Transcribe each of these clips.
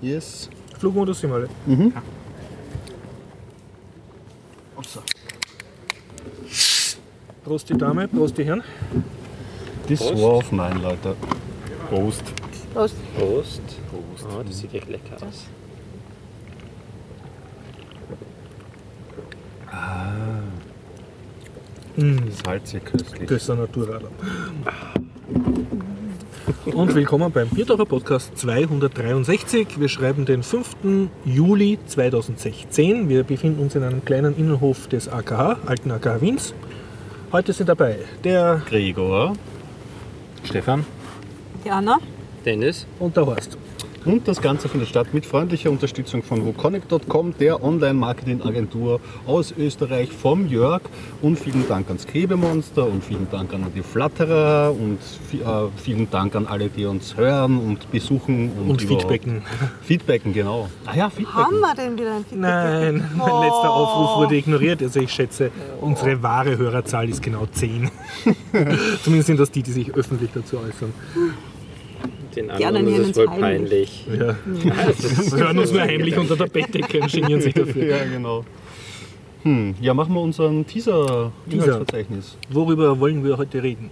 Yes. Flugmodus sind wir alle. Mhm. Upsa. Prost die Dame, Prost die Herren. Das Prost. war auf meinen, Leute. Prost. Prost. Prost. Oh, das sieht echt lecker aus. Salzig köstlich. Das ist ein Naturaler. Und willkommen beim Biertaucher Podcast 263. Wir schreiben den 5. Juli 2016. Wir befinden uns in einem kleinen Innenhof des AKH, alten AKH Wiens. Heute sind dabei der Gregor. Stefan? Jana. Dennis? und der Horst. Und das Ganze findet statt mit freundlicher Unterstützung von woconnect.com, der Online-Marketing-Agentur aus Österreich vom Jörg. Und vielen Dank ans Klebemonster und vielen Dank an die Flatterer und äh, vielen Dank an alle, die uns hören und besuchen. Und, Und Feedbacken. Feedbacken, genau. Ah ja, Haben Feedbacken. wir denn wieder ein Feedback? Nein, mein Oh. letzter Aufruf wurde ignoriert. Also ich schätze, unsere wahre Hörerzahl ist genau 10. Zumindest sind das die, die sich öffentlich dazu äußern. Den anderen anderen ist es wohl ins peinlich. Ja. Wir hören uns nur heimlich unter der Bettdecke und genieren sich dafür. Ja, genau. Hm, ja, machen wir unseren Teaser-Inhaltsverzeichnis. Worüber wollen wir heute reden?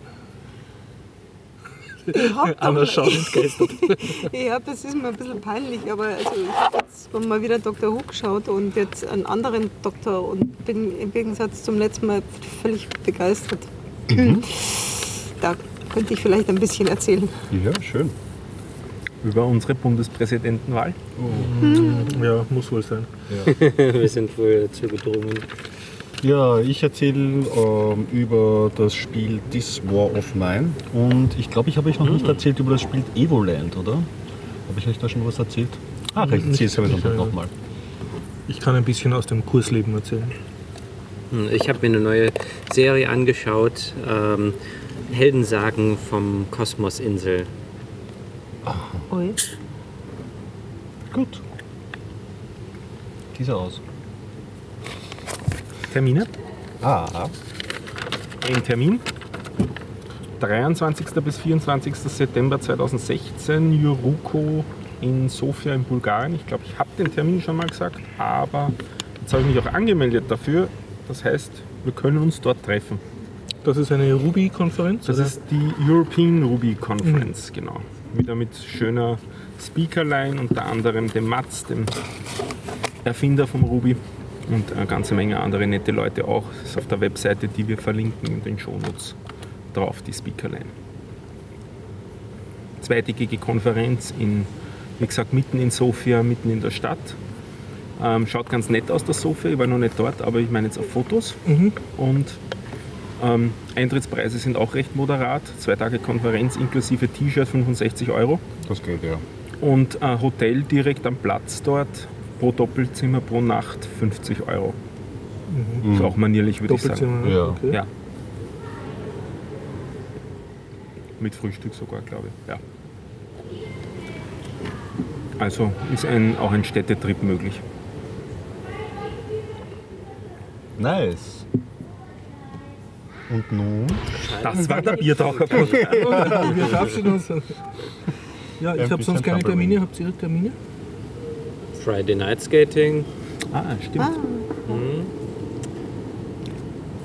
Anna schaut entgeistert. ja, das ist mir ein bisschen peinlich, aber also ich habe jetzt mal wieder Dr. Who geschaut und jetzt einen anderen Doktor und bin im Gegensatz zum letzten Mal völlig begeistert. Da könnte ich vielleicht ein bisschen erzählen. Ja, schön. Über unsere Bundespräsidentenwahl. Ja, muss wohl sein. Wir sind wohl dazu gedrungen. Ja, ich erzähle ähm, über das Spiel This War of Mine und ich glaube, ich habe euch noch nicht erzählt über das Spiel Evoland, oder? Habe ich euch da schon was erzählt? Ah, recht, Nicht erzähl es aber sicher, dann ja. nochmal. Ich kann ein bisschen aus dem Kursleben erzählen. Hm, Ich habe mir eine neue Serie angeschaut. Ähm, Heldensagen vom Kosmosinsel. Ui. Gut. Dieser aus. Termine? Ah, Ein Termin. 23. bis 24. September 2016, Juruko in Sofia in Bulgarien. Ich glaube, ich habe den Termin schon mal gesagt, aber jetzt habe ich mich auch angemeldet dafür. Das heißt, wir können uns dort treffen. Das ist eine Ruby-Konferenz? Das ist die European Ruby Conference, genau. Wieder mit schöner Speakerline, unter anderem dem Mats, dem Erfinder vom Ruby und eine ganze Menge andere nette Leute auch. Das ist auf der Webseite, die wir verlinken in den Shownotes drauf, die Speakerline. Zweitägige Konferenz in, wie gesagt, mitten in Sofia, mitten in der Stadt. Ähm, schaut ganz nett aus, das Sofia. Ich war noch nicht dort, aber ich meine jetzt auf Fotos. Und ähm, Eintrittspreise sind auch recht moderat. Zwei Tage Konferenz inklusive T-Shirt 65 Euro. das geht ja. Und ein Hotel direkt am Platz dort, pro Doppelzimmer pro Nacht 50 Euro. Ist auch manierlich, würde ich sagen. Doppelzimmer. Ja. Okay. Ja. Mit Frühstück sogar, glaube ich. Ja. Also ist ein, auch ein Städtetrip möglich. Nice. Und nun? Das war der Biertaucher. Wir uns. Ja, ich habe sonst keine. Termine. Habt ihr Termine? Friday Night Skating. ah, stimmt.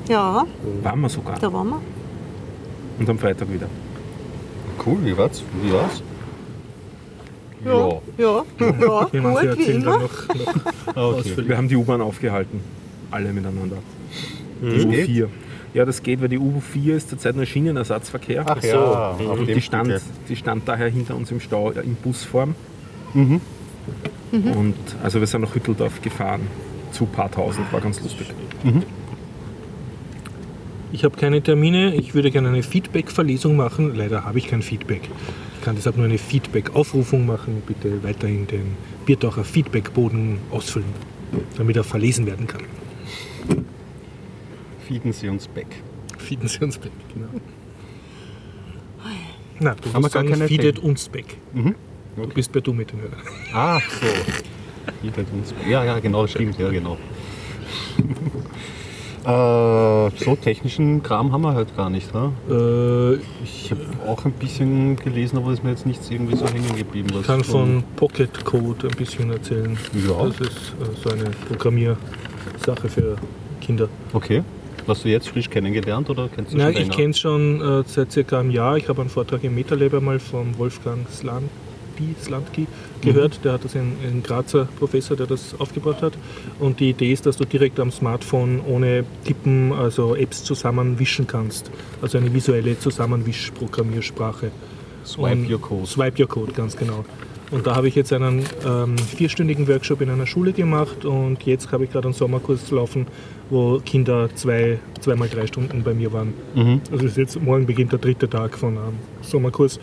Ja, Waren wir sogar. da waren wir. Und am Freitag wieder. Cool, wie war's? Wie war's? Ja, ja, ja Wir machen sie gut, wie immer. noch, noch Okay. Wir haben die U-Bahn aufgehalten. Alle miteinander. Das geht? U4. Ja, das geht, weil die U4 ist zurzeit nur Schienenersatzverkehr. Ach so. ja, auf Und dem die stand, die stand daher hinter uns im Stau äh, in Busform. Mhm. Und also wir sind nach Hütteldorf gefahren. Zu Paartausend, war ganz lustig. Ich habe keine Termine. Ich würde gerne eine Feedback-Verlesung machen. Leider habe ich kein Feedback. Ich kann deshalb nur eine Feedback-Aufrufung machen. Bitte weiterhin den Biertaucher Feedback-Boden ausfüllen, damit er verlesen werden kann. Feeden Sie uns back. Feeden Sie uns back, genau. Na, du Haben wir gar sagen, keine feedet Themen? uns back. Mhm. Du bist bei du mit den Hörern. Ah, so. Feedet uns back. Ja, ja, genau, stimmt, ja, genau. Äh, so technischen Kram haben wir halt gar nicht. Ne? Äh, Ich habe auch ein bisschen gelesen, aber ist mir jetzt nichts irgendwie so hängen geblieben. ich kann von Pocket Code ein bisschen erzählen. Ja. Das ist äh, so eine Programmiersache für Kinder. Okay. Hast du jetzt frisch kennengelernt oder kennst du Nein, schon ich kenne es schon äh, seit circa einem Jahr. Ich habe einen Vortrag im MetaLab mal vom Wolfgang Slanti, Slantki gehört. Der hat das ein, ein Grazer Professor, der das aufgebracht hat. Und die Idee ist, dass du direkt am Smartphone ohne Tippen, also Apps zusammenwischen kannst. Also eine visuelle Zusammenwischprogrammiersprache. Swipe Und- your code. Swipe Your Code, ganz genau. Und da habe ich jetzt einen ähm, vierstündigen Workshop in einer Schule gemacht und jetzt habe ich gerade einen Sommerkurs laufen, wo Kinder zwei, zweimal drei Stunden bei mir waren. Mhm. Also ist jetzt morgen beginnt der dritte Tag von einem Sommerkurs.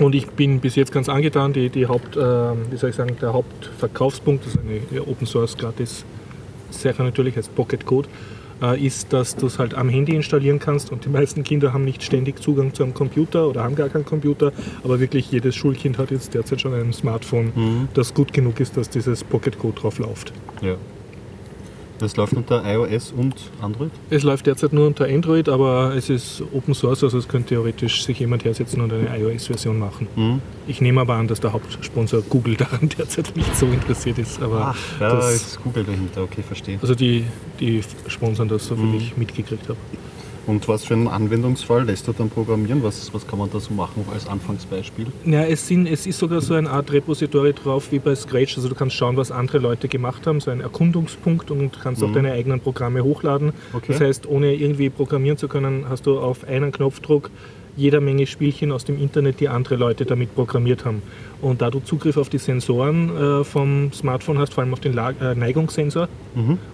Und ich bin bis jetzt ganz angetan. Die, die Haupt, ähm, wie soll ich sagen, der Hauptverkaufspunkt, das ist eine Open Source gratis Sache natürlich, heißt Pocket Code, äh, ist, dass du es halt am Handy installieren kannst. Und die meisten Kinder haben nicht ständig Zugang zu einem Computer oder haben gar keinen Computer. Aber wirklich jedes Schulkind hat jetzt derzeit schon ein Smartphone, das gut genug ist, dass dieses Pocket Code drauf läuft. Ja. Das läuft unter iOS und Android? Es läuft derzeit nur unter Android, aber es ist Open Source, also es könnte theoretisch sich jemand hersetzen und eine iOS-Version machen. Mhm. Ich nehme aber an, dass der Hauptsponsor Google daran derzeit nicht so interessiert ist. Aber da das, ist Google dahinter, okay, verstehe. also die, die sponsern das, so viel Mhm. ich mitgekriegt habe. Und was für einen Anwendungsfall lässt du dann programmieren? Was, was kann man da so machen als Anfangsbeispiel? Ja, es, sind, es ist sogar so eine Art Repository drauf wie bei Scratch. Also du kannst schauen, was andere Leute gemacht haben, so ein Erkundungspunkt und kannst auch deine eigenen Programme hochladen. Mhm. Okay. Das heißt, ohne irgendwie programmieren zu können, hast du auf einen Knopfdruck jeder Menge Spielchen aus dem Internet, die andere Leute damit programmiert haben. Und da du Zugriff auf die Sensoren äh, vom Smartphone hast, vor allem auf den La äh, Neigungssensor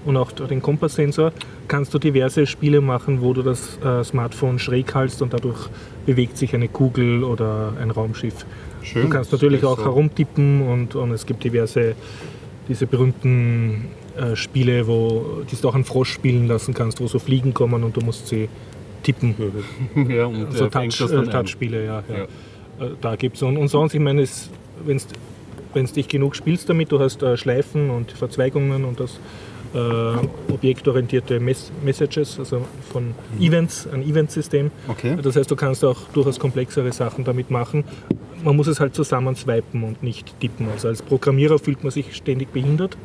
und auch den Kompasssensor, kannst du diverse Spiele machen, wo du das äh, Smartphone schräg hältst und dadurch bewegt sich eine Kugel oder ein Raumschiff. Schön. Du kannst natürlich auch so- herumtippen und, und es gibt diverse, diese berühmten Spiele, wo die du auch einen Frosch spielen lassen kannst, wo so Fliegen kommen und du musst sie tippen. ja, und So Touch, äh. Touchspiele, ja. ja. Äh, Da gibt es. Und, und sonst, ich meine, wenn du dich genug spielst damit, du hast äh, Schleifen und Verzweigungen und das äh, objektorientierte Mess Messages, also von Events, ein Eventsystem. Okay. Das heißt, du kannst auch durchaus komplexere Sachen damit machen. Man muss es halt zusammen swipen und nicht tippen. Also als Programmierer fühlt man sich ständig behindert,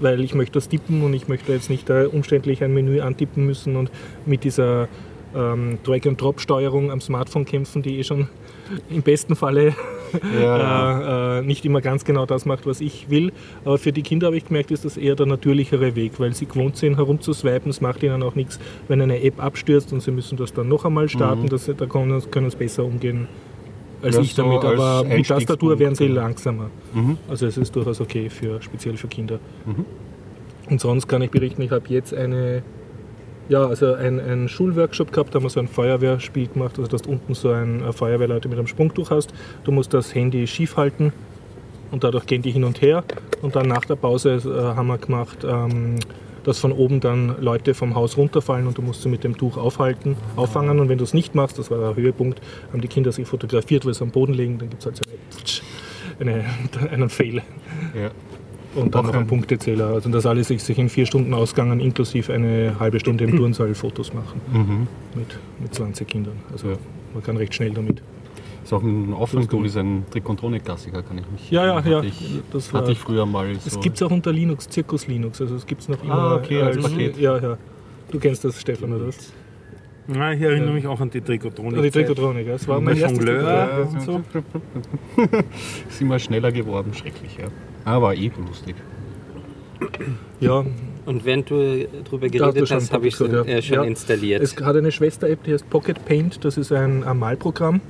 weil ich möchte das tippen und ich möchte jetzt nicht äh, umständlich ein Menü antippen müssen und mit dieser ähm, Drag-and-Drop-Steuerung am Smartphone kämpfen, die eh schon im besten Falle Ja. äh, äh, nicht immer ganz genau das macht, was ich will. Aber für die Kinder habe ich gemerkt, ist das eher der natürlichere Weg, weil sie gewohnt sind, herumzuswipen. Es macht ihnen auch nichts, wenn eine App abstürzt und sie müssen das dann noch einmal starten. Das, da können, können sie besser umgehen als Ja, ich so damit. als Aber mit Tastatur werden sie langsamer. Also es ist durchaus okay, für, speziell für Kinder. Und sonst kann ich berichten, ich habe jetzt eine ja, also ein, ein Schulworkshop gehabt, da haben wir so ein Feuerwehrspiel gemacht, also dass du unten so ein äh, Feuerwehrleute mit einem Sprungtuch hast. Du musst das Handy schief halten und dadurch gehen die hin und her. Und dann nach der Pause äh, haben wir gemacht, ähm, dass von oben dann Leute vom Haus runterfallen und du musst sie mit dem Tuch aufhalten, auffangen. Und wenn du es nicht machst, das war der Höhepunkt, haben die Kinder sich fotografiert, weil sie am Boden liegen, dann gibt es halt so eine, eine, einen Fail. Ja. Und dann Auch noch einen ein- Punktezähler. Also das alles ist sich in vier Stunden ausgegangen, inklusive eine halbe Stunde im Turnsaal Fotos machen. Mit, mit 20 Kindern. Also Ja. man kann recht schnell damit. Ist auch ein Aufwandstool, ist ein Trikontronik-Klassiker, kann ich mich. Ja, ja, ja. Hatte ich, Das war- hatte ich früher mal so. Es gibt es auch unter Linux, Circus Linux. Also es gibt es noch immer. Ah, okay, als Paket. Ja, ja. Du kennst das, Stefan, oder was? Ja, ich erinnere mich auch an die Trikotronik. Die Trikotronik, ja. Das war mein erstes Jongleur und so. Ist immer schneller geworden, schrecklich, ja. Aber eh lustig. Ja, Und während du darüber geredet hast, habe ich es ja. äh, schon Ja. installiert. Es hat eine Schwester-App, die heißt Pocket Paint. Das ist ein, ein Malprogramm,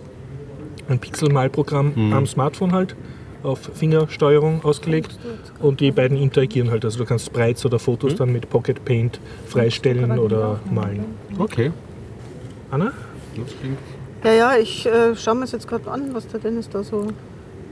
ein Pixel-Malprogramm Mhm. am Smartphone halt, auf Fingersteuerung ausgelegt. Und die beiden interagieren halt. Also du kannst Sprites oder Fotos dann mit Pocket Paint freistellen oder malen. Okay. Anna? Das klingt Ja, ja, ich äh, schaue mir das jetzt gerade an, was der Dennis da so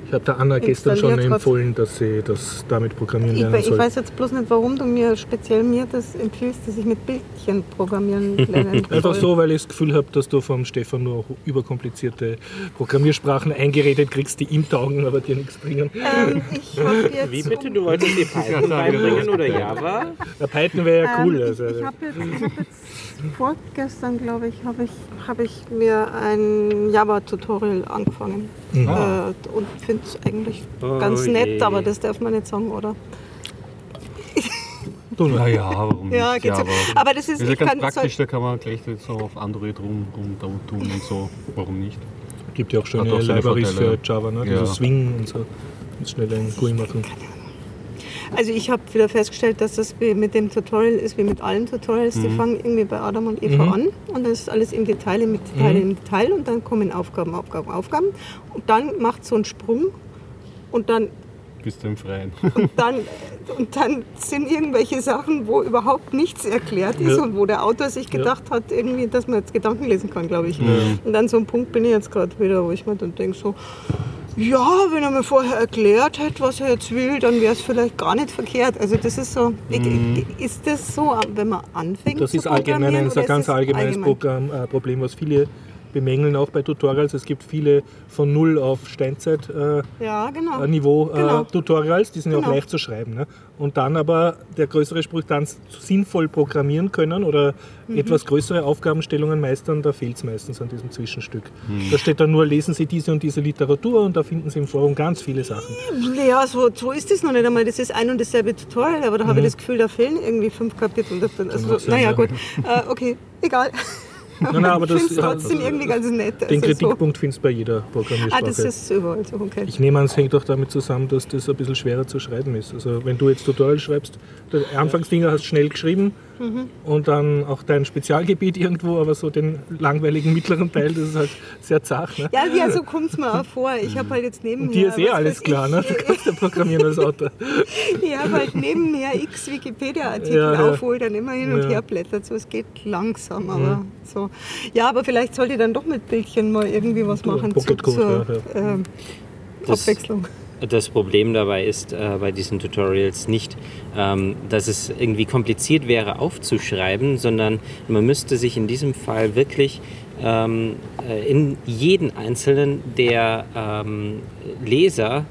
Ich habe der Anna gestern schon empfohlen, dass sie das damit programmieren Ich, lernen ich soll. weiß jetzt bloß nicht, warum du mir speziell mir das empfiehlst, dass ich mit Bildchen programmieren lernen soll. Einfach so, weil ich das Gefühl habe, dass du vom Stefan nur überkomplizierte Programmiersprachen eingeredet kriegst, die ihm taugen, aber dir nichts bringen. Ähm, ich Wie bitte? Du wolltest dir Python beibringen oder Java? Der Python wäre ja cool. Ähm, Also, ich ich habe jetzt, ich hab jetzt vorgestern, glaube ich, habe ich, hab ich mir ein Java-Tutorial angefangen. Mhm. Äh, und finde es eigentlich Oh ganz nett, je. aber das darf man nicht sagen, oder? du. Naja, warum nicht? Ja, geht's so. Aber das ist, Das ist ja ich ganz kann praktisch, da kann man gleich so auf Android rum, rum da tun und so. Warum nicht? Gibt ja auch schöne auch Libraries für. Java, ne? Ja. Dieses Swing und so. Schnell ein GUI machen. Also ich habe wieder festgestellt, dass das mit dem Tutorial ist wie mit allen Tutorials. Die fangen irgendwie bei Adam und Eva Mhm. an und dann ist alles im Detail, im Detail, im Detail und dann kommen Aufgaben, Aufgaben, Aufgaben und dann macht so einen Sprung und dann Bist du im Freien. und dann, und dann sind irgendwelche Sachen, wo überhaupt nichts erklärt ist Ja. und wo der Autor sich gedacht hat, irgendwie, dass man jetzt Gedanken lesen kann, glaube ich. Mhm. Und an so einem Punkt bin ich jetzt gerade wieder, wo ich mir dann denke so, ja, wenn er mir vorher erklärt hätte, was er jetzt will, dann wäre es vielleicht gar nicht verkehrt. Also das ist so, ich, ist das so, wenn man anfängt Das zu ist allgemein, ein oder ganz es allgemeines allgemein? Äh, Problem, was viele bemängeln, auch bei Tutorials. Es gibt viele von Null auf Steinzeit-Niveau äh, Ja, genau. Niveau, äh, Genau. Tutorials, die sind ja Genau. auch leicht zu schreiben. Ne? Und dann aber der größere Spruch, dann sinnvoll programmieren können oder Mhm. etwas größere Aufgabenstellungen meistern, da fehlt es meistens an diesem Zwischenstück. Mhm. Da steht dann nur, lesen Sie diese und diese Literatur und da finden Sie im Forum ganz viele Sachen. Ja, so, so ist es noch nicht einmal. Das ist ein und dasselbe Tutorial, aber da habe ich das Gefühl, da fehlen irgendwie fünf Kapitel. Also, Mhm. naja, ja. gut. Äh, okay, egal. Nein, nein, aber ich das finde es trotzdem irgendwie ganz nett. Den Also so. Kritikpunkt findest du bei jeder Ah, Programmiersprache. das ist überall so, okay. Ich nehme an, es hängt auch damit zusammen, dass das ein bisschen schwerer zu schreiben ist. Also wenn du jetzt Tutorial schreibst, der Anfangsdinger hast du schnell geschrieben Mhm. und dann auch dein Spezialgebiet irgendwo, aber so den langweiligen mittleren Teil, das ist halt sehr zart. Ne? Ja, ja, so kommt es mir auch vor. Ich habe halt jetzt nebenher... Und dir ist eh alles klar, ich, ne? Du kannst ja programmieren als Autor. Ich habe halt nebenher x Wikipedia-Artikel Ja, ja. auf, wo ich dann immer hin und Ja. her blättert. So, es geht langsam, aber so. Ja, aber vielleicht sollte ich dann doch mit Bildchen mal irgendwie was machen zu, Pocket Code, zur ja, ähm, Das- Abwechslung. Das Problem dabei ist äh, bei diesen Tutorials nicht, ähm, dass es irgendwie kompliziert wäre aufzuschreiben, sondern man müsste sich in diesem Fall wirklich ähm, äh, in jeden einzelnen der ähm, Leser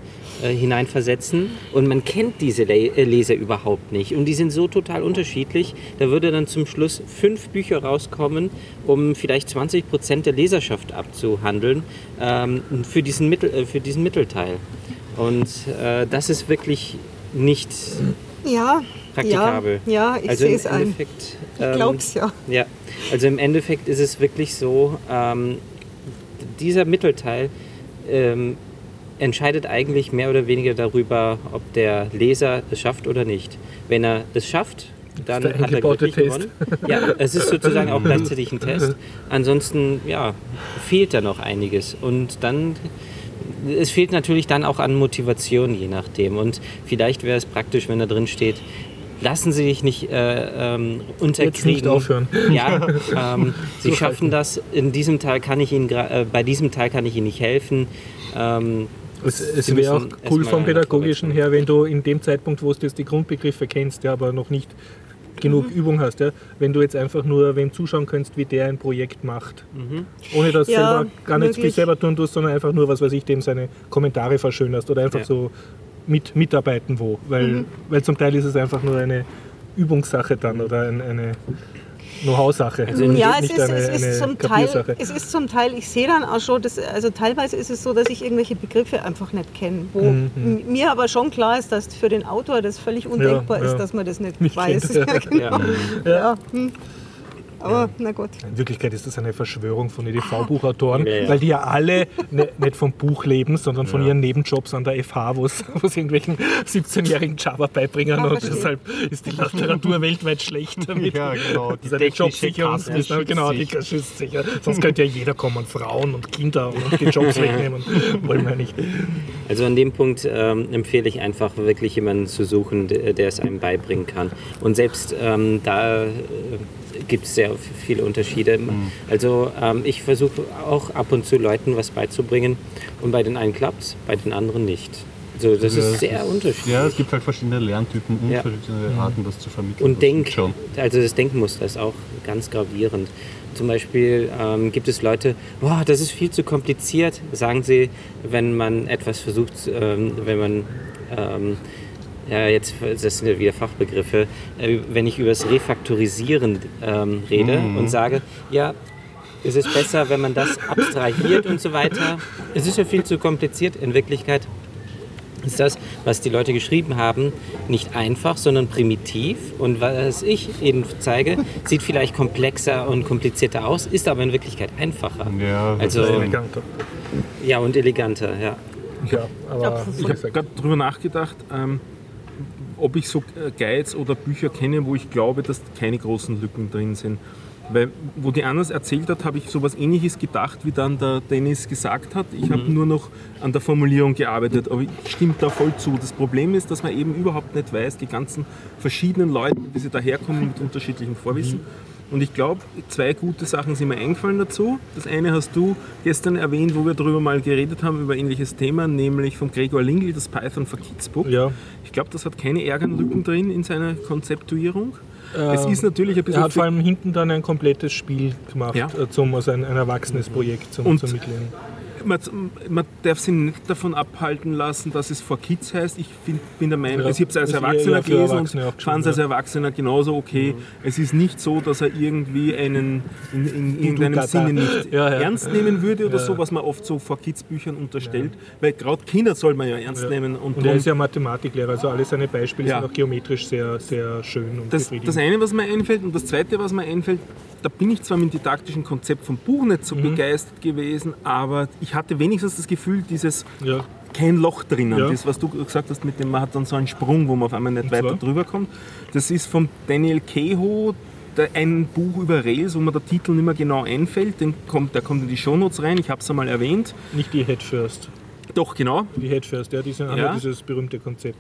äh, hineinversetzen und man kennt diese äh, Leser überhaupt nicht und die sind so total unterschiedlich. Da würde dann zum Schluss fünf Bücher rauskommen, um vielleicht 20 Prozent der Leserschaft abzuhandeln ähm, für, diesen Mittel, für diesen Mittelteil. Und äh, das ist wirklich nicht Ja, praktikabel. ja, ja ich also sehe im es ein. Endeffekt, Ich ähm, glaub's ja. ja, also im Endeffekt ist es wirklich so, ähm, dieser Mittelteil ähm, entscheidet eigentlich mehr oder weniger darüber, ob der Leser es schafft oder nicht. Wenn er es schafft, dann hat er Test. gewonnen. Ja, es ist sozusagen auch gleichzeitig ein Test. Ansonsten ja, fehlt da noch einiges. Und dann es fehlt natürlich dann auch an Motivation, je nachdem. Und vielleicht wäre es praktisch, wenn da drin steht, lassen Sie sich nicht äh, ähm, unterkriegen. Jetzt nicht aufhören. Ja, ähm, Sie schaffen das. In diesem Teil kann ich Ihnen, äh, bei diesem Teil kann ich Ihnen nicht helfen. Ähm, Es, es wäre auch cool vom Pädagogischen her, wenn du in dem Zeitpunkt, wo du jetzt die Grundbegriffe kennst, ja, aber noch nicht genug Mhm. Übung hast, ja, wenn du jetzt einfach nur wem zuschauen kannst, wie der ein Projekt macht. Ohne dass Ja, selber gar nichts viel selber tun tust, sondern einfach nur, was weiß ich, dem seine Kommentare verschönerst oder einfach Ja. so mit, mitarbeiten wo. Weil, Mhm. weil zum Teil ist es einfach nur eine Übungssache dann oder ein, eine Know-how-Sache. Also ja, es ist, eine, es, ist zum Teil, es ist zum Teil, ich sehe dann auch schon, dass, also teilweise ist es so, dass ich irgendwelche Begriffe einfach nicht kenne, wo Mhm. m- mir aber schon klar ist, dass für den Autor das völlig undenkbar Ja, ist, dass man das nicht, Nicht weiß. kennt, ja. Genau. ja. hm. Aber na gut. In Wirklichkeit ist das eine Verschwörung von EDV-Buchautoren, Ja, ja. weil die ja alle ne, nicht vom Buch leben, sondern von ihren Nebenjobs an der FH, wo es irgendwelchen 17-jährigen Java beibringen und verstehe. deshalb ist die Literatur welteit schlecht damit. Ja, genau. Die Seine technische Jobsicherung Kasse ist genau, die schützt sich. schützt sich. Ja. Sonst könnte ja jeder kommen, Frauen und Kinder und die Jobs wegnehmen. Wollen wir nicht. Also an dem Punkt ähm, empfehle ich einfach wirklich jemanden zu suchen, der, der es einem beibringen kann. Und selbst ähm, da äh, gibt es sehr viele Unterschiede. Also ähm, ich versuche auch ab und zu Leuten was beizubringen und bei den einen klappt es, bei den anderen nicht. Also das Ja, ist sehr unterschiedlich. Ja, es gibt halt verschiedene Lerntypen und Ja. verschiedene Arten, das zu vermitteln. Und Das Denk, also das Denkmuster ist auch ganz gravierend. Zum Beispiel ähm, gibt es Leute, boah, das ist viel zu kompliziert, sagen sie, wenn man etwas versucht, ähm, wenn man, ja jetzt, das sind ja wieder Fachbegriffe, äh, wenn ich über das Refaktorisieren ähm, rede und sage, ja, es ist besser, wenn man das abstrahiert und so weiter. Es ist ja viel zu kompliziert. In Wirklichkeit ist das, was die Leute geschrieben haben, nicht einfach, sondern primitiv. Und was ich eben zeige, sieht vielleicht komplexer und komplizierter aus, ist aber in Wirklichkeit einfacher. Ja, Also, Eleganter. ja, und eleganter, ja. Ja, aber Ich habe gerade darüber nachgedacht, ähm, ob ich so äh, Guides oder Bücher kenne, wo ich glaube, dass keine großen Lücken drin sind. Weil, wo die anders erzählt hat, habe ich sowas ähnliches gedacht, wie dann der Dennis gesagt hat. Ich habe nur noch an der Formulierung gearbeitet, aber ich stimme da voll zu. Das Problem ist, dass man eben überhaupt nicht weiß, die ganzen verschiedenen Leute, wie sie daherkommen mit unterschiedlichem Vorwissen. Und ich glaube, zwei gute Sachen sind mir eingefallen dazu. Das eine hast du gestern erwähnt, wo wir darüber mal geredet haben, über ein ähnliches Thema, nämlich vom Gregor Lingl, das Python for Kids Book. Ja. Ich glaube, das hat keine Ärgernlücken drin in seiner Konzeptuierung. Äh, es ist natürlich ein bisschen... Er hat vor allem hinten dann ein komplettes Spiel gemacht, Ja. äh, zum, also ein, ein erwachsenes Projekt zum, Und- zum Mitlernen. Man, man darf sich nicht davon abhalten lassen, dass es for Kids heißt. Ich find, bin der Meinung, Ja, ich habe es als Erwachsener gelesen Erwachsene und fand es als. Erwachsener genauso okay. Es ist nicht so, dass er irgendwie einen in, in irgendeinem Dada. Sinne nicht Ja, ernst nehmen würde oder so, was man oft so for Kids Büchern unterstellt. Weil gerade Kinder soll man ja ernst nehmen. Und, Und er ist ja Mathematiklehrer, also alle seine Beispiele sind auch geometrisch sehr, sehr schön und Das, das eine, was mir einfällt, und das zweite, was mir einfällt, da bin ich zwar mit dem didaktischen Konzept vom Buch nicht Mhm. so begeistert gewesen, aber ich hatte wenigstens das Gefühl, dieses Ja. kein Loch drinnen, Ja. das, was du gesagt hast, mit dem man hat dann so einen Sprung, wo man auf einmal nicht Und weiter zwar? drüber kommt. Das ist von Daniel Kehoe, ein Buch über Rails, wo mir der Titel nicht mehr genau einfällt. Den kommt, der kommt in die Shownotes rein, ich habe es einmal erwähnt. Nicht die Head First. Doch, genau. Die Head First, ja, haben Ja. dieses berühmte Konzept.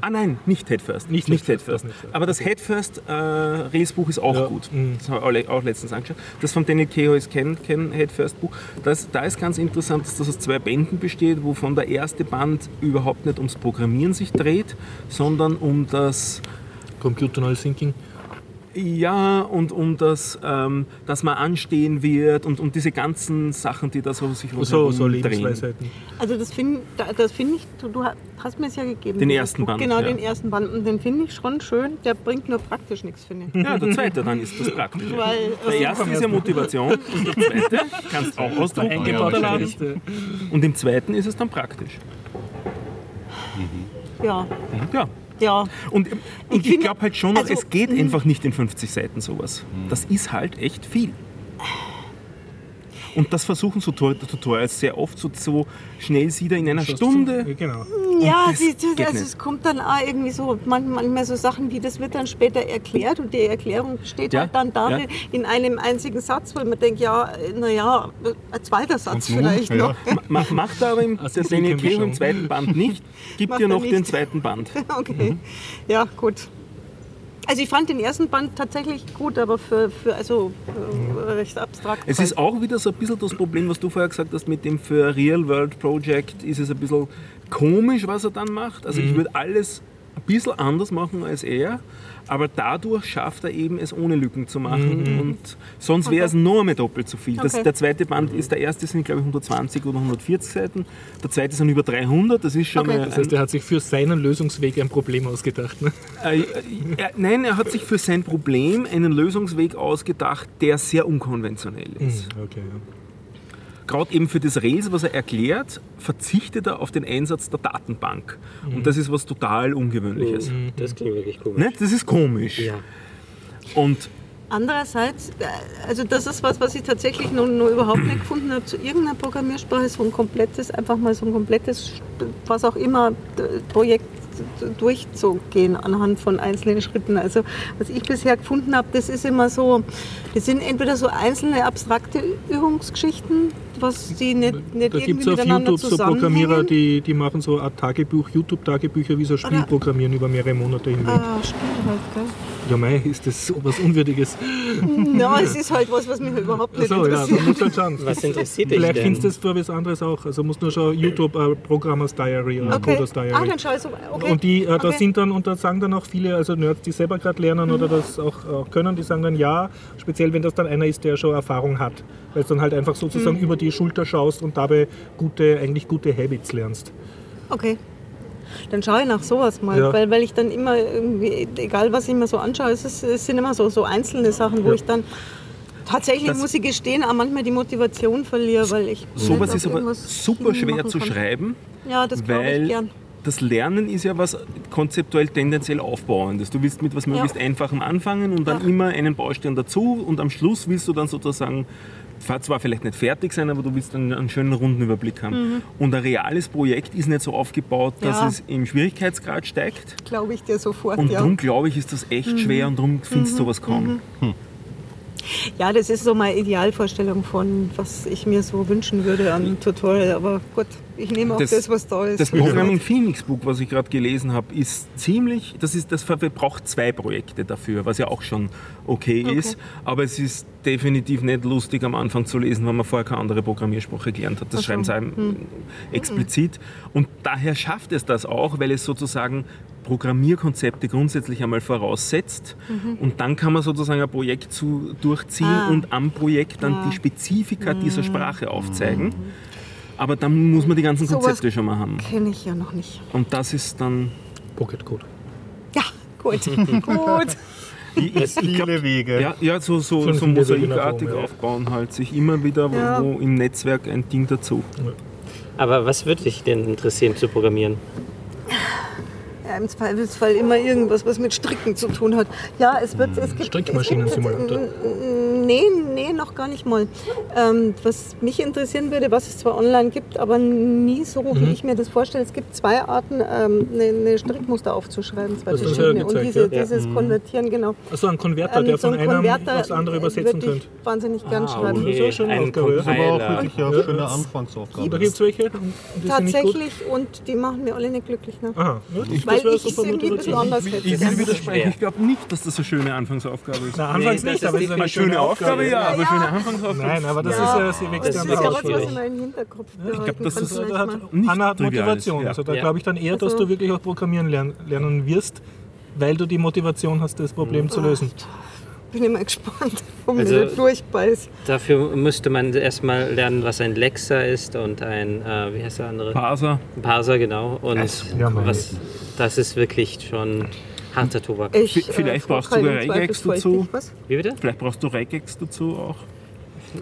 Ah nein, nicht Head First. Nicht nicht Head Head. Aber das Head First äh, Rails Buch ist auch Ja, gut. mhm. Das habe ich auch, letztens angeschaut. Das von Daniel Kehoe ist kein, kein Head First Buch. Das, da ist ganz interessant, dass das aus zwei Bänden besteht, wovon der erste Band überhaupt nicht ums Programmieren sich dreht, sondern um das Computer Thinking. Ja, und um das, ähm, dass man anstehen wird und um diese ganzen Sachen, die da so sich So, so. Lebensweisheiten. Also das finde das find ich, du, du hast mir es ja gegeben. Den ersten. Band, Genau, ja. den ersten Band. Und den finde ich schon schön. Der bringt nur praktisch nichts, finde ich. Ja, der zweite dann ist das Praktische. Weil, Der äh, erste ist ja Motivation und der zweite kannst auch ausdrucken und Eingebaut runterladen. Und im zweiten ist es dann praktisch. ja, Ja. Ja. Und, und ich, finde- glaube halt schon, noch, also, es geht einfach nicht in 50 Seiten sowas. Das ist halt echt viel. Und das versuchen so Tut- Tutorials sehr oft so, so schnell sie da in einer schaust Stunde. Ja, genau. Ja, sie, also nicht. es kommt dann auch irgendwie so, man- manchmal so Sachen wie, das wird dann später erklärt und die Erklärung besteht Ja, halt dann darin, ja. in einem einzigen Satz, wo man denkt, ja, naja, ein zweiter Satz Und nun? vielleicht Ja. noch. Ma- Macht er aber im, Also das Kehoe im zweiten Band nicht, gibt er noch nicht. den zweiten Band. Okay, ja, gut. Also ich fand den ersten Band tatsächlich gut, aber für, für also äh, recht abstrakt. Es ist auch wieder so ein bisschen das Problem, was du vorher gesagt hast, mit dem für Real World Project ist es ein bisschen komisch, was er dann macht. Also Mhm. ich würde alles ein bisschen anders machen als er, aber dadurch schafft er eben es ohne Lücken zu machen Mhm. und sonst wäre es nur mehr doppelt so viel. Das, Okay. der zweite Band ist, der erste sind glaube ich 120 oder 140 Seiten, der zweite sind über 300, das ist schon Okay. mal Das heißt, er hat sich für seinen Lösungsweg ein Problem ausgedacht. Ne? äh, äh, er, nein, er hat sich für sein Problem einen Lösungsweg ausgedacht, der sehr unkonventionell ist. Okay, ja. Gerade eben für das Rails, was er erklärt, verzichtet er auf den Einsatz der Datenbank. Und das ist was total Ungewöhnliches. Das klingt wirklich komisch. Ne? Das ist komisch. Ja. Und Andererseits, äh, also das ist was, was ich tatsächlich noch, noch überhaupt nicht gefunden habe zu irgendeiner Programmiersprache, so ein komplettes, einfach mal so ein komplettes, was auch immer, Projekt durchzugehen anhand von einzelnen Schritten. Also was ich bisher gefunden habe, das ist immer so, das sind entweder so einzelne abstrakte Übungsgeschichten, was die nicht, nicht Da irgendwie gibt es auf miteinander YouTube so Programmierer, die, die machen so eine Art Tagebuch, YouTube-Tagebücher, wie so Spiel Oder- programmieren über mehrere Monate hinweg. Ah, stimmt halt, gell? Ja mei, ist das so was Unwürdiges. Ja, es ist halt was, was mich überhaupt nicht So, ja, interessiert. man muss halt schauen. Was interessiert dich Vielleicht denn? findest du das für was anderes auch. Also musst nur schon YouTube äh, Programmers Diary oder Okay. Coders Diary. Ah, dann schau ich so. Okay. Und die, äh, da Okay. sind dann, und da sagen dann auch viele, also Nerds, die selber gerade lernen oder das auch, auch können, die sagen dann ja, speziell wenn das dann einer ist, der schon Erfahrung hat. Weil du dann halt einfach sozusagen über die Schulter schaust und dabei gute, eigentlich gute Habits lernst. Okay. Dann schaue ich nach sowas mal, Ja. weil, weil ich dann immer egal was ich mir so anschaue, es, ist, es sind immer so, so einzelne Sachen, wo Ja. ich dann tatsächlich, Das- muss ich gestehen, auch manchmal die Motivation verliere, weil ich. Sowas ist aber super schwer zu kann. schreiben, Ja, das glaube ich gern. das Lernen ist ja was konzeptuell tendenziell Aufbauendes. Du willst mit was möglichst Einfachem anfangen und dann Ja. immer einen Baustein dazu und am Schluss willst du dann sozusagen zwar vielleicht nicht fertig sein, aber du willst dann einen schönen runden Überblick haben. Und ein reales Projekt ist nicht so aufgebaut, dass Mhm. Ja. es im Schwierigkeitsgrad steigt. Glaube ich dir sofort, Und ja. darum glaube ich, ist das echt schwer und darum findest du sowas kaum. Ja, das ist so meine Idealvorstellung von, was ich mir so wünschen würde an Tutorial. Aber gut, ich nehme auch das, Das- was da ist. Das Programming Phoenix Book, was ich gerade gelesen habe, ist ziemlich, das ist, das braucht zwei Projekte dafür, was ja auch schon okay, Okay. ist. Aber es ist definitiv nicht lustig am Anfang zu lesen, wenn man vorher keine andere Programmiersprache gelernt hat. Das schreiben sie einem explizit. Und daher schafft es das auch, weil es sozusagen Programmierkonzepte grundsätzlich einmal voraussetzt. Und dann kann man sozusagen ein Projekt zu, durchziehen Ah. und am Projekt dann Ah. die Spezifika dieser Sprache aufzeigen. Aber dann muss man die ganzen Sowas- Konzepte schon mal haben. Kenne ich ja noch nicht. Und das ist dann. Pocket Code. Ja, gut. gut. Viele Wege. Ja, ja so, so, so mosaikartig ja. aufbauen, halt sich immer wieder Ja. wo im Netzwerk ein Ding dazu. Aber was würde dich denn interessieren zu programmieren? Ja, Im Zweifelsfall immer irgendwas, was mit Stricken zu tun hat. Ja, es wird. Es gibt, Strickmaschinen-Simulator. Es gibt, nee, nee, noch gar nicht mal. Ähm, was mich interessieren würde, was es zwar online gibt, aber nie so, Mhm. wie ich mir das vorstelle. Es gibt zwei Arten, ähm, eine, eine Strickmuster aufzuschreiben, zwei Das du ja verschiedene. Und gezeigt, diese, ja. dieses Konvertieren, genau. Achso, ein Konverter, Ähm, der so von ein einem Konverter, aufs andere äh, übersetzen würde könnte. ich wahnsinnig gern Ah, schreiben. okay. so schön ein aufgehört. Das ist aber auch wirklich eine Ja. schöne Anfangsaufgabe. Da gibt es welche. und die sind nicht gut. Tatsächlich, und die machen mir alle nicht glücklich. Ne? Aha, ja, das wäre ich. Ich will widersprechen, ich glaube nicht, dass das eine schöne Anfangsaufgabe ist. Na, anfangs Nee, das nicht, ist aber es ist eine schöne Aufgabe, ja, aber schöne Anfangsaufgabe. Nein, aber das Ja. ist ja, sie wächst Das ja ist an Das ist das ist- Anna hat ist, Motivation. Also da glaube ich dann eher, dass Also- du wirklich auch programmieren lern, lernen wirst, weil du die Motivation hast, das Problem zu lösen. Bin immer gespannt, ob Also- mir nicht durchbeißt. Dafür müsste man erstmal lernen, was ein Lexer ist und ein, äh, wie heißt der andere? Parser. Parser, genau. Und ja, was, das ist wirklich schon harter Tobak. Ich, vielleicht frag brauchst du Regex dazu. Was? Wie bitte? Vielleicht brauchst du Regex dazu auch.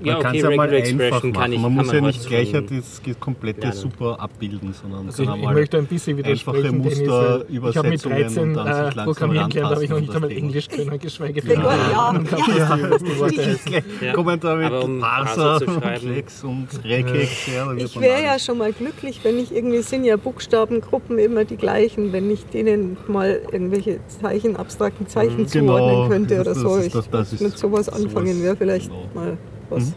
Ja, man kann okay, es ja mal Regular einfach Expression machen. kann ich man kann muss ja nicht gleich das komplette lernen. super abbilden, sondern Also ich, kann ich einmal möchte ein bisschen einfache Dennis, Muster, weil ich habe mit Übersetzungen 13 und dann sich äh, langsam Programmieren gelernt, habe ich noch nicht einmal. Englisch können, geschweige Ja, denn. ja. Ja. Kommen da mit Aber um Parser und Flex und Regex. Ja, Ich wäre ja schon mal glücklich, wenn ich irgendwie sind ja Buchstabengruppen immer die gleichen, wenn ich denen mal irgendwelche Zeichen, abstrakten Zeichen Genau, zuordnen könnte oder so. Ich mit sowas sowas, anfangen wäre vielleicht genau. mal was.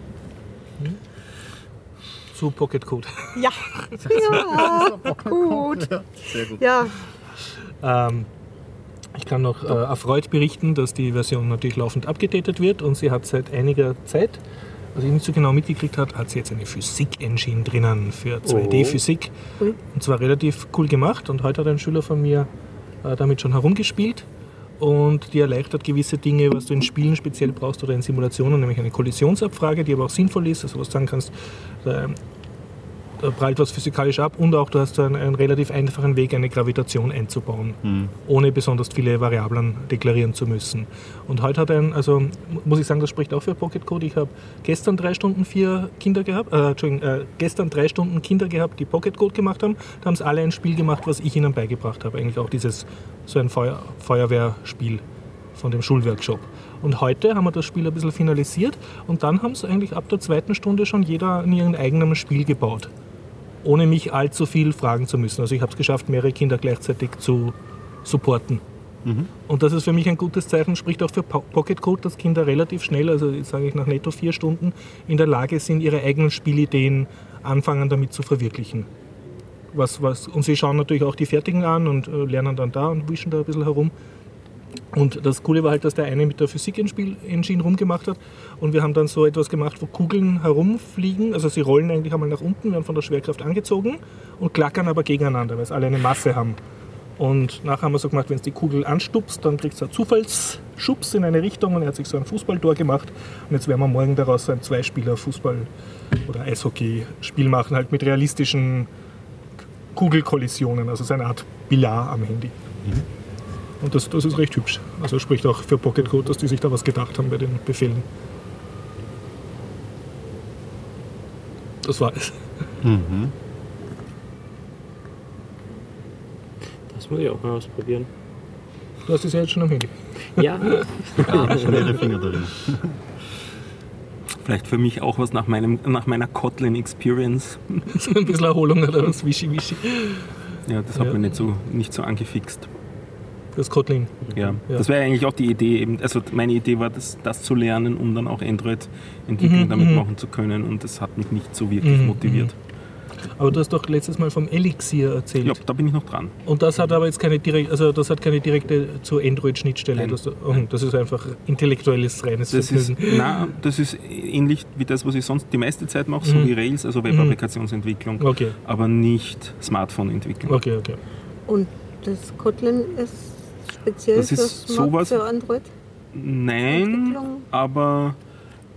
Zu Pocket Code. Ja, ja, gut. Sehr gut. Ja, Ähm, ich kann noch äh, erfreut berichten, dass die Version natürlich laufend abgedatet wird und sie hat seit einiger Zeit, was ich nicht so genau mitgekriegt habe, hat sie jetzt eine Physik-Engine drinnen für 2D-Physik. Ui. Und zwar relativ cool gemacht und heute hat ein Schüler von mir äh, damit schon herumgespielt und die erleichtert gewisse Dinge, was du in Spielen speziell brauchst oder in Simulationen, nämlich eine Kollisionsabfrage, die aber auch sinnvoll ist, also was du sagen kannst, äh, prallt was physikalisch ab und auch du hast einen, einen relativ einfachen Weg, eine Gravitation einzubauen, ohne besonders viele Variablen deklarieren zu müssen. Und heute hat ein, also muss ich sagen, das spricht auch für Pocket Code. Ich habe gestern drei Stunden vier Kinder gehabt, äh, Entschuldigung, äh, gestern drei Stunden Kinder gehabt, die Pocket Code gemacht haben. Da haben sie alle ein Spiel gemacht, was ich ihnen beigebracht habe. Eigentlich auch dieses, so ein Feuer, Feuerwehrspiel von dem Schulworkshop. Und heute haben wir das Spiel ein bisschen finalisiert und dann haben sie eigentlich ab der zweiten Stunde schon jeder in ihrem eigenen Spiel gebaut. Ohne mich allzu viel fragen zu müssen. Also ich habe es geschafft, mehrere Kinder gleichzeitig zu supporten. Und das ist für mich ein gutes Zeichen, spricht auch für Po- Pocket Code, dass Kinder relativ schnell, also jetzt sage ich nach netto vier Stunden, in der Lage sind, ihre eigenen Spielideen anfangen damit zu verwirklichen. Was, was, und sie schauen natürlich auch die Fertigen an und äh, lernen dann da und wischen da ein bisschen herum. Und das Coole war halt, dass der eine mit der Physik-Engine rumgemacht hat. Und wir haben dann so etwas gemacht, wo Kugeln herumfliegen. Also sie rollen eigentlich einmal nach unten, werden von der Schwerkraft angezogen und klackern aber gegeneinander, weil sie alle eine Masse haben. Und nachher haben wir so gemacht, wenn es die Kugel anstupst, dann kriegt es einen Zufallsschubs in eine Richtung und er hat sich so ein Fußballtor gemacht. Und jetzt werden wir morgen daraus so ein Zweispieler-Fußball- oder Eishockey-Spiel machen, halt mit realistischen Kugelkollisionen, also so eine Art Billard am Handy. Und das, das ist recht hübsch. Also spricht auch für Pocket Code, dass die sich da was gedacht haben bei den Befehlen. Das war es. Das muss ich auch mal ausprobieren. Du hast es ja jetzt schon am Handy. Ja, Ja, schon ihre Finger drin. Vielleicht für mich auch was nach, meinem, nach meiner Kotlin Experience. So ein bisschen Erholung oder was Wischi-Wischi. Ja, das hat Ja. mich nicht so, nicht so angefixt. Das Kotlin. Ja. Ja. Das wäre eigentlich auch die Idee. Eben, also meine Idee war, das, das zu lernen, um dann auch Android-Entwicklung Mhm, damit mhm. machen zu können. Und das hat mich nicht so wirklich Mhm, motiviert. Aber du hast doch letztes Mal vom Elixir erzählt. Ja, da bin ich noch dran. Und das hat aber jetzt keine direkte, also das hat keine direkte zur Android-Schnittstelle. Nein. Das, oh, das ist einfach intellektuelles reines Das ist, na, das ist ähnlich wie das, was ich sonst die meiste Zeit mache, so Mhm. wie Rails, also Web-Applikationsentwicklung, Okay, aber nicht Smartphone-Entwicklung. okay, okay. Und das Kotlin ist speziell Das ist sowas- für Android? Nein, aber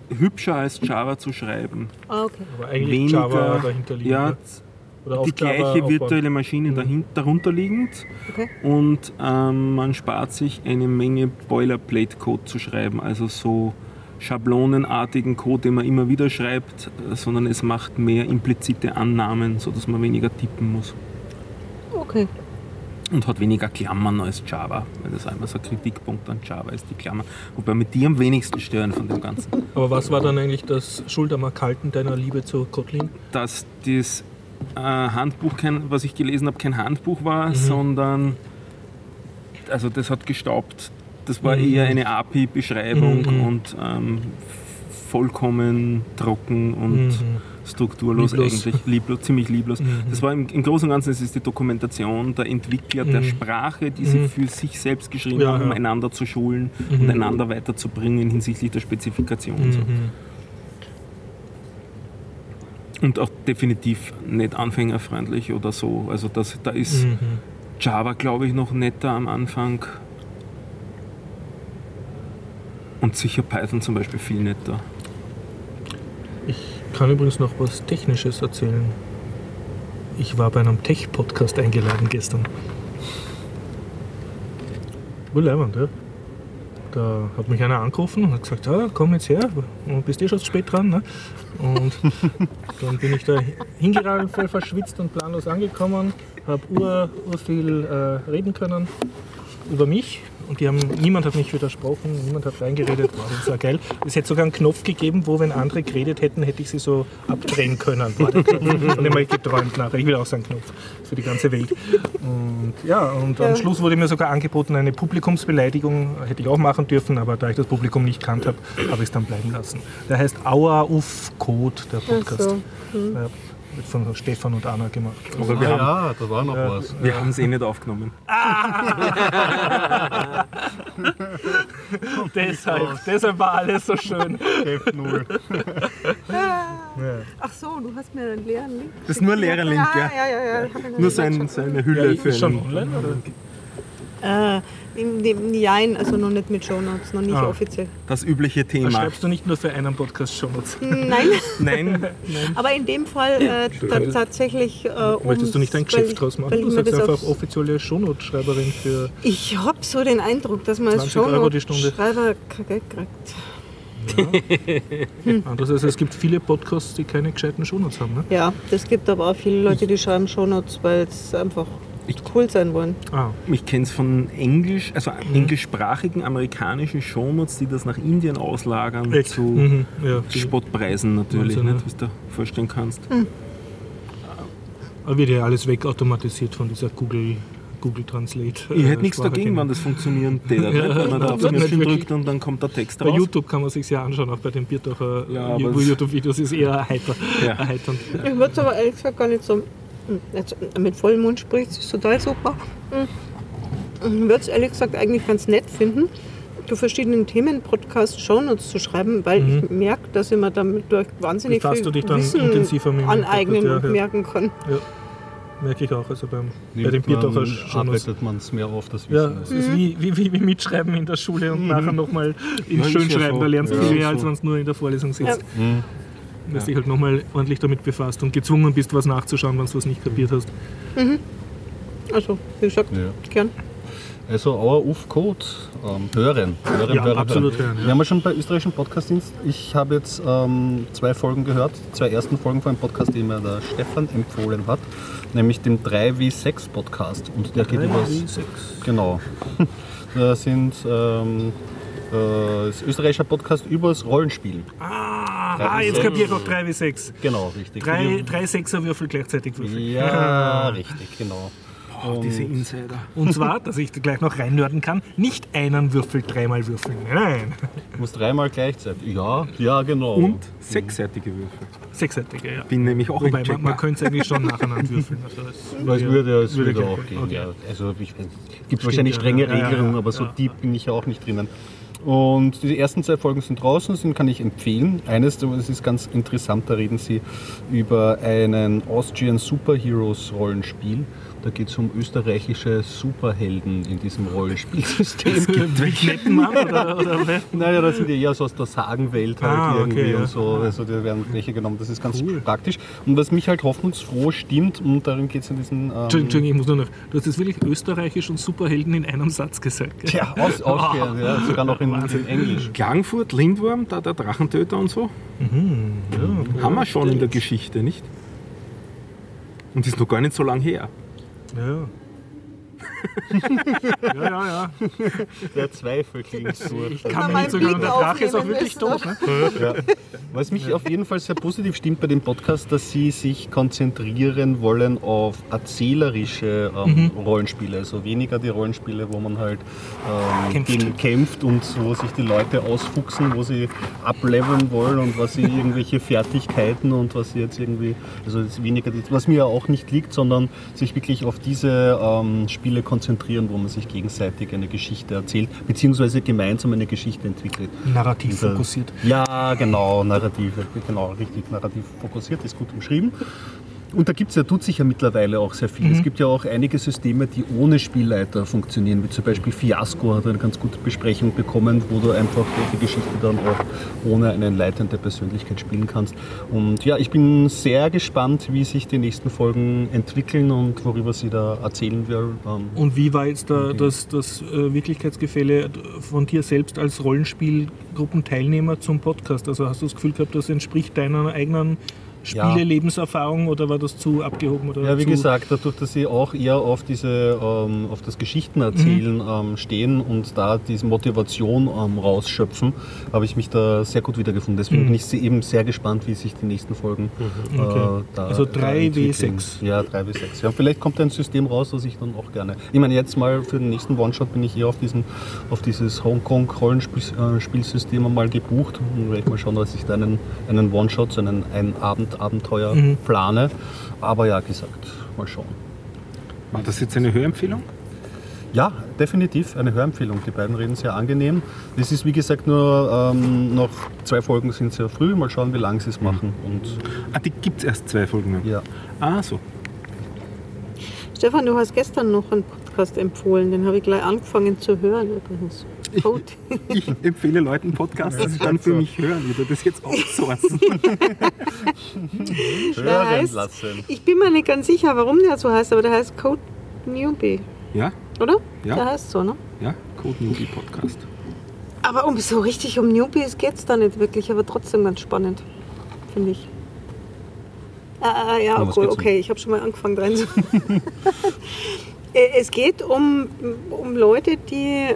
hübscher als Java zu schreiben. Ah, okay. Aber eigentlich Weniger, Java dahinter liegt. Ja, die gleiche virtuelle Maschine Mhm. dahinter, darunter liegend Okay. und ähm, man spart sich eine Menge Boilerplate-Code zu schreiben, also so schablonenartigen Code, den man immer wieder schreibt, äh, sondern es macht mehr implizite Annahmen, sodass man weniger tippen muss Okay. Und hat weniger Klammern als Java, weil das einmal so ein Kritikpunkt an Java ist, die Klammern. Wobei mit die am wenigsten stören von dem Ganzen. Aber was war dann eigentlich das Schultermark halten deiner Liebe zu Kotlin? dass das äh, Handbuch, kein, was ich gelesen habe, kein Handbuch war, Mhm. sondern also das hat gestaubt. Das war Mhm. eher eine API-Beschreibung Mhm. und ähm, vollkommen trocken und Mhm. Strukturlos Lieblos. eigentlich, lieblos, ziemlich lieblos. Mhm. Das war im, im Großen und Ganzen, das ist die Dokumentation der Entwickler der Mhm. Sprache, die sie Mhm. für sich selbst geschrieben Ja, haben, um ja. einander zu schulen Mhm. und einander weiterzubringen hinsichtlich der Spezifikation. und So. Mhm. Und auch definitiv nicht anfängerfreundlich oder so. Also das, da ist Mhm. Java, glaube ich, noch netter am Anfang. Und sicher Python zum Beispiel viel netter. Ich kann übrigens noch was Technisches erzählen. Ich war bei einem Tech-Podcast eingeladen gestern. Wohl leibend, ja. Da hat mich einer angerufen und hat gesagt, ja, komm jetzt her, und bist eh schon zu spät dran. Ne? Und dann bin ich da hingerannt, voll verschwitzt und planlos angekommen, habe ur, ur viel äh, reden können über mich. Und die haben, niemand hat mich widersprochen, niemand hat reingeredet. Wow, das war geil. Es hätte sogar einen Knopf gegeben, wo, wenn andere geredet hätten, hätte ich sie so abdrehen können. War habe ich geträumt nachher. Ich will auch so einen Knopf für die ganze Welt. Und ja, und am Ja. Schluss wurde mir sogar angeboten, eine Publikumsbeleidigung hätte ich auch machen dürfen, aber da ich das Publikum nicht kannt habe, habe ich es dann bleiben lassen. Der heißt Aua Uff Code, der Podcast. so. Ja, wird von Stefan und Anna gemacht. Aber wir, ah, haben, ja, da war noch was. wir haben es eh nicht aufgenommen. Deshalb, deshalb war alles so schön. F null. Ach so, du hast mir einen leeren Link. Das ist nur ein leerer Link, ja. ja. Ja, ja, ja. Nur nicht so, ein, angeschaut. so eine Hülle Ja, für ist schon online, oder? Äh, nein, also noch nicht mit Shownotes, noch nicht Ah. offiziell. das übliche Thema. schreibst du nicht nur für einen Podcast Shownotes. Nein, Nein, aber in dem Fall äh, ta tatsächlich. Äh, Möchtest du nicht weil- Geschäft draus machen? Du sagst das einfach offizielle Shownote-Schreiberin für. Ich habe so den Eindruck, dass man als 20 Euro die Stunde. Shownote-Schreiber kein Geld kriegt. Anders als es gibt viele Podcasts, die keine gescheiten Shownotes haben. Ne? Ja, es gibt aber auch viele Leute, die schreiben Shownotes, weil es einfach Ich- cool sein wollen. Ah, ich kenne es von Englisch, also englischsprachigen amerikanischen Shownotes, die das nach Indien auslagern echt. zu Mhm, ja, Spottpreisen natürlich, Wahnsinn, nicht, ja. was du dir vorstellen kannst. Aber wird ja alles wegautomatisiert von dieser Google, Google Translate. Ich äh, hätte nichts Sprache dagegen, wenn das funktionieren täte. nicht? Wenn man da auf Ja, nicht Knöpfchen drückt und dann kommt der Text Bei raus. YouTube kann man sich ja anschauen, auch bei den Bierdacher Ja, aber äh, es- YouTube-Videos ist eher erheiter, Ja. erheiternd. Ich würde es aber ehrlich gesagt gar nicht so. Hm, Jetzt, mit vollem Mund spricht es total super. Ich würde es ehrlich gesagt eigentlich ganz nett finden, zu verschiedenen Themen Podcasts Shownotes zu schreiben, weil ich merke, dass ich mir damit durch wahnsinnig Befasst viel du dich dann Wissen intensiver mit dem aneignen ja, und ja. merken kann. Ja. Merke ich auch. Also beim, bei Nimmt schon was. arbeitet man es mehr auf, das Ja, Wissen. es ist wie, wie, wie, wie Mitschreiben in der Schule und nachher nochmal ins Ja, ist ja Schönschreiben. so. Da lernst du Ja, viel mehr, so. als wenn du nur in der Vorlesung sitzt. Ja. Mhm. Dass dich halt nochmal ordentlich damit befasst und gezwungen bist, was nachzuschauen, wenn du was nicht kapiert hast. Also, wie gesagt, Ja. gern. Also Our Uf Code ähm, hören. hören, Ja, hören, absolut hören. hören, ja. Wir haben ja schon bei österreichischen Podcastdienst. Ich habe jetzt ähm, zwei Folgen gehört, zwei ersten Folgen von einem Podcast, den mir der Stefan empfohlen hat, nämlich dem 3W6 Podcast. Und der geht über Genau. Da sind ähm, äh, das österreichische Podcast übers Rollenspiel. Ah, Drei ah jetzt kapiere ich auch 3 wie 6. Genau, richtig. Drei, drei Sechserwürfel gleichzeitig würfeln. Ja, richtig, genau. Oh, diese Insider. Und zwar, dass ich gleich noch reinnörden kann, nicht einen Würfel dreimal würfeln. Nein. Du musst dreimal gleichzeitig. Ja, ja, genau. Und sechsseitige Würfel. Sechsseitige, ja. Bin nämlich auch Wobei, ein man, man könnte es eigentlich schon nacheinander würfeln. Also das Das würde, es würde, gehen. auch gehen. Okay. Ja. Also es gibt wahrscheinlich ja, strenge ja, ja, ja, Regelungen, aber so ja. deep bin ich ja auch nicht drinnen. Und die ersten zwei Folgen sind draußen, den kann ich empfehlen. Eines, das ist ganz interessant, da reden sie über einen Austrian Superheroes Rollenspiel. Da geht es um österreichische Superhelden in diesem Rollenspielsystem. Knettenmann oder, oder? Naja, das sind ja eher so aus der Sagenwelt halt Ah, okay, irgendwie ja. und so. Also da werden welche genommen. Das ist ganz praktisch. Und was mich halt hoffnungsfroh stimmt, und darin geht es in diesen. Ähm, Entschuldigung, Entschuldigung, ich muss nur noch. Du hast jetzt wirklich österreichisch und Superhelden in einem Satz gesagt. gell? Tja, aus, ausgehend, ja, sogar noch in, in Englisch. Klagenfurt, Lindwurm, da der Drachentöter und so. Haben wir schon in der Geschichte, nicht? Und ist noch gar nicht so lang her. Ja. ja, ja, ja. Der Zweifel klingt durch. Ich kann nicht sogar. Und der Drache ist auch wirklich tot. Ne? Ja. Was mich auf jeden Fall sehr positiv stimmt bei dem Podcast, dass sie sich konzentrieren wollen auf erzählerische ähm, Rollenspiele. Also weniger die Rollenspiele, wo man halt ähm, Kämpft. gegen kämpft und wo sich die Leute ausfuchsen, wo sie ableveln wollen und was sie irgendwelche Fertigkeiten und was sie jetzt irgendwie, also weniger, die- was mir ja auch nicht liegt, sondern sich wirklich auf diese ähm, Spiele konzentrieren, wo man sich gegenseitig eine Geschichte erzählt, beziehungsweise gemeinsam eine Geschichte entwickelt. Narrativ fokussiert. Ja, genau, narrative, genau, richtig narrativ fokussiert, ist gut umschrieben. Und da gibt's ja, tut sich ja mittlerweile auch sehr viel. Es gibt ja auch einige Systeme, die ohne Spielleiter funktionieren, wie zum Beispiel Fiasco hat eine ganz gute Besprechung bekommen, wo du einfach die Geschichte dann auch ohne eine leitende Persönlichkeit spielen kannst. Und ja, ich bin sehr gespannt, wie sich die nächsten Folgen entwickeln und worüber sie da erzählen werden. Und wie war jetzt da das, das äh, Wirklichkeitsgefälle von dir selbst als Rollenspielgruppenteilnehmer zum Podcast? Also hast du das Gefühl gehabt, das entspricht deiner eigenen Ja. Spiele-Lebenserfahrung oder war das zu abgehoben? Oder Ja, wie zu gesagt, dadurch, dass sie auch eher auf diese, ähm, auf das Geschichtenerzählen Mhm. ähm, stehen und da diese Motivation ähm, rausschöpfen, habe ich mich da sehr gut wiedergefunden. Deswegen bin ich eben sehr gespannt, wie sich die nächsten Folgen äh, Mhm. Okay. da Also da 3W6. entwickeln. Ja, 3W6. Ja, vielleicht kommt ein System raus, das ich dann auch gerne. Ich meine, jetzt mal für den nächsten One-Shot bin ich eher auf, diesen, auf dieses Hongkong-Rollenspielsystem einmal gebucht. Und werde ich mal schauen, dass ich da einen, einen One-Shot, so einen Ein-Abend-Abenteuer Mhm. plane. Aber ja, gesagt, mal schauen. War das jetzt eine Hörempfehlung? Ja, definitiv eine Hörempfehlung. Die beiden reden sehr angenehm. Es ist wie gesagt nur ähm, noch zwei Folgen sind sehr früh. Mal schauen, wie lange sie es machen. Und Ah, die gibt es erst zwei Folgen. ja, Ah, so. Stefan, du hast gestern noch einen Podcast empfohlen, den habe ich gleich angefangen zu hören übrigens. Code. Ich empfehle Leuten Podcasts, dass sie dann für mich hören. Ich würde das jetzt outsourcen. hören heißt- lassen. Ich bin mir nicht ganz sicher, warum der so heißt, aber der heißt Code Newbie, ja? oder? Ja. Der heißt so, ne? Ja, Code Newbie Podcast. Aber um so richtig um Newbies geht es da nicht wirklich, aber trotzdem ganz spannend, finde ich. Ah, ja, Um was okay, okay, ich habe schon mal angefangen. Äh, Es geht um, um Leute, die äh,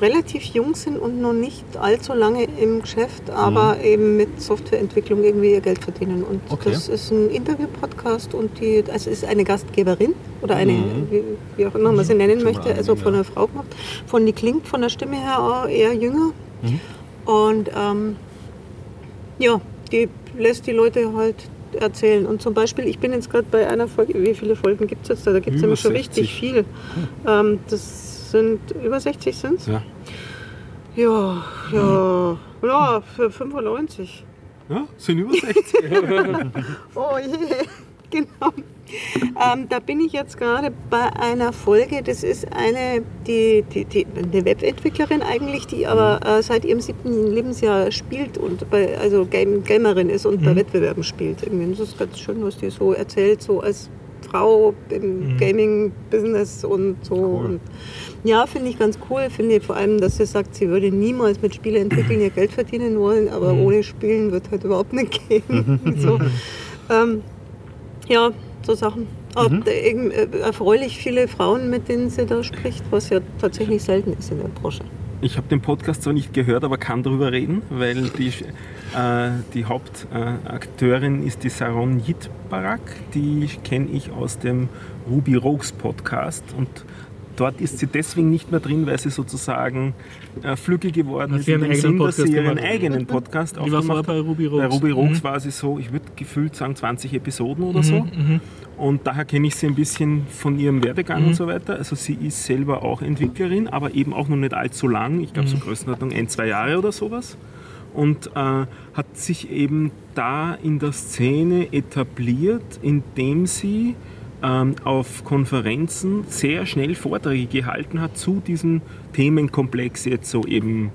relativ jung sind und noch nicht allzu lange im Geschäft, aber eben mit Softwareentwicklung irgendwie ihr Geld verdienen. Und Okay. das ist ein Interview-Podcast und die, also es ist eine Gastgeberin oder eine, wie, wie auch immer man sie nennen möchte, also von einer Frau gemacht. Von die klingt von der Stimme her auch eher jünger. Und ähm, ja, die lässt die Leute halt erzählen. Und zum Beispiel, ich bin jetzt gerade bei einer Folge, wie viele Folgen gibt es jetzt da? Da gibt es nämlich schon 60. richtig viel. Ähm, das sind über 60 sind Ja. Ja, ja, ja, für 95. ja, sind über 60. Oh je, genau. Ähm, da bin ich jetzt gerade bei einer Folge. Das ist eine, die, die, die, eine Webentwicklerin eigentlich, die aber äh, seit ihrem siebten Lebensjahr spielt und bei, also Game, Gamerin ist und bei Wettbewerben spielt. Irgendwie. Das ist ganz schön, was die so erzählt, so als Frau im Gaming-Business und so. Und ja, finde ich ganz cool. Finde ich vor allem, dass sie sagt, sie würde niemals mit Spieleentwickeln ihr Geld verdienen wollen, aber ohne Spielen wird halt überhaupt nicht gehen. so. ähm, ja, so Sachen. Da eben, äh, erfreulich viele Frauen, mit denen sie da spricht, was ja tatsächlich selten ist in der Branche. Ich habe den Podcast zwar nicht gehört, aber kann darüber reden, weil die, äh, die Hauptakteurin ist die Saron Yitbarak. Die kenne ich aus dem Ruby Rogues Podcast und dort ist sie deswegen nicht mehr drin, weil sie sozusagen äh, flügge geworden ist sie in dem Sinn, dass sie ihren eigenen Podcast Die war vorher bei Ruby Rogues. Bei Ruby Rogues Mhm. war sie so, ich würde gefühlt sagen 20 Episoden oder so. Und daher kenne ich sie ein bisschen von ihrem Werdegang Mhm. und so weiter. Also sie ist selber auch Entwicklerin, aber eben auch noch nicht allzu lang. Ich Mhm. glaube so Größenordnung ein, zwei Jahre oder sowas. Und äh, hat sich eben da in der Szene etabliert, indem sie auf Konferenzen sehr schnell Vorträge gehalten hat zu diesem Themenkomplex jetzt so eben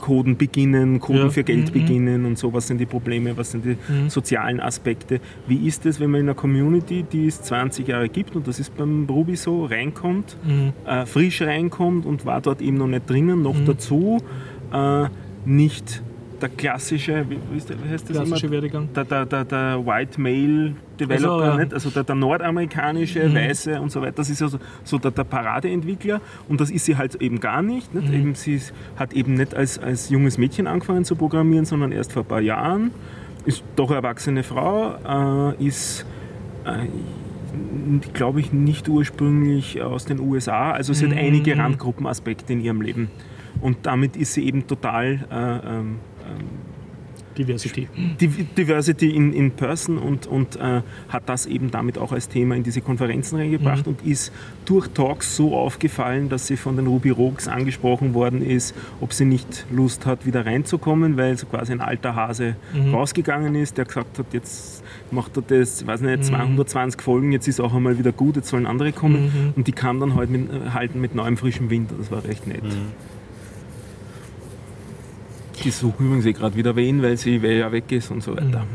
Coden beginnen, Coden Ja. für Geld Mhm. beginnen und so, was sind die Probleme, was sind die sozialen Aspekte. Wie ist es, wenn man in einer Community, die es 20 Jahre gibt, und das ist beim Ruby so, reinkommt, Mhm. äh, frisch reinkommt und war dort eben noch nicht drinnen, noch dazu äh, nicht der klassische, wie, wie heißt das Klassische immer? Werdegang. Der, der, der, der White Male Developer, Also, nicht? also der, der nordamerikanische, weiße und so weiter, das ist also so der, der Paradeentwickler und das ist sie halt eben gar nicht. nicht? Eben, sie hat eben nicht als, als junges Mädchen angefangen zu programmieren, sondern erst vor ein paar Jahren, ist doch erwachsene Frau, äh, ist äh, glaube ich, nicht ursprünglich aus den USA. Also sie hat einige Randgruppenaspekte in ihrem Leben. Und damit ist sie eben total äh, ähm, Diversity. Div- Diversity in, in Person und, und äh, hat das eben damit auch als Thema in diese Konferenzen reingebracht und ist durch Talks so aufgefallen, dass sie von den Ruby Rogues angesprochen worden ist, ob sie nicht Lust hat, wieder reinzukommen, weil so quasi ein alter Hase rausgegangen ist, der gesagt hat, jetzt macht er das, weiß nicht, 220 Folgen, jetzt ist auch einmal wieder gut, jetzt sollen andere kommen. Und die kam dann halt mit, halt mit neuem frischem Wind, das war recht nett. Die suchen übrigens eh gerade wieder wen, weil sie ja weg ist und so weiter.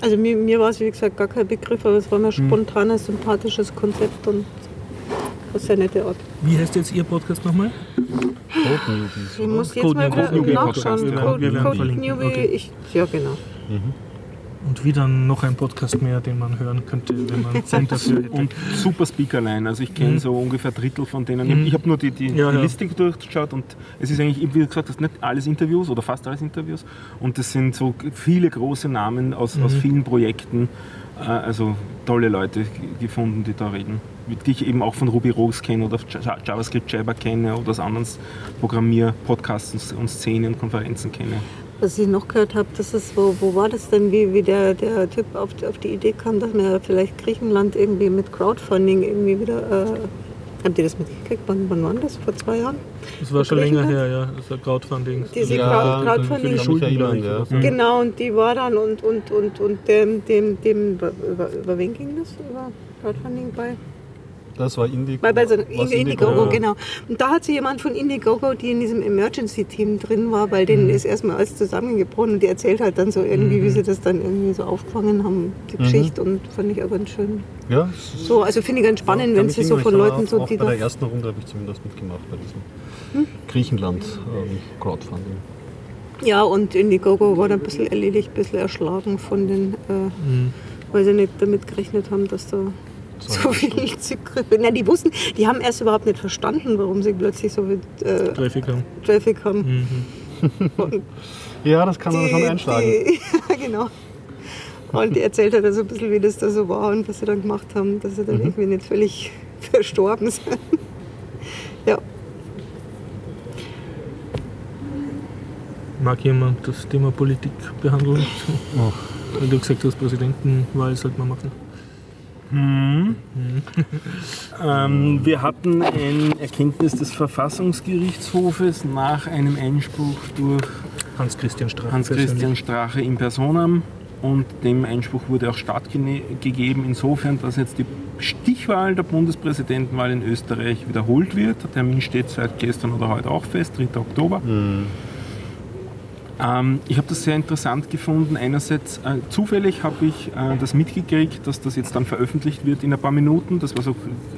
Also mir, mir war es, wie gesagt, gar kein Begriff, aber es war mir ein Hm. spontanes, sympathisches Konzept und eine sehr nette Art. Wie heißt jetzt Ihr Podcast nochmal? Code Newbies. Ich muss jetzt Code mal Newbie wieder nachschauen. Code, Code verlinken. Newbie, Okay. ich, ja genau. Und wieder noch ein Podcast mehr, den man hören könnte, wenn man Zeit dafür hätte. Und super Speakerline. Also ich kenne so ungefähr Drittel von denen. Mhm. Ich habe nur die, die, Ja, die ja. Liste durchgeschaut und es ist eigentlich, wie gesagt, das nicht alles Interviews oder fast alles Interviews. Und das sind so viele große Namen aus, aus Mhm. vielen Projekten. Äh, Also tolle Leute gefunden, die da reden. Die ich eben auch von Ruby Rose kenne oder Ja- JavaScript Jabber kenne oder aus anderen Programmier-Podcasts und Szenen und Konferenzen kenne. Was ich noch gehört habe, das ist, wo, wo war das denn, wie, wie der, der Typ auf, auf die Idee kam, dass man ja vielleicht Griechenland irgendwie mit Crowdfunding irgendwie wieder. Äh, habt ihr das mitgekriegt? Wann, wann war das? Vor zwei Jahren? Das war schon länger her, ja. Das war Crowdfunding. Diese Ja, Crowdfunding. die Schulden, Schulden, ja. ja. Genau, und die war dann und, und, und, und dem, dem, dem über, über wen ging das? Über Crowdfunding bei? Das war Indigo. Bei, bei so Indiegogo, ja. genau. Und da hat sich jemand von Indiegogo, die in diesem Emergency-Team drin war, weil Mhm. denen ist erstmal alles zusammengebrochen und die erzählt halt dann so irgendwie, wie sie das dann irgendwie so aufgefangen haben, Mhm. die Geschichte und fand ich auch ganz schön. Ja, So, also finde ich ganz spannend, Kann wenn sie so von war Leuten so, auch die bei der ersten Runde habe ich zumindest mitgemacht bei diesem Hm? Griechenland ähm. Ja, und Indiegogo war dann ein bisschen erledigt, ein bisschen erschlagen von den, äh, Mhm. weil sie nicht damit gerechnet haben, dass da so viele Zugriffe. Na, die wussten, die haben erst überhaupt nicht verstanden, warum sie plötzlich so viel äh, Traffic haben. Traffic haben. Mhm. Ja, das kann man schon einschlagen. Die, ja, genau. Und die erzählt hat also ein bisschen, wie das da so war und was sie dann gemacht haben, dass sie Mhm. dann irgendwie nicht völlig verstorben sind. ja. Mag jemand das Thema Politik behandeln? Weil du gesagt hast, Präsidentenwahl sollte man machen. Ähm, wir hatten ein Erkenntnis des Verfassungsgerichtshofes nach einem Einspruch durch Hans-Christian Strache. Hans-Christian Strache in Personam und dem Einspruch wurde auch stattgegeben, insofern, dass jetzt die Stichwahl der Bundespräsidentenwahl in Österreich wiederholt wird. Der Termin steht seit gestern oder heute auch fest, 3. Oktober. Ähm, ich habe das sehr interessant gefunden. Einerseits, äh, zufällig habe ich äh, das mitgekriegt, dass das jetzt dann veröffentlicht wird in ein paar Minuten. Das war so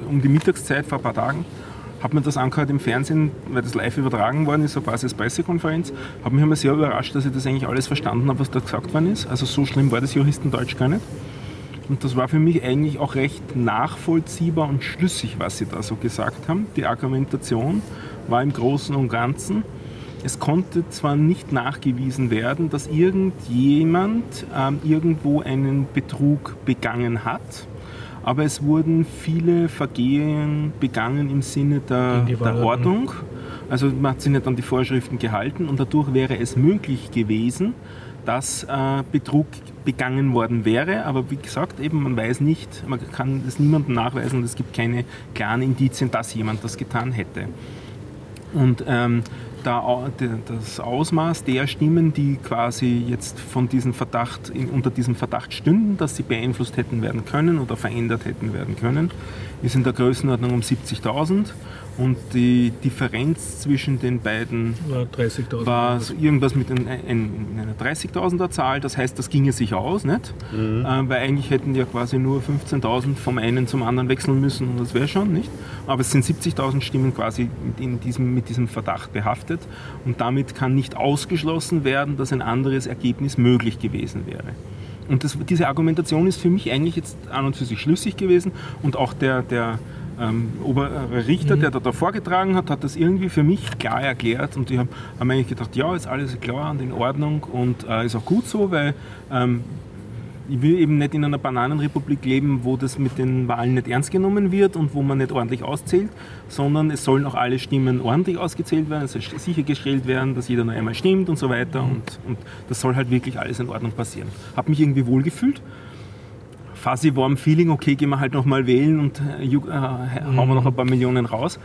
um die Mittagszeit vor ein paar Tagen. Habe mir das angehört im Fernsehen, weil das live übertragen worden ist, so quasi als Pressekonferenz. Habe mich einmal sehr überrascht, dass ich das eigentlich alles verstanden habe, was da gesagt worden ist. Also so schlimm war das Juristendeutsch gar nicht. Und das war für mich eigentlich auch recht nachvollziehbar und schlüssig, was sie da so gesagt haben. Die Argumentation war im Großen und Ganzen. Es konnte zwar nicht nachgewiesen werden, dass irgendjemand ähm, irgendwo einen Betrug begangen hat, aber es wurden viele Vergehen begangen im Sinne der, der. Ordnung. Also man hat sich nicht an die Vorschriften gehalten und dadurch wäre es möglich gewesen, dass äh, Betrug begangen worden wäre. Aber wie gesagt, eben man weiß nicht, man kann es niemandem nachweisen und es gibt keine klaren Indizien, dass jemand das getan hätte. Und ähm, das Ausmaß der Stimmen, die quasi jetzt von diesem Verdacht, unter diesem Verdacht stünden, dass sie beeinflusst hätten werden können oder verändert hätten werden können, ist in der Größenordnung um 70.000. Und die Differenz zwischen den beiden War 30.000. war so irgendwas mit ein, ein, in einer 30.000er Zahl. Das heißt, das ginge sich aus, nicht? Äh, weil eigentlich hätten die ja quasi nur 15.000 vom einen zum anderen wechseln müssen und das wäre schon, nicht? Aber es sind 70.000 Stimmen quasi mit, in diesem, mit diesem Verdacht behaftet und damit kann nicht ausgeschlossen werden, dass ein anderes Ergebnis möglich gewesen wäre. Und das, diese Argumentation ist für mich eigentlich jetzt an und für sich schlüssig gewesen und auch der, der ähm, obere Richter, der da, da vorgetragen hat, hat das irgendwie für mich klar erklärt und ich habe hab eigentlich gedacht, ja, ist alles klar und in Ordnung und äh, ist auch gut so, weil ähm, ich will eben nicht in einer Bananenrepublik leben, wo das mit den Wahlen nicht ernst genommen wird und wo man nicht ordentlich auszählt, sondern es sollen auch alle Stimmen ordentlich ausgezählt werden, es soll sichergestellt werden, dass jeder nur einmal stimmt und so weiter und, und das soll halt wirklich alles in Ordnung passieren. Habe mich irgendwie wohlgefühlt. Fuzzy warm Feeling, okay, gehen wir halt nochmal wählen und äh, äh, hauen wir noch ein paar Millionen raus.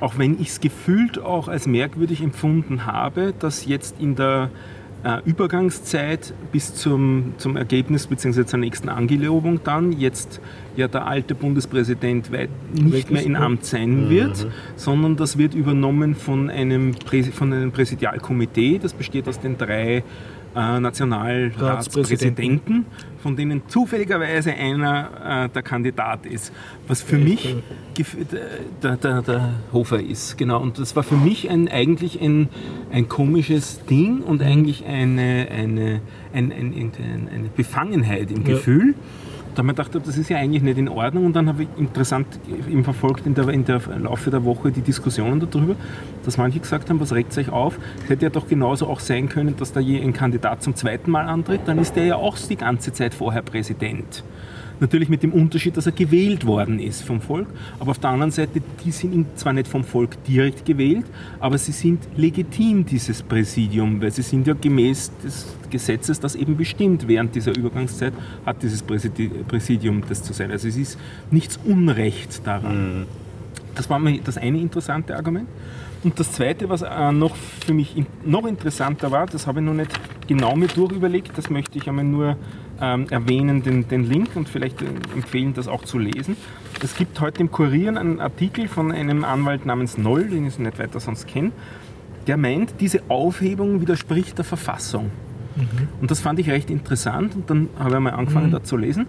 Auch wenn ich es gefühlt auch als merkwürdig empfunden habe, dass jetzt in der äh, Übergangszeit bis zum, zum Ergebnis bzw. zur nächsten Angelobung dann jetzt ja der alte Bundespräsident weit nicht mehr in? Amt sein wird, sondern das wird übernommen von einem, von einem Präsidialkomitee. Das besteht aus den drei äh, Nationalratspräsidenten, von denen zufälligerweise einer äh, der Kandidat ist. Was für mich gef- der, der, der Hofer ist, genau. Und das war für mich ein, eigentlich ein, ein komisches Ding und eigentlich eine, eine, ein, ein, ein, eine Befangenheit im Ja. Da habe ich gedacht, das ist ja eigentlich nicht in Ordnung. Und dann habe ich interessant eben verfolgt in der, in der Laufe der Woche die Diskussionen darüber, dass manche gesagt haben, was regt sich auf? Es hätte ja doch genauso auch sein können, dass da je ein Kandidat zum zweiten Mal antritt, dann ist der ja auch die ganze Zeit vorher Präsident. Natürlich mit dem Unterschied, dass er gewählt worden ist vom Volk. Aber auf der anderen Seite, die sind zwar nicht vom Volk direkt gewählt, aber sie sind legitim, dieses Präsidium, weil sie sind ja gemäß des Gesetzes, das eben bestimmt, während dieser Übergangszeit hat dieses Präsidi- Präsidium das zu sein. Also es ist nichts Unrecht daran. Das war mir das eine interessante Argument. Und das zweite, was äh, noch für mich noch interessanter war, das habe ich noch nicht genau mir durchüberlegt, das möchte ich einmal nur ähm, erwähnen, den, den Link und vielleicht äh, empfehlen, das auch zu lesen. Es gibt heute im Kurier einen Artikel von einem Anwalt namens Noll, den ich nicht weiter sonst kenne, der meint, diese Aufhebung widerspricht der Verfassung. Und das fand ich recht interessant und dann habe ich mal angefangen, da zu lesen.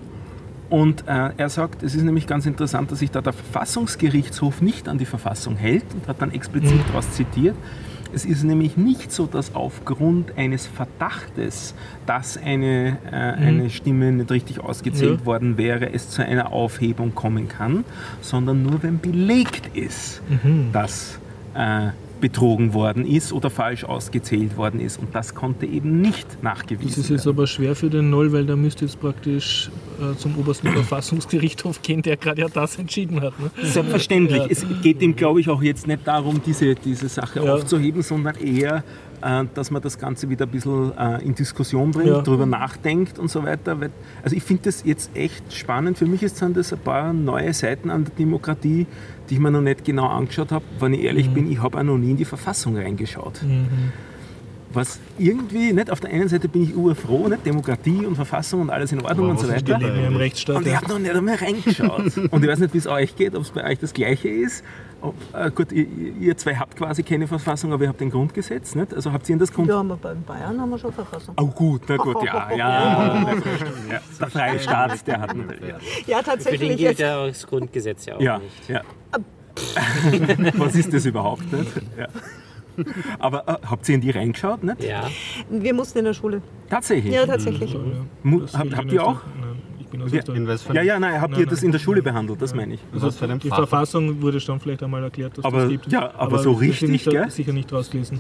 Und äh, er sagt, es ist nämlich ganz interessant, dass sich da der Verfassungsgerichtshof nicht an die Verfassung hält und hat dann explizit daraus zitiert. Es ist nämlich nicht so, dass aufgrund eines Verdachtes, dass eine, äh, eine Stimme nicht richtig ausgezählt Ja. worden wäre, es zu einer Aufhebung kommen kann, sondern nur wenn belegt ist, dass äh, betrogen worden ist oder falsch ausgezählt worden ist. Und das konnte eben nicht nachgewiesen Das ist werden. jetzt aber schwer für den Null, weil da müsste jetzt praktisch äh, zum obersten Verfassungsgerichtshof gehen, der gerade ja das entschieden hat. Ne? Selbstverständlich. Ja. Es geht ihm, glaube ich, auch jetzt nicht darum, diese, diese Sache Ja. aufzuheben, sondern eher, dass man das Ganze wieder ein bisschen äh, in Diskussion bringt, Ja. darüber nachdenkt und so weiter. Also ich finde das jetzt echt spannend. Für mich ist sind das ein paar neue Seiten an der Demokratie, die ich mir noch nicht genau angeschaut habe. Wenn ich ehrlich bin, ich habe auch noch nie in die Verfassung reingeschaut. Was irgendwie, nicht auf der einen Seite bin ich urfroh, nicht Demokratie und Verfassung und alles in Ordnung und so was ist Wir weiter. leben ja im Rechtsstaat. Und ich habe noch nicht einmal reingeschaut. und ich weiß nicht, wie es euch geht, ob es bei euch das Gleiche ist. Ob, äh, gut, ihr, ihr zwei habt quasi keine Verfassung, aber ihr habt ein Grundgesetz, nicht? Also habt ihr das Grund... Ja, aber bei Bayern haben wir schon Verfassung. Oh gut, na gut, ja, ja. ja. Der freie Staat, der hat natürlich. Ja, Ja, Für den tatsächlich. gilt ja auch das Grundgesetz ja auch ja. nicht. ja. Was ist das überhaupt? Nicht? Ja. Aber äh, habt ihr in die reingeschaut? Nicht? Ja, wir mussten in der Schule. Tatsächlich. Ja, tatsächlich. Mu- Das habt, habt ihr auch? Nein, ich bin aus Ja, Ja, ja, nein, habt Nein, ihr das nein. in der Schule behandelt, das meine ich. für einem Die? Verfassung wurde schon vielleicht einmal erklärt, dass Aber- das gibt. ja, aber so wir sind richtig, nicht, gell? sicher nicht rausgelesen.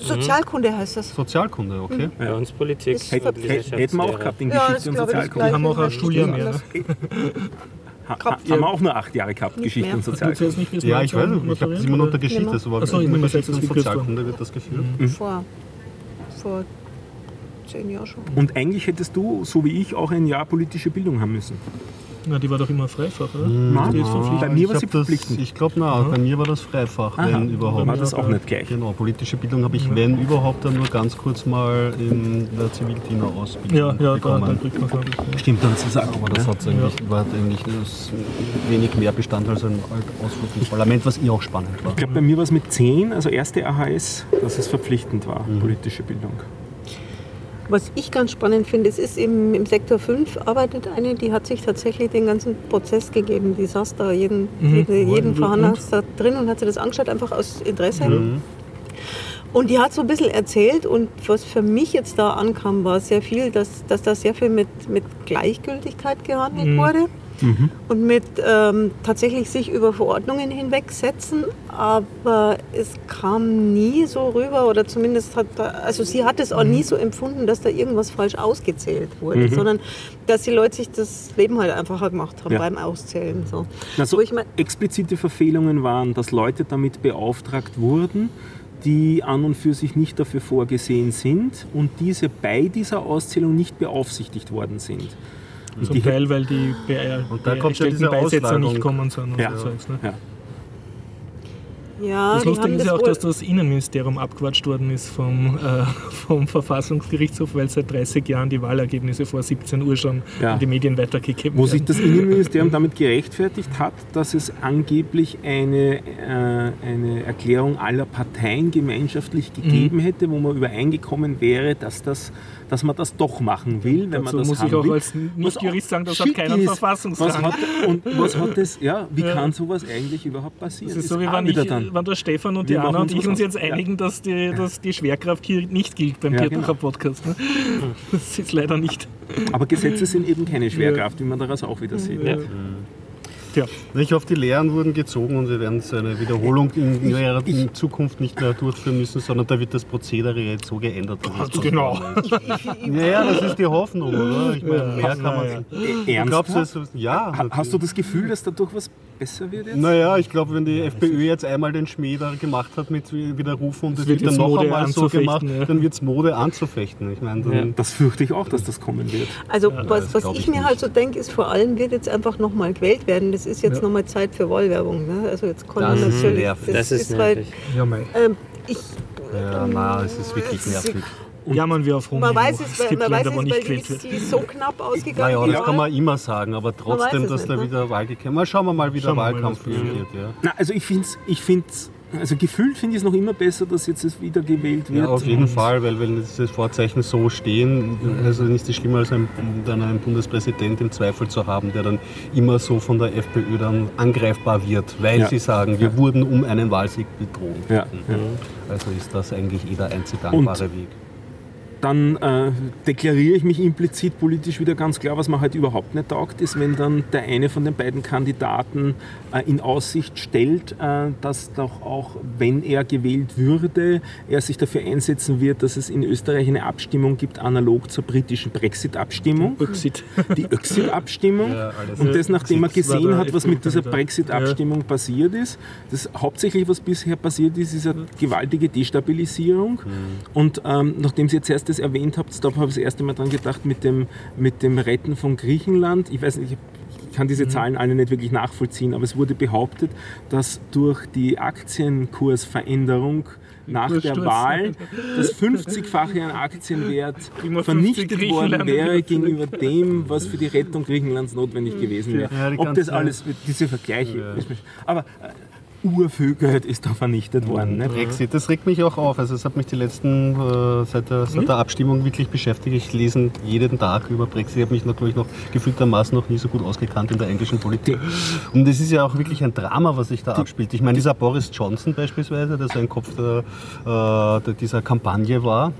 Sozialkunde heißt das. Sozialkunde, okay. bei uns Politik Hätten wir auch gehabt in Ja, Geschichte das und Sozialkunde. Die haben auch ein nicht mehr. Ha, ha, haben wir auch nur acht Jahre gehabt, Geschichte und Sozialkunde. nicht, Ja, ich weiß ich habe das Maturieren, immer noch der Geschichte, so war Ach so, immer Geschichte und Sozialkunde wird das geführt. Vor, vor zehn Jahren schon. Und eigentlich hättest du, so wie ich, auch ein Jahr politische Bildung haben müssen. Na, die war doch immer Freifach, oder? Nein. Die ist verpflichtend. Bei mir war sie verpflichtend. Ich glaube, na, bei mir war das Freifach, Aha, wenn überhaupt. war das auch nicht gleich. Genau, politische Bildung habe ich, wenn überhaupt, dann nur ganz kurz mal in der Zivildiener-Ausbildung Ja, ja, da, da bekommen. kriegt man es. Stimmt dann zu sagen. Aber das hat eigentlich, war eigentlich das wenig mehr Bestand als ein Ausflug ins Parlament, was eh auch spannend war. Ich glaube, bei mir war es mit 10, also erste AHS, dass es verpflichtend war, politische Bildung. Was ich ganz spannend finde, es ist im, im Sektor 5 arbeitet eine, die hat sich tatsächlich den ganzen Prozess gegeben. Die saß da jeden, jede, jeden Und? Verhandlungstag drin und hat sich das angeschaut, einfach aus Interesse. Und die hat so ein bisschen erzählt und was für mich jetzt da ankam, war sehr viel, dass, dass da sehr viel mit, mit Gleichgültigkeit gehandelt wurde und mit ähm, tatsächlich sich über Verordnungen hinwegsetzen, aber es kam nie so rüber oder zumindest hat also sie hat es auch nie so empfunden, dass da irgendwas falsch ausgezählt wurde, sondern dass die Leute sich das Leben halt einfacher gemacht haben Ja. beim Auszählen. So. Also ich mein, explizite Verfehlungen waren, dass Leute damit beauftragt wurden, die an und für sich nicht dafür vorgesehen sind und diese bei dieser Auszählung nicht beaufsichtigt worden sind. Zum Die- Teil, weil die Und da kommt ja diese Beisetzer nicht kommen sind und Ja. so ne? Ja. ja, Das Lustige ist ja auch, dass das Innenministerium abgewatscht worden ist vom, äh, vom Verfassungsgerichtshof, weil seit 30 Jahren die Wahlergebnisse vor 17 Uhr schon Ja. an die Medien weitergegeben Wo sich werden. das Innenministerium damit gerechtfertigt hat, dass es angeblich eine, äh, eine Erklärung aller Parteien gemeinschaftlich Mhm. gegeben hätte, wo man übereingekommen wäre, dass, das, dass man das doch machen will, wenn Dazu man das muss haben ich auch will. als Nicht-Jurist sagen, das hat keinen. Verfassungsrang. Was hat, und was hat das, ja, wie Ja. kann sowas eigentlich überhaupt passieren? Das ist so, wie wenn, ich, wenn der Stefan und Wir die Anna und ich uns jetzt einigen, dass, die, dass die Schwerkraft hier nicht gilt beim Ja, Kirchhofer genau. Podcast. Ne? Das ist leider nicht. Aber Gesetze sind eben keine Schwerkraft, wie man daraus auch wieder sieht. Ja. Ich hoffe, die Lehren wurden gezogen und wir werden so eine Wiederholung in, in Zukunft nicht mehr durchführen müssen, sondern da wird das Prozedere jetzt so geändert. genau. ist. Ja, ja, das ist die Hoffnung, oder? Ich meine, mehr kann man. naja. Du glaubst, Ernsthaft? das, ja. Ha- Hast du das Gefühl, dass dadurch was besser wird jetzt? Naja, ich glaube, wenn die FPÖ jetzt einmal den Schmäh da gemacht hat mit Widerrufen und es wird wird dann noch Mode einmal so gemacht, ja. dann wird es Mode anzufechten. Ich meine, dann, Das fürchte ich auch, dass das kommen wird. Also das was, was ich, ich mir nicht. halt so denke, ist vor allem wird jetzt einfach nochmal gewählt werden. Das ist jetzt Ja. nochmal Zeit für Wahlwerbung. Ne? Also jetzt kann Das man ist natürlich. nervig. Das ist halt, nervig. Ja, mei. ähm, ich, ja, na, es ist wirklich nervig. Jammern wir auf hohem man weiß es, weil, gibt man weiß Länder, es wo nicht weil die wird. die so knapp ausgegangen. Naja, das kann man immer sagen, aber trotzdem, weiß es dass nicht, da ne? wieder Wahl gekämpft Mal schauen wir mal, wie der Schauen Wahlkampf wird. Ja. Na, also ich finde es, ich find's, also gefühlt finde ich es noch immer besser, dass jetzt es wieder gewählt wird. Ja, auf jeden Fall, weil wenn diese Vorzeichen so stehen, also ist es schlimmer als ein, dann einen Bundespräsident im Zweifel zu haben, der dann immer so von der FPÖ dann angreifbar wird, weil Ja. sie sagen, wir wurden um einen Wahlsieg bedroht. Ja, ja. Also ist das eigentlich eh der einzig gangbare Weg. Dann äh, deklariere ich mich implizit politisch wieder ganz klar, was man halt überhaupt nicht taugt, ist, wenn dann der eine von den beiden Kandidaten in Aussicht stellt, äh, dass doch auch, wenn er gewählt würde, er sich dafür einsetzen wird, dass es in Österreich eine Abstimmung gibt, analog zur britischen Brexit-Abstimmung. Exit. Die Exit-Abstimmung. Ja, und das, nachdem er gesehen hat, was mit dieser. Brexit-Abstimmung passiert ist. Das hauptsächlich, was bisher passiert ist, ist eine gewaltige Destabilisierung. Und ähm, nachdem Sie jetzt erst das erwähnt habt, da habe ich das erste Mal dran gedacht mit dem, mit dem Retten von Griechenland. Ich weiß nicht, ich ich kann diese Zahlen alle nicht wirklich nachvollziehen, aber es wurde behauptet, dass durch die Aktienkursveränderung nach der. Wahl das 50-fache an Aktienwert Immer 50 vernichtet worden wäre gegenüber dem, was für die Rettung Griechenlands notwendig gewesen wäre. Ob das alles, diese Vergleiche, aber Geld ist da vernichtet worden. Nicht? Brexit, das regt mich auch auf. Also es hat mich die letzten, äh, seit, der, seit der Abstimmung wirklich beschäftigt. Ich lese jeden Tag über Brexit. Ich habe mich noch, glaube ich, noch gefühltermaßen noch nie so gut ausgekannt in der englischen Politik. Und es ist ja auch wirklich ein Drama, was sich da abspielt. Ich meine, dieser Boris Johnson beispielsweise, der so ein Kopf der, äh, dieser Kampagne war,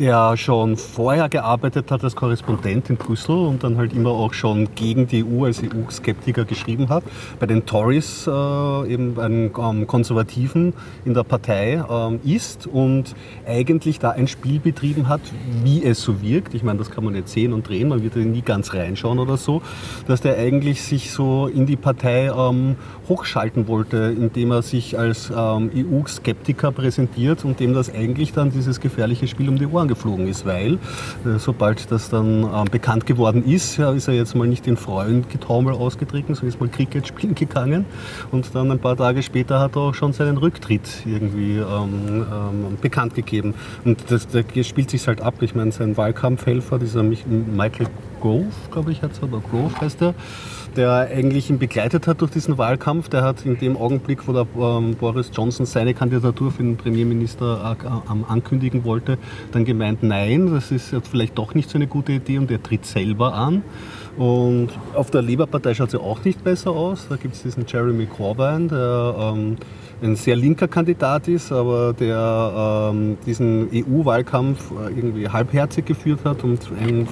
der schon vorher gearbeitet hat als Korrespondent in Brüssel und dann halt immer auch schon gegen die EU als EU-Skeptiker geschrieben hat. Bei den Tories äh, eben ein ähm, Konservativen in der Partei ähm, ist und eigentlich da ein Spiel betrieben hat, wie es so wirkt. Ich meine, das kann man jetzt sehen und drehen, man wird ja nie ganz reinschauen oder so, dass der eigentlich sich so in die Partei ähm, hochschalten wollte, indem er sich als ähm, EU-Skeptiker präsentiert und dem das eigentlich dann dieses gefährliche Spiel um die Ohren geflogen ist, weil äh, sobald das dann ähm, bekannt geworden ist, ist er jetzt mal nicht in Freuengetaumel ausgetreten, sondern ist mal Cricket spielen gegangen und dann ein paar Tage später hat er auch schon seinen Rücktritt irgendwie ähm, ähm, bekannt gegeben. Und das, da spielt sich halt ab. Ich meine, sein Wahlkampfhelfer, dieser Mich- Michael Gove, glaube ich, heißt er, oder Grove heißt er, der eigentlich ihn begleitet hat durch diesen Wahlkampf, der hat in dem Augenblick, wo der ähm, Boris Johnson seine Kandidatur für den Premierminister äh, ankündigen wollte, dann gemeint, nein, das ist vielleicht doch nicht so eine gute Idee und er tritt selber an. Und auf der Labour-Partei schaut es ja auch nicht besser aus. Da gibt es diesen Jeremy Corbyn, der ähm, ein sehr linker Kandidat ist, aber der ähm, diesen EU-Wahlkampf äh, irgendwie halbherzig geführt hat und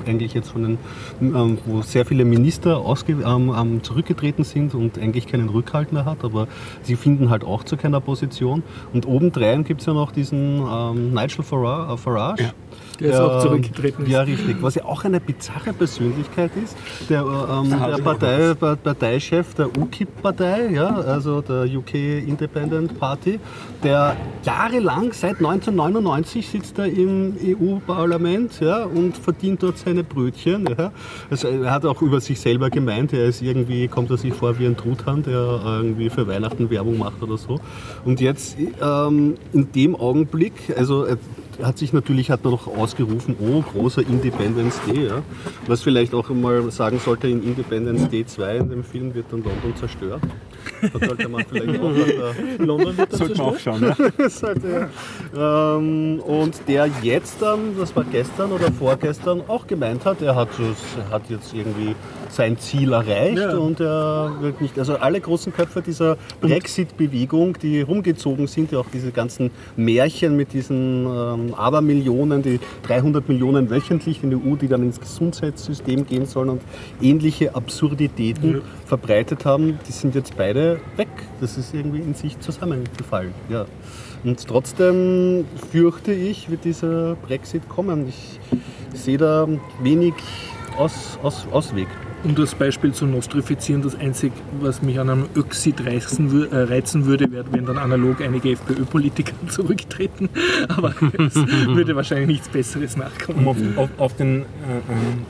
eigentlich jetzt von den, ähm, wo sehr viele Minister ausge, ähm, ähm, zurückgetreten sind und eigentlich keinen Rückhalt mehr hat, aber sie finden halt auch zu keiner Position. Und obendrein gibt es ja noch diesen ähm, Nigel Farage, äh, Farage Der ist auch zurückgetreten ist. Ja, richtig. Was ja auch eine bizarre Persönlichkeit ist. Der, ähm, hab der Partei, Pa- Parteichef der UKIP-Partei, ja, also der UK Independent Party, der jahrelang, seit 1999 sitzt er im EU-Parlament ja, und verdient dort seine Brötchen. Ja. Also er hat auch über sich selber gemeint, er ist irgendwie, kommt er sich vor wie ein Truthahn, der irgendwie für Weihnachten Werbung macht oder so. Und jetzt ähm, in dem Augenblick, also er hat sich natürlich hat man noch ausgerufen, oh, großer Independence Day. Ja. Was vielleicht auch mal sagen sollte, in Independence Day 2 in dem Film wird dann London zerstört. Da sollte man vielleicht auch nach der London wird dann Sollte man auch zerstört. schauen. Ja? Ähm, und der jetzt dann, das war gestern oder vorgestern, auch gemeint hat, er hat, er hat jetzt irgendwie sein Ziel erreicht Ja. und er wird nicht, also alle großen Köpfe dieser Brexit-Bewegung, die rumgezogen sind, ja auch diese ganzen Märchen mit diesen ähm, Abermillionen, die 300 Millionen wöchentlich in der EU, die dann ins Gesundheitssystem gehen sollen und ähnliche Absurditäten verbreitet haben, die sind jetzt beide weg. Das ist irgendwie in sich zusammengefallen. Ja. Und trotzdem fürchte ich, wird dieser Brexit kommen. Ich sehe da wenig Aus, Aus, Ausweg. Um das Beispiel zu nostrifizieren, das Einzige, was mich an einem Öxid reizen, wür- äh, reizen würde, wäre, wenn dann analog einige FPÖ-Politiker zurücktreten. Aber es würde wahrscheinlich nichts Besseres nachkommen. Um auf, auf, auf den äh, ähm,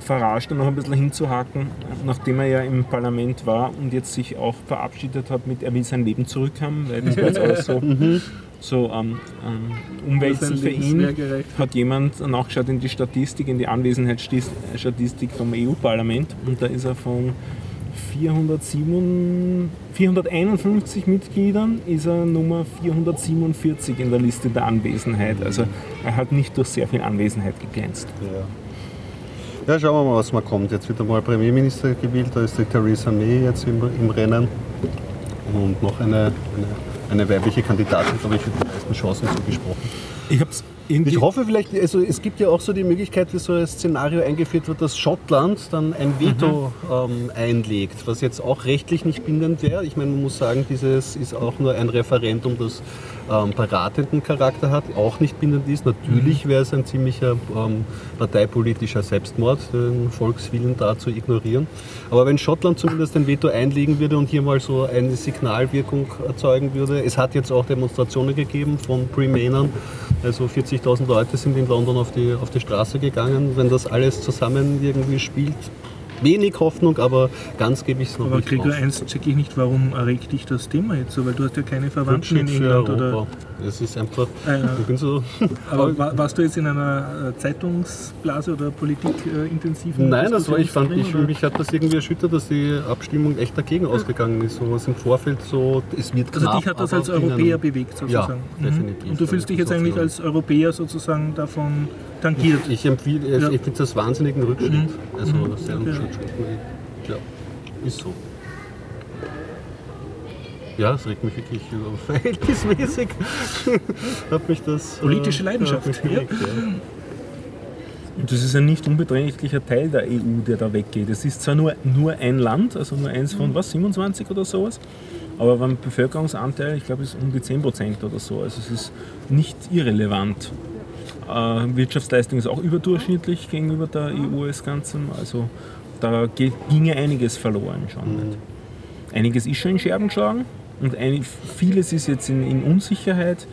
Farage dann noch ein bisschen hinzuhaken, nachdem er ja im Parlament war und jetzt sich auch verabschiedet hat mit, er will sein Leben zurückhaben, weil das war jetzt alles so, so ähm, ähm, umwälzend für ihn. Hat jemand nachgeschaut in die Statistik, in die Anwesenheitsstatistik vom EU-Parlament und da ist er von 407, 451 Mitgliedern ist er Nummer 447 in der Liste der Anwesenheit. Also er hat nicht durch sehr viel Anwesenheit geglänzt. Ja. ja, schauen wir mal, was mal kommt. Jetzt wird einmal Premierminister gewählt, da ist die Theresa May jetzt im, im Rennen. Und noch eine, eine, eine weibliche Kandidatin, glaube ich, für die meisten Chancen zugesprochen. Ich habe es Ich hoffe vielleicht, also es gibt ja auch so die Möglichkeit, wie so ein Szenario eingeführt wird, dass Schottland dann ein Veto ähm, einlegt, was jetzt auch rechtlich nicht bindend wäre. Ich meine, man muss sagen, dieses ist auch nur ein Referendum, das ähm, beratenden Charakter hat, auch nicht bindend ist. Natürlich wäre es ein ziemlicher ähm, parteipolitischer Selbstmord, den Volkswillen da zu ignorieren. Aber wenn Schottland zumindest ein Veto einlegen würde und hier mal so eine Signalwirkung erzeugen würde, es hat jetzt auch Demonstrationen gegeben von Pre-Mainern, also 40.000 Leute sind in London auf die, auf die Straße gegangen. Wenn das alles zusammen irgendwie spielt, wenig Hoffnung, aber ganz gebe ich es noch Aber nicht Gregor, auf. eins checke ich nicht, warum erregt dich das Thema jetzt so? Weil du hast ja keine Verwandten in für England. Europa. Oder, Es ist einfach, Äh, ich so, aber wa- warst du jetzt in einer äh, Zeitungsblase oder politikintensiven Nein, das war, ich fand, ich, mich hat das irgendwie erschüttert, dass die Abstimmung echt dagegen ausgegangen ist. So was im Vorfeld so, es wird Also knapp, dich hat das als Europäer bewegt sozusagen. Mhm. definitiv. Und du fühlst dich jetzt Also eigentlich als Europäer sozusagen davon tangiert. Ich empfehle, also Ja. ich finde das wahnsinnigen Rückschritt. Mhm. Also Mhm. sehr Okay. Rückschritt. Ja, ist so. Ja, es regt mich wirklich verhältnismäßig. hat mich das. äh, Politische Leidenschaft, hat mich ja. Und das ist ein nicht unbeträchtlicher Teil der EU, der da weggeht. Es ist zwar nur, nur ein Land, also nur eins von was, 27 oder sowas, aber beim Bevölkerungsanteil, ich glaube, es ist um die 10 Prozent oder so. Also es ist nicht irrelevant. Äh, Wirtschaftsleistung ist auch überdurchschnittlich gegenüber der EU als Ganzem. Also da ginge einiges verloren schon. Nicht? Einiges ist schon in Scherben geschlagen und ein, vieles ist jetzt in, in Unsicherheit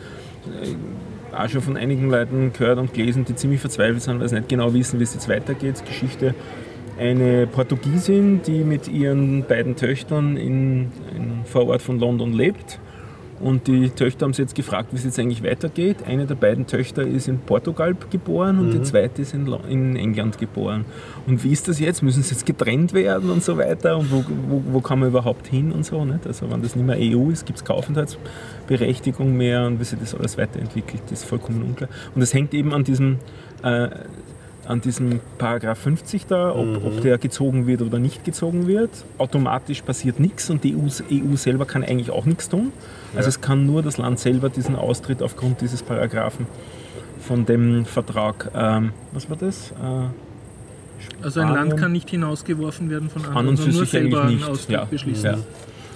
auch schon von einigen Leuten gehört und gelesen, die ziemlich verzweifelt sind, weil sie nicht genau wissen, wie es jetzt weitergeht. Geschichte eine Portugiesin, die mit ihren beiden Töchtern in, in Vorort von London lebt. Und die Töchter haben sie jetzt gefragt, wie es jetzt eigentlich weitergeht. Eine der beiden Töchter ist in Portugal geboren und die zweite ist in, in England geboren. Und wie ist das jetzt? Müssen sie jetzt getrennt werden und so weiter? Und wo, wo, wo kann man überhaupt hin und so? Nicht? Also wenn das nicht mehr EU ist, gibt es keine Aufenthaltsberechtigung mehr und wie sich das alles weiterentwickelt, ist vollkommen unklar. Und das hängt eben an diesem äh, an diesem Paragraph 50 da, ob, ob der gezogen wird oder nicht gezogen wird. Automatisch passiert nichts und die EU, EU selber kann eigentlich auch nichts tun. Also es kann nur das Land selber diesen Austritt aufgrund dieses Paragraphen von dem Vertrag, ähm, was war das? Äh, Also ein Land kann nicht hinausgeworfen werden von An anderen, und für sondern nur sich eigentlich selber einen nicht. Austritt Ja. beschließen. Ja.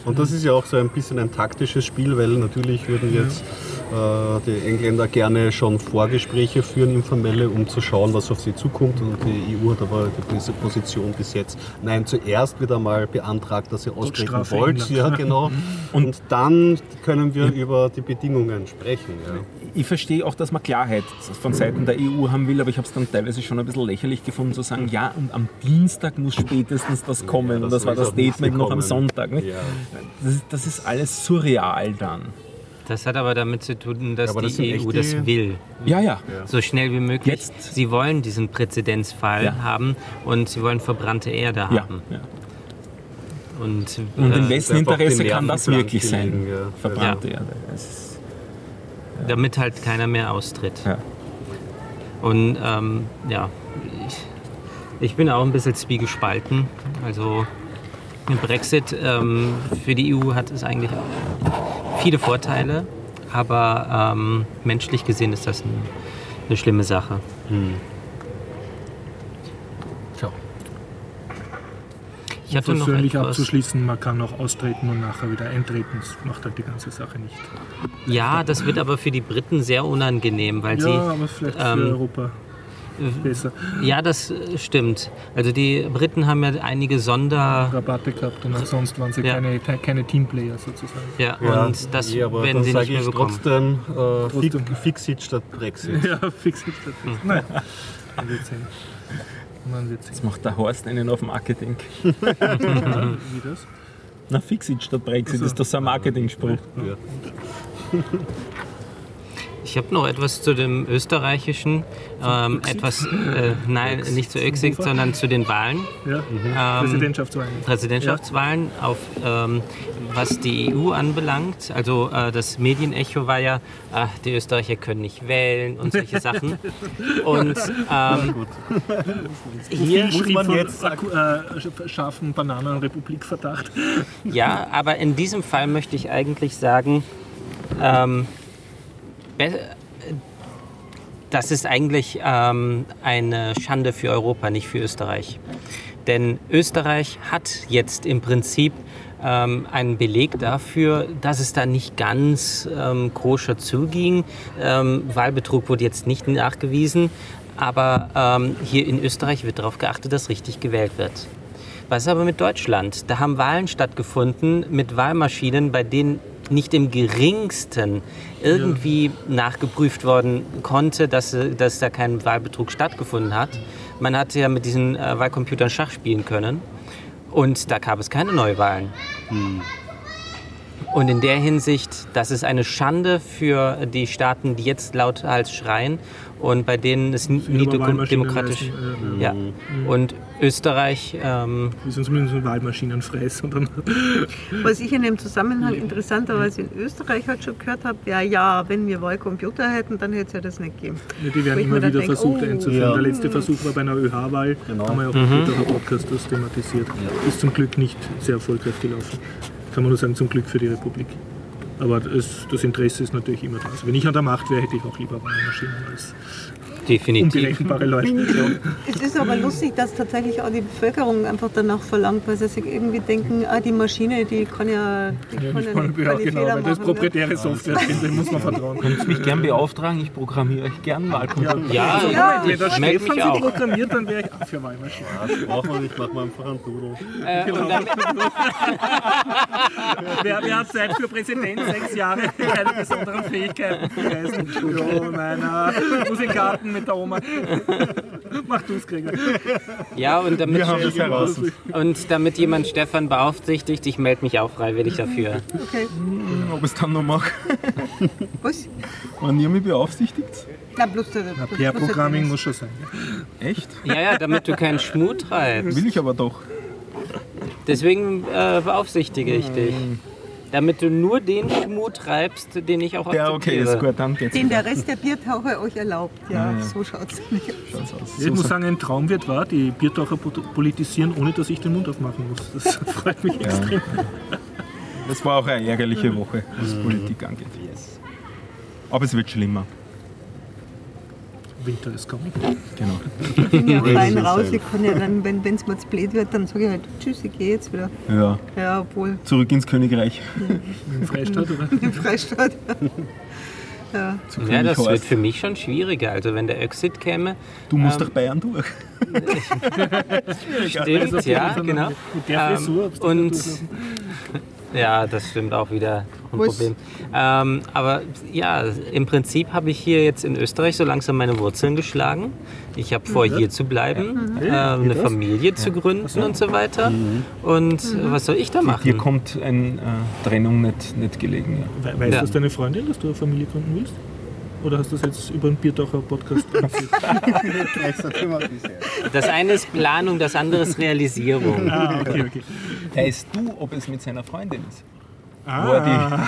Und das ist ja auch so ein bisschen ein taktisches Spiel, weil natürlich würden jetzt äh, die Engländer gerne schon Vorgespräche führen, informelle, um zu schauen, was auf sie zukommt. Und die EU hat aber diese Position bis jetzt. Nein, zuerst wird einmal beantragt, dass ihr austreten wollt. England. Ja, genau. Und, dann können wir über die Bedingungen sprechen. Ja. Ich verstehe auch, dass man Klarheit von Seiten der EU haben will, aber ich habe es dann teilweise schon ein bisschen lächerlich gefunden, zu sagen, ja, und am Dienstag muss spätestens das kommen. Ja, und das das war das Statement noch am. Sonntag. Ja. Das, ist, das ist alles surreal dann. Das hat aber damit zu tun, dass Ja, das die EU das will. Ja, ja. So schnell wie möglich. Jetzt- Sie wollen diesen Präzedenzfall Ja. haben und sie wollen verbrannte Erde Ja, haben. ja. Und, Und in äh, wessen Interesse kann das wirklich sein? Verbrannte Erde. Damit halt keiner mehr austritt. Und ähm, ja, ich, ich bin auch ein bisschen zwiegespalten. Also der Brexit ähm, für die EU hat es eigentlich auch viele Vorteile, aber ähm, menschlich gesehen ist das ein, eine schlimme Sache. Tja. Ich hatte noch persönlich etwas. abzuschließen, man kann auch austreten und nachher wieder eintreten. Das macht halt die ganze Sache nicht. Ja, das wird aber für die Briten sehr unangenehm, weil Ja, sie aber vielleicht für ähm, Europa besser. Ja, das äh, stimmt. Also die Briten haben ja einige Sonder... Rabatte gehabt und ansonsten waren sie Ja. keine, keine Teamplayer sozusagen. Ja, Ja, und das eh, aber werden sie nicht mehr bekommen. trotzdem, äh, Trotzdem. Fi- Fixit statt Brexit. Ja, fix ist das. Hm. Nein, man wird sehen. Jetzt macht der Horst einen auf Marketing. Wie das? Na, Fixit statt Brexit Also- ist doch so ein Marketing-Spruch. Ja. Ich habe noch etwas zu dem österreichischen, ähm, etwas, äh, nein, nicht zu Öxig, sondern zu den Wahlen, Ja, ähm, Präsidentschaftswahlen. Präsidentschaftswahlen, auf, ähm, was die EU anbelangt. Also äh, das Medienecho war ja, ach, die Österreicher können nicht wählen und solche Sachen. Und ähm, hier, muss man jetzt äh, scharfen Bananenrepublik-Verdacht. Ja, aber in diesem Fall möchte ich eigentlich sagen, ähm, das ist eigentlich ähm, eine Schande für Europa, nicht für Österreich. Denn Österreich hat jetzt im Prinzip ähm, einen Beleg dafür, dass es da nicht ganz ähm, koscher zuging. Ähm, Wahlbetrug wurde jetzt nicht nachgewiesen, aber ähm, hier in Österreich wird darauf geachtet, dass richtig gewählt wird. Was ist aber mit Deutschland? Da haben Wahlen stattgefunden mit Wahlmaschinen, bei denen nicht im geringsten irgendwie nachgeprüft worden konnte, dass, äh, dass da kein Wahlbetrug stattgefunden hat. Man hatte ja mit diesen äh, Wahlcomputern Schach spielen können und da gab es keine Neuwahlen. Und in der Hinsicht, das ist eine Schande für die Staaten, die jetzt lauthals schreien und bei denen es nie demokratisch. äh, Ja. Und Österreich, ähm, Wir sind zumindest ein Wahlmaschinenfress. Was ich in dem Zusammenhang interessanterweise in Österreich halt schon gehört habe, ja, ja, wenn wir Wahlcomputer hätten, dann hätte es ja das nicht gegeben. Ja, die werden Wo immer wieder denk, versucht oh. einzuführen. Ja. Der letzte Versuch war bei einer ÖH-Wahl. Genau. Haben wir ja auch Mhm. im Podcast das thematisiert. Ist zum Glück nicht sehr erfolgreich gelaufen. Kann man nur sagen, zum Glück für die Republik. Aber es, das Interesse ist natürlich immer da. Also wenn ich an der Macht wäre, hätte ich auch lieber Wahlmaschinen als definitiv. Leute. Es ist aber lustig, dass tatsächlich auch die Bevölkerung einfach danach verlangt, weil sie sich irgendwie denken, ah, die Maschine, die kann ja, die Ja, kann ja kann, ja, genau, das machen. ne? proprietäre Software sind, dem muss man vertrauen. Könnt mich gern beauftragen, ich programmiere euch gern Wahlcomputer. Ja, Also, Ja, wenn der Stefan sie auch. programmiert, dann wäre ich auch für Wahlmaschinen. Das brauchen wir nicht, machen wir einfach einen Doodle. Äh, und damit, Wer, wer hat Zeit für Präsident? Sechs Jahre, keine besonderen Fähigkeiten vorweisen. Ja, meiner. Muss im Garten mit der Oma. Mach du es, Gregor. ja, und damit, und damit jemand Stefan beaufsichtigt, ich melde mich auch freiwillig dafür. Okay. Ob ich es dann noch mache. Was? Wenn ihr mich beaufsichtigt? Na, bloß der, bloß- Per bloß der Programming Dennis. muss schon sein. Echt? Ja, ja, damit du keinen Schmut treibst. Will ich aber doch. Deswegen äh, beaufsichtige ich dich. Damit du nur den Schmut treibst, den ich auch akzeptiere. Ja, okay, ist gut, dann geht's. Den der Rest der Biertaucher euch erlaubt. Ja, Ja, ja. so schaut es nicht aus. Schaut's aus. Ich So muss sa- sagen, ein Traum wird wahr, die Biertaucher politisieren, ohne dass ich den Mund aufmachen muss. Das freut mich extrem. Das war auch eine ärgerliche Woche, was Politik angeht. Aber es wird schlimmer. Winter ist coming. Genau. Ich bin ja fein raus. Ich kann ja dann, wenn es mir zu blöd wird, dann sage ich halt Tschüss, ich gehe jetzt wieder. Ja. Ja, obwohl Zurück ins Königreich. Im Freistaat, oder? im Freistaat. ja. Ja, das wird für mich schon schwieriger. Also wenn der Exit käme, Du musst ähm, durch Bayern durch. stimmt, ja, genau. Mit der Frisur. Ähm, und. Ja, das stimmt auch wieder ein Was? Problem. Ähm, aber ja, im Prinzip habe ich hier jetzt in Österreich so langsam meine Wurzeln geschlagen. Ich habe vor, hier zu bleiben, äh, eine das? Familie zu gründen und so weiter. Und äh, was soll ich da Dir machen? kommt eine äh, Trennung nicht, nicht gelegen. Ja. We- Weiß Ja. das deine Freundin, dass du eine Familie gründen willst? Oder hast du das jetzt über organisiert? Extra thematisiert. Das eine ist Planung, das andere ist Realisierung. ah, okay, okay. Weißt du, ob es mit seiner Freundin ist? Wo Ah,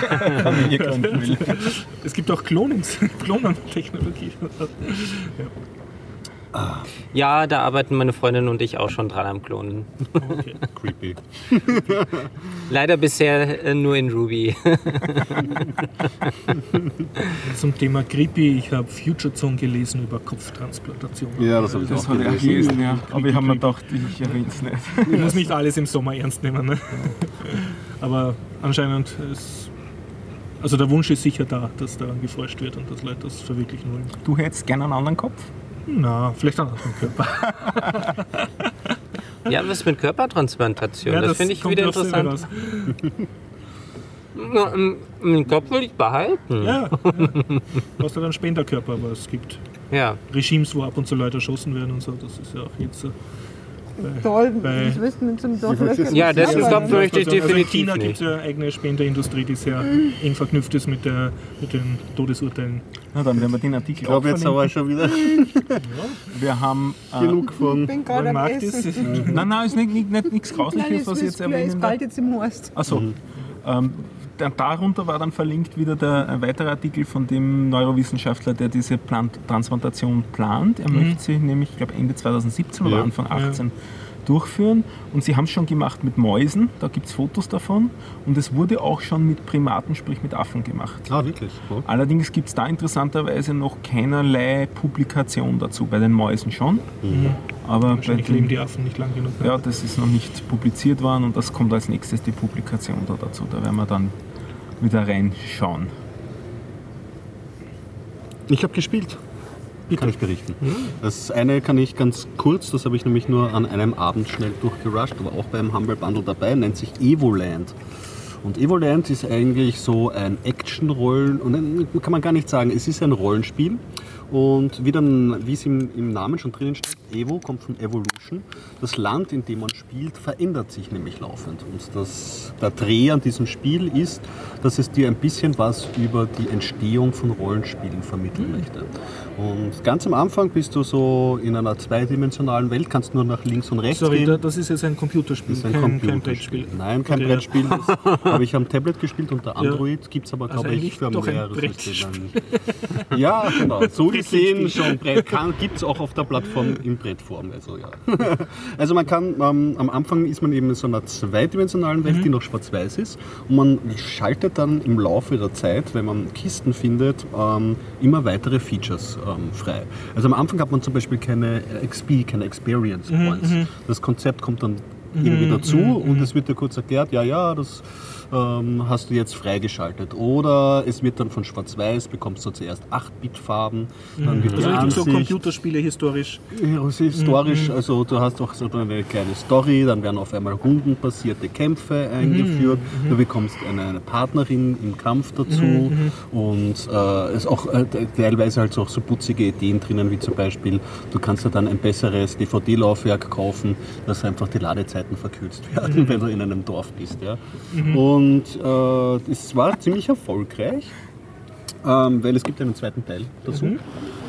er die Familie gründen will. es gibt auch Klonungs Klonen-Technologie. Ja, da arbeiten meine Freundin und ich auch schon dran am Klonen. Okay. Creepy. Leider bisher äh, nur in Ruby. Zum Thema Grippe, ich habe Future Zone gelesen über Kopftransplantation. Ja, das habe ich Das auch hat er gelesen. gelesen, ja. Aber ich habe mir gedacht, ich erwähne es nicht. Ich muss nicht alles im Sommer ernst nehmen. Ne? Aber anscheinend ist. Also der Wunsch ist sicher da, dass daran geforscht wird und dass Leute das verwirklichen wollen. Du hättest gerne einen anderen Kopf? Na, vielleicht an anderen Körper. Ja, was mit Körpertransplantation? das finde ich wieder noch interessant. Na, ähm, Den Kopf will ich behalten. Ja, ja. Du hast halt einen Spenderkörper, aber es gibt Ja. Regimes, wo ab und zu Leute erschossen werden und so. Das ist ja auch jetzt so. Toll, Bei- mit so einem Dorf Ja, das ist Kopf möchte ich also in definitiv China gibt es nicht. ja eine eigene Spenderindustrie, die sehr eng verknüpft ist mit, der, mit den Todesurteilen. Na, dann werden wir den Artikel Ich glaube auch jetzt aber schon wieder Wir haben... Äh, genug von. Ich bin gerade am. Essen. nein, nein, ist nicht, nicht, nicht, nichts Nein, Grausliches, es was ich jetzt ist, erwähnen kalt jetzt im Horst. Achso. Ähm, darunter war dann verlinkt wieder der, ein weiterer Artikel von dem Neurowissenschaftler, der diese Plant Transplantation plant. Er möchte sie nämlich, ich glaube, Ende 2017 oder Ja. Anfang 18 durchführen. Und sie haben es schon gemacht mit Mäusen, da gibt es Fotos davon. Und es wurde auch schon mit Primaten, sprich mit Affen gemacht. Ah, wirklich? Cool. Allerdings gibt es da interessanterweise noch keinerlei Publikation dazu. Bei den Mäusen schon. Aber bei Wahrscheinlich leben den, die Affen nicht lang genug. ja, das ist noch nicht publiziert worden und das kommt als nächstes die Publikation da dazu. Da werden wir dann wieder reinschauen. Ich habe gespielt. Kann ich berichten. Das eine kann ich ganz kurz, das habe ich nämlich nur an einem Abend schnell durchgerusht, aber auch beim Humble Bundle dabei, nennt sich Evoland. Und Evoland ist eigentlich so ein Action-Rollen, und ein- kann man gar nicht sagen, es ist ein Rollenspiel. Und wie, dann, wie es im, im Namen schon drinnen steht, Evo kommt von Evolution. Das Land, in dem man spielt, verändert sich nämlich laufend. Und das, der Dreh an diesem Spiel ist, dass es dir ein bisschen was über die Entstehung von Rollenspielen vermitteln möchte. Und ganz am Anfang bist du so in einer zweidimensionalen Welt, kannst nur nach links und rechts Sorry, gehen. da- das ist jetzt ein Computerspiel, ist ein kein, kein Computerspiel. Brettspiel. Nein, kein Okay, Brettspiel. Das habe ich am Tablet gespielt unter Android. Gibt es aber, Also glaube ich, eigentlich für ein mehrere. Systeme. Ja, genau. So gesehen schon. Gibt es auch auf der Plattform in Brettform. Also, ja. also man kann, ähm, am Anfang ist man eben in so einer zweidimensionalen Welt, die noch schwarz-weiß ist. Und man schaltet dann im Laufe der Zeit, wenn man Kisten findet, ähm, immer weitere Features ähm, frei. Also am Anfang hat man zum Beispiel keine XP, keine Experience Points. Das Konzept kommt dann irgendwie dazu und es wird dir kurz erklärt, ja, ja, das ähm, hast du jetzt freigeschaltet. Oder es wird dann von Schwarz-Weiß, bekommst du zuerst 8-Bit-Farben, dann wird die Also richtig so Ansicht, Computerspiele historisch. ja, historisch, also du hast auch so eine kleine Story, dann werden auf einmal rundenbasierte Kämpfe eingeführt, du bekommst eine, eine Partnerin im Kampf dazu. Und äh, es ist auch äh, teilweise halt so auch so putzige Ideen drinnen, wie zum Beispiel, du kannst dir dann ein besseres DVD-Laufwerk kaufen, dass einfach die Ladezeiten verkürzt werden, wenn du in einem Dorf bist. Ja. Und äh, es war ziemlich erfolgreich ähm, weil es gibt einen zweiten Teil dazu.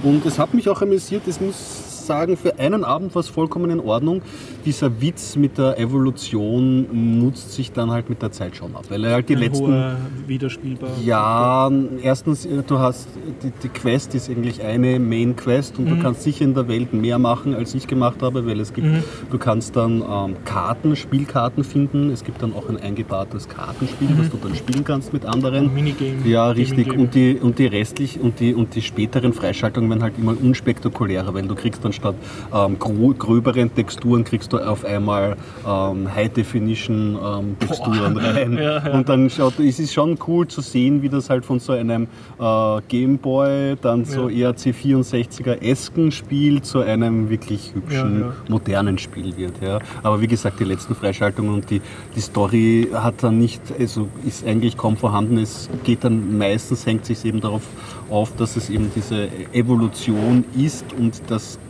Und es hat mich auch amüsiert, ich muss sagen, für einen Abend war es vollkommen in Ordnung. Dieser Witz mit der Evolution nutzt sich dann halt mit der Zeit schon ab, weil er halt die ein letzten... hoher, widerspielbar. Ja, erstens, äh, du hast, die, die Quest ist eigentlich eine Main Quest und du kannst sicher in der Welt mehr machen, als ich gemacht habe, weil es gibt, du kannst dann ähm, Karten, Spielkarten finden. Es gibt dann auch ein eingebautes Kartenspiel, das du dann spielen kannst mit anderen. Minigame. Ja, richtig. Und die, und die restlich und die, und die späteren Freischaltungen werden halt immer unspektakulärer, weil du kriegst dann statt ähm, gröberen Texturen kriegst du auf einmal ähm, High Definition ähm, Texturen rein. Und dann schaut, es ist schon cool zu sehen, wie das halt von so einem äh, Gameboy dann so eher C64er esken Spiel zu einem wirklich hübschen, Ja, ja. modernen Spiel wird. Ja. Aber wie gesagt, die letzten Freischaltungen und die, die Story hat dann nicht, also ist eigentlich kaum vorhanden. Es geht dann meistens, hängt sich eben darauf auf, dass es eben diese Evolution ist und das gibt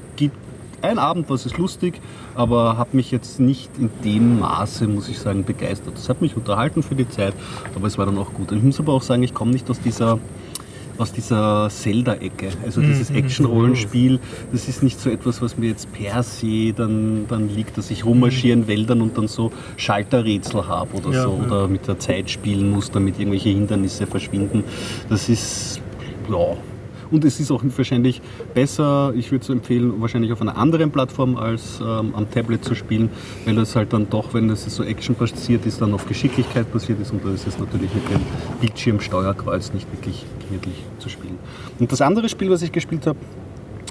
ein Abend, was ist lustig, aber hat mich jetzt nicht in dem Maße, muss ich sagen, begeistert. Es hat mich unterhalten für die Zeit, aber es war dann auch gut. Und ich muss aber auch sagen, ich komme nicht aus dieser aus dieser Zelda-Ecke. Also dieses Action-Rollenspiel, das ist nicht so etwas, was mir jetzt per se dann, dann liegt, dass ich rummarschiere in Wäldern und dann so Schalterrätsel habe oder Ja, so. ja. Oder mit der Zeit spielen muss, damit irgendwelche Hindernisse verschwinden. Das ist, ja. Und es ist auch wahrscheinlich besser, ich würde es empfehlen, wahrscheinlich auf einer anderen Plattform als ähm, am Tablet zu spielen, weil es halt dann doch, wenn es so Action basiert ist, dann auf Geschicklichkeit basiert ist und da ist es natürlich mit dem Bildschirmsteuerkreuz nicht wirklich gemütlich zu spielen. Und das andere Spiel, was ich gespielt habe,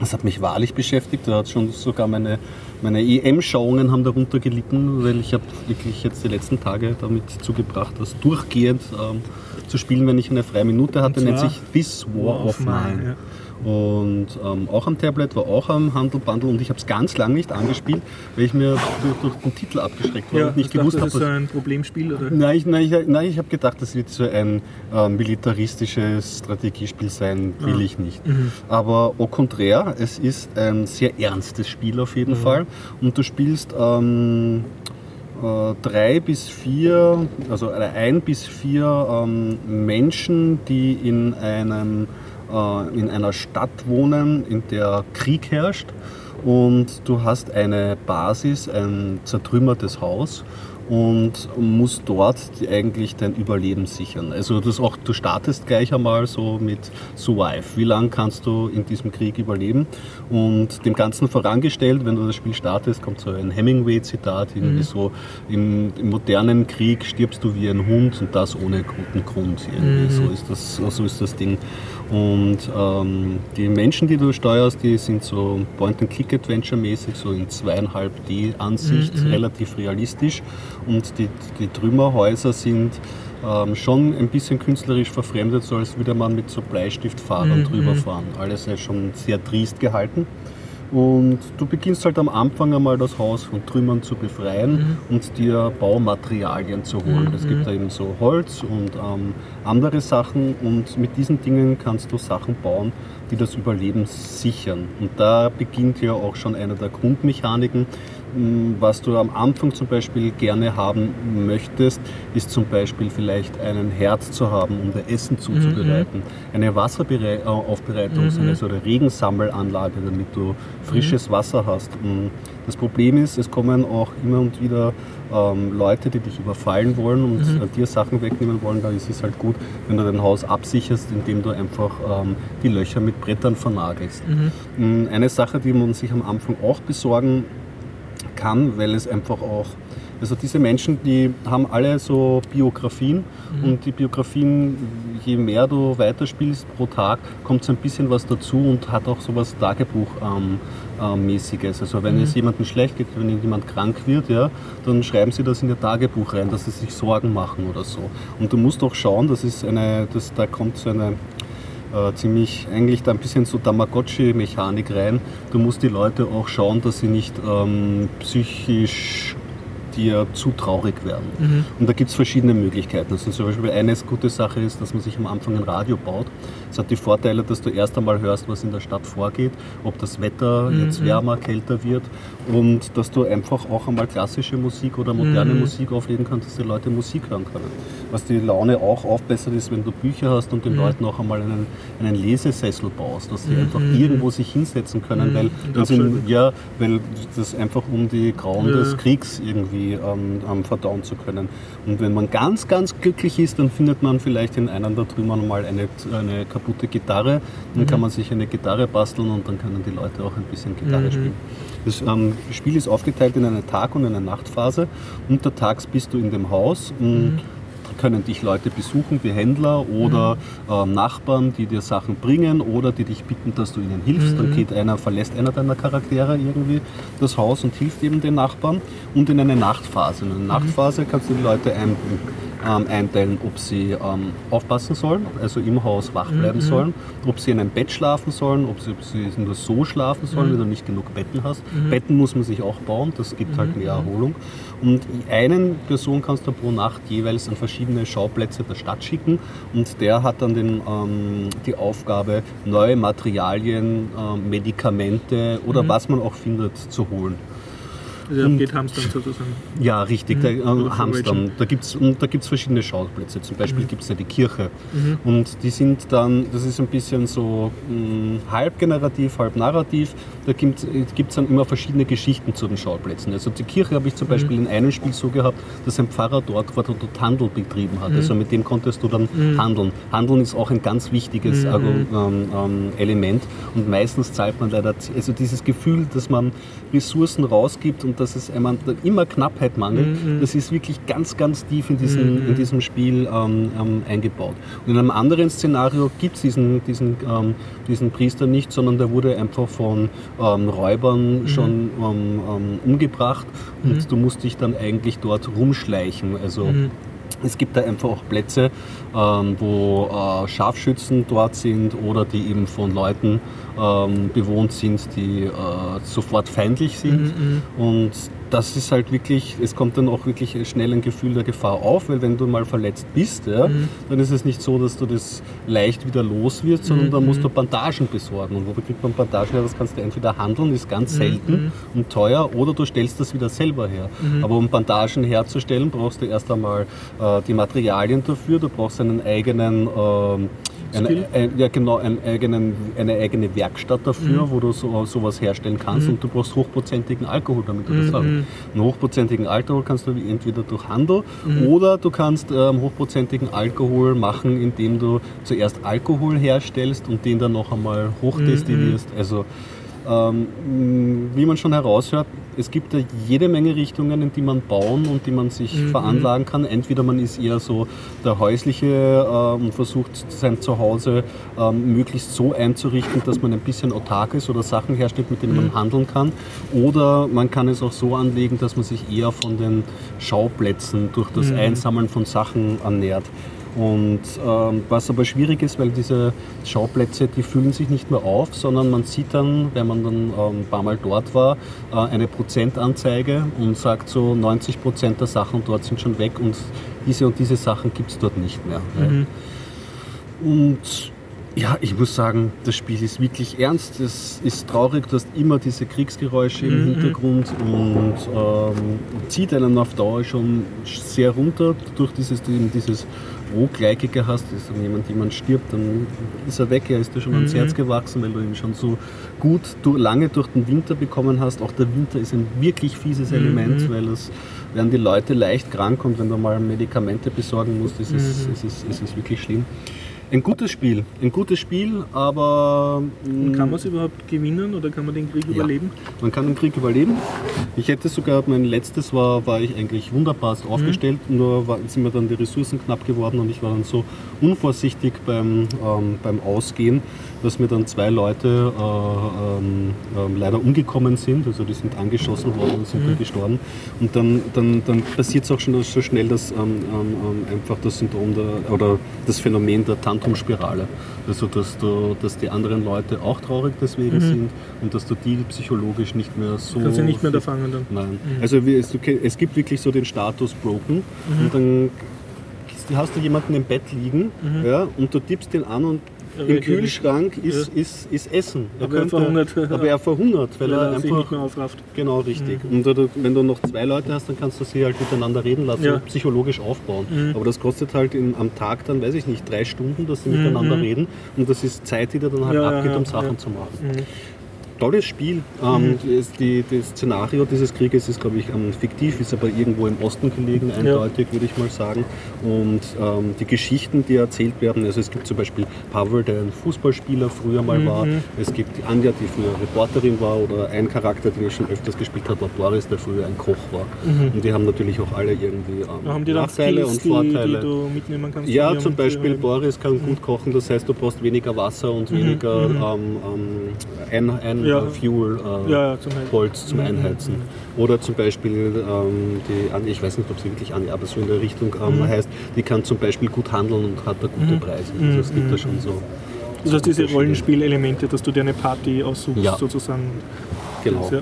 das hat mich wahrlich beschäftigt. Da hat schon sogar meine, meine EM-Schauungen haben darunter gelitten, weil ich habe wirklich jetzt die letzten Tage damit zugebracht, das durchgehend ähm, zu spielen, wenn ich eine freie Minute hatte. Nennt sich This War, of Mine. ja. Und ähm, auch am Tablet, war auch am Handel Bundle und ich habe es ganz lange nicht angespielt, weil ich mir durch, durch den Titel abgeschreckt war Ja, und nicht gewusst das habe, ist so was- ein Problemspiel. Oder? Nein, ich, nein, ich, nein, ich habe gedacht, das wird so ein äh, militaristisches Strategiespiel sein, will ich nicht. Aber au contraire, es ist ein sehr ernstes Spiel auf jeden Fall. Und du spielst ähm, äh, drei bis vier, also äh, ein bis vier ähm, Menschen, die in, einem, äh, in einer Stadt wohnen, in der Krieg herrscht. Und du hast eine Basis, ein zertrümmertes Haus. Und musst dort eigentlich dein Überleben sichern. Also das auch, du startest gleich einmal so mit Survive. Wie lange kannst du in diesem Krieg überleben? Und dem Ganzen vorangestellt, wenn du das Spiel startest, kommt so ein Hemingway-Zitat, irgendwie mhm. so, im, im, modernen Krieg stirbst du wie ein Hund und das ohne guten Grund. Mhm. So, ist das, so ist das Ding. Und ähm, die Menschen, die du steuerst, die sind so Point-and-Click-Adventure-mäßig, so in zweieinhalb D-Ansicht, mhm. relativ realistisch. Und die, die Trümmerhäuser sind ähm, schon ein bisschen künstlerisch verfremdet, so als würde man mit so Bleistiftfahrern mhm. drüber fahren. Alles ist schon sehr triest gehalten. Und du beginnst halt am Anfang einmal das Haus von Trümmern zu befreien mhm. und dir Baumaterialien zu holen. Mhm. Es gibt da eben so Holz und ähm, andere Sachen und mit diesen Dingen kannst du Sachen bauen, die das Überleben sichern. Und da beginnt ja auch schon eine der Grundmechaniken, was du am Anfang zum Beispiel gerne haben möchtest, ist zum Beispiel vielleicht einen Herd zu haben, um das Essen zuzubereiten. Mhm. Eine Wasseraufbereitung, mhm. also eine Regensammelanlage, damit du frisches mhm. Wasser hast. Das Problem ist, es kommen auch immer und wieder ähm, Leute, die dich überfallen wollen und mhm. dir Sachen wegnehmen wollen. Da ist es halt gut, wenn du dein Haus absicherst, indem du einfach ähm, die Löcher mit Brettern vernagelst. Mhm. Eine Sache, die man sich am Anfang auch besorgen kann, weil es einfach auch, also diese Menschen, die haben alle so Biografien mhm. und die Biografien, je mehr du weiterspielst pro Tag, kommt so ein bisschen was dazu und hat auch so was Tagebuchmäßiges. Ähm, also wenn mhm. es jemandem schlecht geht, wenn jemand krank wird, ja, dann schreiben sie das in ihr Tagebuch rein, dass sie sich Sorgen machen oder so. Und du musst auch schauen, das ist eine, das, da kommt so eine äh, ziemlich eigentlich da ein bisschen so Tamagotchi-Mechanik rein. Du musst die Leute auch schauen, dass sie nicht ähm, psychisch dir zu traurig werden. Mhm. Und da gibt es verschiedene Möglichkeiten. Also zum Beispiel eine gute Sache ist, dass man sich am Anfang ein Radio baut. Es hat die Vorteile, dass du erst einmal hörst, was in der Stadt vorgeht, ob das Wetter mhm. jetzt wärmer, kälter wird und dass du einfach auch einmal klassische Musik oder moderne mhm. Musik auflegen kannst, dass die Leute Musik hören können. Was die Laune auch aufbessert ist, wenn du Bücher hast und den mhm. Leuten auch einmal einen, einen Lesesessel baust, dass sie einfach mhm. irgendwo sich hinsetzen können, weil, sie, ja, weil das einfach um die Grauen ja. des Kriegs irgendwie ähm, ähm, verdauen zu können. Und wenn man ganz, ganz glücklich ist, dann findet man vielleicht in einem der Trümmern mal eine, eine kaputte Gitarre. Dann mhm. kann man sich eine Gitarre basteln und dann können die Leute auch ein bisschen Gitarre mhm. spielen. Das ähm, Spiel ist aufgeteilt in eine Tag- und eine Nachtphase. Untertags bist du in dem Haus und mhm. Können dich Leute besuchen wie Händler oder mhm. äh, Nachbarn, die dir Sachen bringen oder die dich bitten, dass du ihnen hilfst. Mhm. Dann geht einer, verlässt einer deiner Charaktere irgendwie das Haus und hilft eben den Nachbarn. Und in eine Nachtphase. In einer mhm. Nachtphase kannst du die Leute ein, ähm, einteilen, ob sie ähm, aufpassen sollen, also im Haus wach bleiben mhm. sollen, ob sie in einem Bett schlafen sollen, ob sie, ob sie nur so schlafen sollen, mhm. wenn du nicht genug Betten hast. Mhm. Betten muss man sich auch bauen, das gibt halt mehr Erholung. Und einen Person kannst du pro Nacht jeweils an verschiedene Schauplätze der Stadt schicken und der hat dann den, ähm, die Aufgabe, neue Materialien, äh, Medikamente oder mhm. was man auch findet, zu holen. Also und, geht Hamstern sozusagen. Ja, richtig, mhm. der, äh, Hamstern. Da gibt es da gibt's verschiedene Schauplätze. Zum Beispiel mhm. gibt es ja die Kirche. Mhm. Und die sind dann, das ist ein bisschen so mh, hm, halb generativ, halb narrativ. Da gibt es dann immer verschiedene Geschichten zu den Schauplätzen. Also die Kirche habe ich zum mhm. Beispiel in einem Spiel so gehabt, dass ein Pfarrer dort war, dort Handel betrieben hat. Mhm. Also mit dem konntest du dann mhm. handeln. Handeln ist auch ein ganz wichtiges ähm, ähm, Element. Und meistens zahlt man leider, also dieses Gefühl, dass man Ressourcen rausgibt und dass es immer Knappheit mangelt, mhm. das ist wirklich ganz, ganz tief in diesem, mhm. in diesem Spiel ähm, ähm, eingebaut. Und in einem anderen Szenario gibt es diesen, diesen, ähm, diesen Priester nicht, sondern der wurde einfach von ähm, Räubern mhm. schon ähm, ähm, umgebracht und mhm. du musst dich dann eigentlich dort rumschleichen. Also mhm. es gibt da einfach auch Plätze, ähm, wo äh, Scharfschützen dort sind oder die eben von Leuten ähm, bewohnt sind, die äh, sofort feindlich sind. Mhm, mhm, und das ist halt wirklich, es kommt dann auch wirklich schnell ein Gefühl der Gefahr auf, weil wenn du mal verletzt bist, ja, mhm. dann ist es nicht so, dass du das leicht wieder los wirst, sondern mhm. dann musst du Bandagen besorgen. Und wo kriegt man Bandagen her? Das kannst du entweder handeln, ist ganz mhm. selten mhm. und teuer, oder du stellst das wieder selber her. Mhm. Aber um Bandagen herzustellen, brauchst du erst einmal äh, die Materialien dafür, du brauchst einen eigenen äh, Eine, ein, ja, genau, einen eigenen, eine eigene Werkstatt dafür, Mhm. wo du so, sowas herstellen kannst und du brauchst hochprozentigen Alkohol, damit du das Mhm. hast. Einen hochprozentigen Alkohol kannst du entweder durch Handel Mhm. oder du kannst ähm, hochprozentigen Alkohol machen, indem du zuerst Alkohol herstellst und den dann noch einmal hochdestillierst. Mhm. Also ähm, wie man schon heraushört, es gibt da jede Menge Richtungen, in die man bauen und die man sich Mhm. veranlagen kann. Entweder man ist eher so der häusliche ähm, und versucht sein Zuhause ähm, möglichst so einzurichten, dass man ein bisschen autark ist oder Sachen herstellt, mit denen Mhm. man handeln kann. Oder man kann es auch so anlegen, dass man sich eher von den Schauplätzen durch das Mhm. Einsammeln von Sachen ernährt. Und ähm, was aber schwierig ist, weil diese Schauplätze, die füllen sich nicht mehr auf, sondern man sieht dann, wenn man dann ähm, ein paar Mal dort war, äh, eine Prozentanzeige und sagt so, 90 Prozent der Sachen dort sind schon weg und diese und diese Sachen gibt es dort nicht mehr. Und ja, ich muss sagen, das Spiel ist wirklich ernst. Es ist traurig, du hast immer diese Kriegsgeräusche im Hintergrund und ähm, zieht einen auf Dauer schon sehr runter durch dieses, dieses Rohgleikige hast. Also wenn jemand, jemand stirbt, dann ist er weg, er ist dir schon ans Herz gewachsen, weil du ihn schon so gut du, lange durch den Winter bekommen hast. Auch der Winter ist ein wirklich fieses Element, weil es werden die Leute leicht krank und wenn du mal Medikamente besorgen musst, ist es, ist es, ist es wirklich schlimm. Ein gutes Spiel, ein gutes Spiel, aber mm, Kann man es überhaupt gewinnen oder kann man den Krieg Ja. überleben? man kann den Krieg überleben. Ich hätte sogar, mein letztes war, war ich eigentlich wunderbar aufgestellt, nur war, sind mir dann die Ressourcen knapp geworden und ich war dann so unvorsichtig beim, ähm, beim Ausgehen, dass mir dann zwei Leute äh, ähm, ähm, leider umgekommen sind, also die sind angeschossen worden und sind dann gestorben. Und dann, dann, dann passiert es auch schon so schnell, dass ähm, ähm, ähm, einfach das Syndrom der, oder das Phänomen der Tantrumspirale, also dass, du, dass die anderen Leute auch traurig deswegen sind und dass du die psychologisch nicht mehr so... Kannst du nicht mehr da fangen dann? Nein. Also wie es, gibt wirklich so den Status broken Mhm. und dann hast du jemanden im Bett liegen ja, und du tippst den an und im reagiert Kühlschrank ist, ist, ist Essen. Aber er verhungert. Aber er verhungert, weil, Weil er er einfach nicht mehr aufrafft. Genau, richtig. Und du, wenn du noch zwei Leute hast, dann kannst du sie halt miteinander reden lassen Ja. und psychologisch aufbauen. Aber das kostet halt in, am Tag dann, weiß ich nicht, drei Stunden, dass sie Mhm. miteinander reden. Und das ist Zeit, die dir dann halt Ja, ja, abgeht, um ja, Sachen ja. zu machen. Mhm. Tolles Spiel. Ähm, das, die, das Szenario dieses Krieges ist, glaube ich, ähm, fiktiv, ist aber irgendwo im Osten gelegen, eindeutig, würde ich mal sagen. Und ähm, die Geschichten, die erzählt werden, also es gibt zum Beispiel Pavel, der ein Fußballspieler früher mal Mhm. war. Es gibt die Anja, die früher Reporterin war, oder ein Charakter, den ich schon öfters gespielt habe, war Boris, der früher ein Koch war. Und die haben natürlich auch alle irgendwie ähm, die Nachteile und die, Vorteile. die du mitnehmen kannst. Ja, zum Beispiel Boris kann gut kochen, das heißt, du brauchst weniger Wasser und weniger ähm, ähm, ein, ein Ja. Äh, Fuel, äh, Ja, ja, zum. Holz zum Einheizen. Oder zum Beispiel ähm, die ich weiß nicht, ob sie wirklich Anja, aber so in der Richtung ähm, heißt, die kann zum Beispiel gut handeln und hat da gute Preise. Also es gibt da schon so. Das heißt, diese. Rollenspielelemente, dass du dir eine Party aussuchst, Ja. sozusagen. Genau. Ja.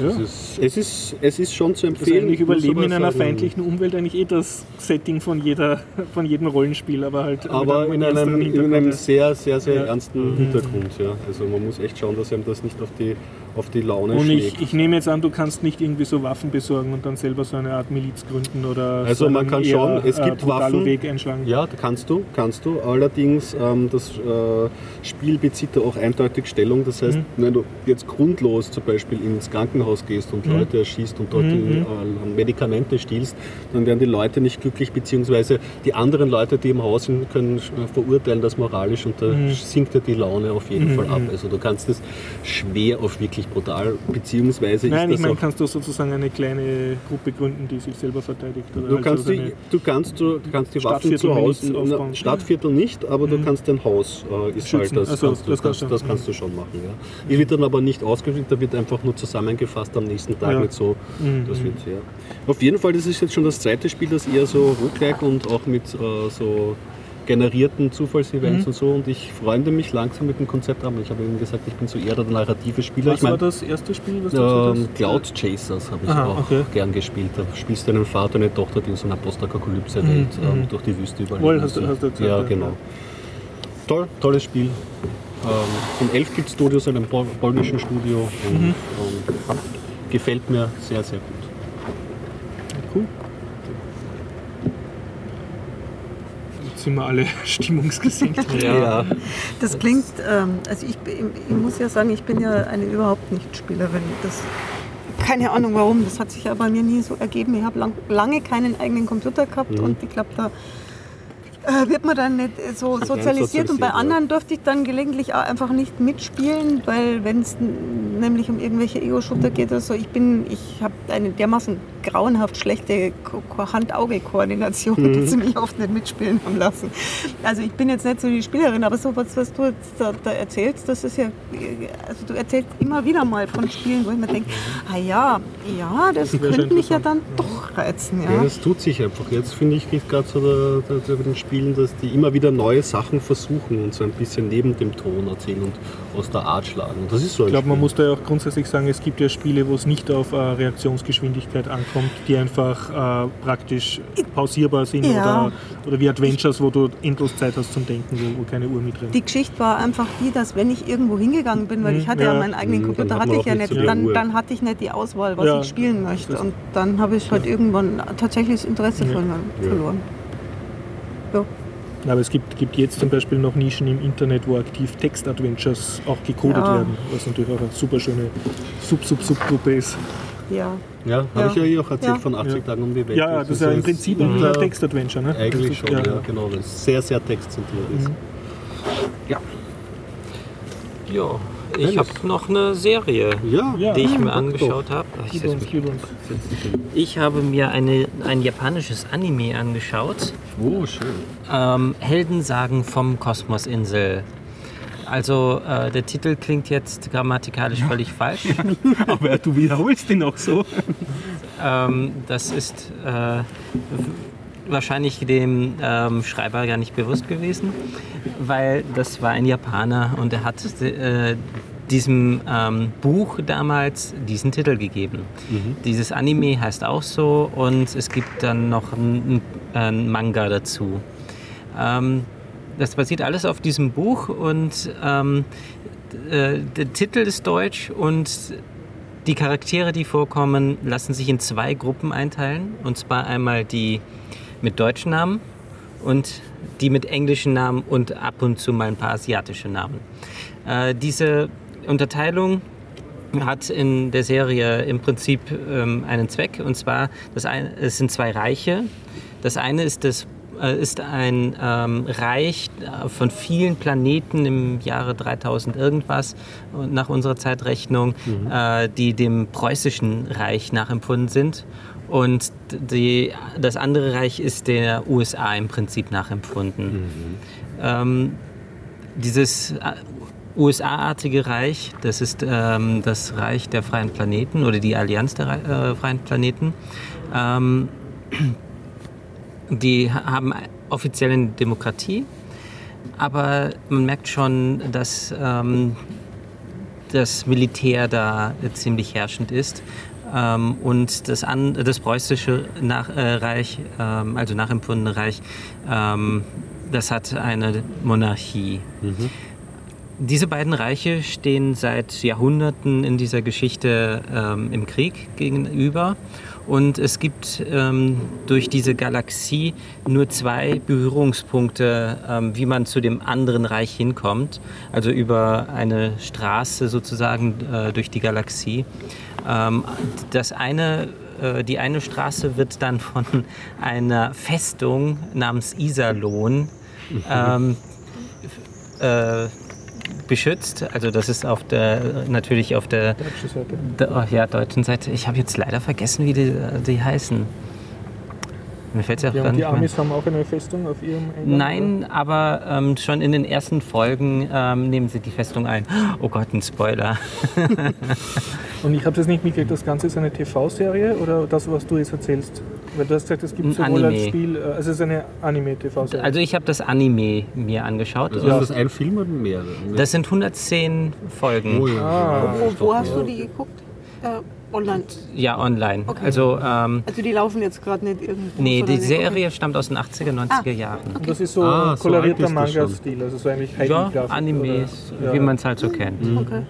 Ja. Es, ist, es, ist, es ist schon zu empfehlen. eigentlich Überleben in einer sagen, feindlichen Umwelt eigentlich eh das Setting von, jeder, von jedem Rollenspiel, aber halt Aber in einem, in einem sehr, sehr, sehr Ja. ernsten Hintergrund. Ja. Also man muss echt schauen, dass einem das nicht auf die, auf die Laune Und schlägt. ich, ich nehme jetzt an, du kannst nicht irgendwie so Waffen besorgen und dann selber so eine Art Miliz gründen oder Also so man kann schon, es äh, gibt brutalen Waffen. Weg einschlagen. Ja, kannst du, kannst du. Allerdings, ähm, das äh, Spiel bezieht da auch eindeutig Stellung. Das Mhm. heißt, wenn du jetzt grundlos zum Beispiel ins Krankenhaus gehst und Mhm. Leute erschießt und dort die, äh, Medikamente stiehlst, dann werden die Leute nicht glücklich, beziehungsweise die anderen Leute, die im Haus sind, können äh, verurteilen das moralisch und da Mhm. sinkt dir die Laune auf jeden Fall ab. Also du kannst es schwer auf wirklich brutal, beziehungsweise Nein, ich meine, kannst du sozusagen eine kleine Gruppe gründen, die sich selber verteidigt? Oder Du halt kannst, die, du, kannst, du, du kannst die Waffen zu Hause, na, Stadtviertel nicht, aber du kannst dein Haus, äh, ist halt das, Also, kannst du, das kannst das kannst du schon machen. Ja. Die wird dann aber nicht ausgeschrieben, da wird einfach nur zusammengefasst am nächsten Tag Ja. mit so, Mhm. das wird ja. Auf jeden Fall, das ist jetzt schon das zweite Spiel, das eher so roguelike und auch mit äh, so generierten Zufallsevents Mhm. und so und ich freunde mich langsam mit dem Konzept an. Ich habe eben gesagt, ich bin so eher der narrative Spieler. Was ich mein, war das erste Spiel, was du ähm, hast? Cloud Chasers habe ich Aha, auch okay. gern gespielt. Da spielst du einen Vater und eine Tochter, die in so einer Postapokalypse-Welt ähm, durch die Wüste überleben. Wohl, hast du- hast du gesagt, ja, ja. genau. Toll, tolles Spiel. Ähm, von Elfkit Studios, einem pol polnischen Studio. Und, Mhm. ähm, gefällt mir sehr, sehr gut. Cool. Wir alle stimmungsgesenkt. Ja. Das klingt, ähm, also ich, bin- ich muss ja sagen, ich bin ja eine überhaupt nicht Spielerin. Das, keine Ahnung warum, das hat sich ja bei mir nie so ergeben. Ich habe lang, lange keinen eigenen Computer gehabt und ich glaube, da wird man dann nicht so sozialisiert. Und bei anderen durfte ich dann gelegentlich auch einfach nicht mitspielen, weil wenn es nämlich um irgendwelche Ego-Shooter geht oder so, ich bin, ich habe eine dermaßen grauenhaft schlechte Ko- Ko- Hand-Auge-Koordination, die sie mich oft nicht mitspielen haben lassen. Also ich bin jetzt nicht so die Spielerin, aber so was, was du jetzt da, da erzählst, das ist ja, also du erzählst immer wieder mal von Spielen, wo ich mir denke, ah ja, ja, das schon könnte mich ja dann doch reizen. Ja, Ja. das tut sich einfach. Jetzt finde ich geht gerade so der, der, der, den Spielen, dass die immer wieder neue Sachen versuchen und so ein bisschen neben dem Ton erzählen und aus der Art schlagen. Und das ist so Ich glaube, man muss da ja auch grundsätzlich sagen, es gibt ja Spiele, wo es nicht auf äh, Reaktionsgeschwindigkeit ankommt, die einfach äh, praktisch pausierbar sind Ja. oder, oder wie Adventures, wo du endlos Zeit hast zum Denken, wo, wo keine Uhr mit drin Die Geschichte war einfach die, dass wenn ich irgendwo hingegangen bin, weil Mhm, ich hatte ja, ja. meinen eigenen Mhm, Computer, hat hatte ich ja nicht so dann, dann hatte ich nicht die Auswahl, was Ja. ich spielen möchte. Und dann habe ich halt irgendwann tatsächlich das Interesse Ja. verloren. Ja. Ja. Aber es gibt, gibt jetzt zum Beispiel noch Nischen im Internet, wo aktiv Text-Adventures auch gecodet Ja. werden, was natürlich auch eine super schöne Sub-Sub-Subgruppe ist. Ja. Ja, habe Ja. ich ja eh auch erzählt Ja. von 80 Ja. Tagen um die Welt. Ja, ja, das ist ja im Prinzip ein ja, Text-Adventure, ne? Eigentlich Das schon, ist- ja, genau, weil es sehr, sehr textzentriert ist. Mhm. Ja, ich habe noch eine Serie, Ja, Ja. die ich mir angeschaut habe. Ich, uns. ich habe mir eine, ein japanisches Anime angeschaut. Oh, schön. Ähm, Heldensagen vom Kosmosinsel. Also äh, der Titel klingt jetzt grammatikalisch völlig falsch. Aber du wiederholst ihn auch so. Ähm, das ist äh, wahrscheinlich dem ähm, Schreiber gar nicht bewusst gewesen, weil das war ein Japaner und er hat äh, diesem ähm, Buch damals diesen Titel gegeben. Dieses Anime heißt auch so und es gibt dann noch einen ein Manga dazu. Ähm, das basiert alles auf diesem Buch und ähm, äh, der Titel ist deutsch und die Charaktere, die vorkommen, lassen sich in zwei Gruppen einteilen. Und zwar einmal die mit deutschen Namen und die mit englischen Namen und ab und zu mal ein paar asiatische Namen. Äh, diese Unterteilung hat in der Serie im Prinzip ähm, einen Zweck. Und zwar, das eine, es sind zwei Reiche. Das eine ist das äh, ist ein ähm, Reich äh, von vielen Planeten im Jahre 3000 irgendwas nach unserer Zeitrechnung, äh, die dem preußischen Reich nachempfunden sind. Und die, das andere Reich ist der USA im Prinzip nachempfunden. Ähm, dieses äh, USA-artige Reich, das ist ähm, das Reich der freien Planeten oder die Allianz der äh, freien Planeten. Ähm, die ha- haben offiziell eine Demokratie, aber man merkt schon, dass ähm, das Militär da ziemlich herrschend ist. Ähm, und das, an, das preußische nach, äh, Reich, ähm, also nachempfundene Reich, ähm, das hat eine Monarchie. Diese beiden Reiche stehen seit Jahrhunderten in dieser Geschichte ähm, im Krieg gegenüber. Und es gibt ähm, durch diese Galaxie nur zwei Berührungspunkte, ähm, wie man zu dem anderen Reich hinkommt. Also über eine Straße sozusagen äh, durch die Galaxie. Ähm, das eine, äh, die eine Straße wird dann von einer Festung namens Iserlohn ähm, äh, beschützt. Also das ist auf der natürlich auf der, der oh, ja, deutschen Seite. Ich habe jetzt leider vergessen, wie die, die heißen. Mir fällt ja Ja, und die mehr. Amis haben auch eine Festung auf ihrem Eingang? Nein, aber ähm, schon in den ersten Folgen ähm, nehmen sie die Festung ein. Oh Gott, ein Spoiler. Und ich habe das nicht mitgekriegt, das Ganze ist eine TV-Serie oder das, was du jetzt erzählst? Weil du hast gesagt, es gibt Ein sowohl als Anime. Spiel, äh, also es ist eine Anime-TV-Serie. Also ich habe das Anime mir angeschaut. Also ist das ein Film oder mehrere? Das sind 110 Folgen. oh, ja. Ah. Wo, wo hast du die geguckt? Äh, online. Ja, online. Okay. Also ähm, Also die laufen jetzt gerade nicht irgendwo. nee, die Serie stammt aus den 80er, 90er Jahren. Und das ist so Ah, so kolorierter schon. Manga-Stil, also so eigentlich Ja, Heidi-Grafik Animes, oder- wie ja. man es halt so kennt. Okay.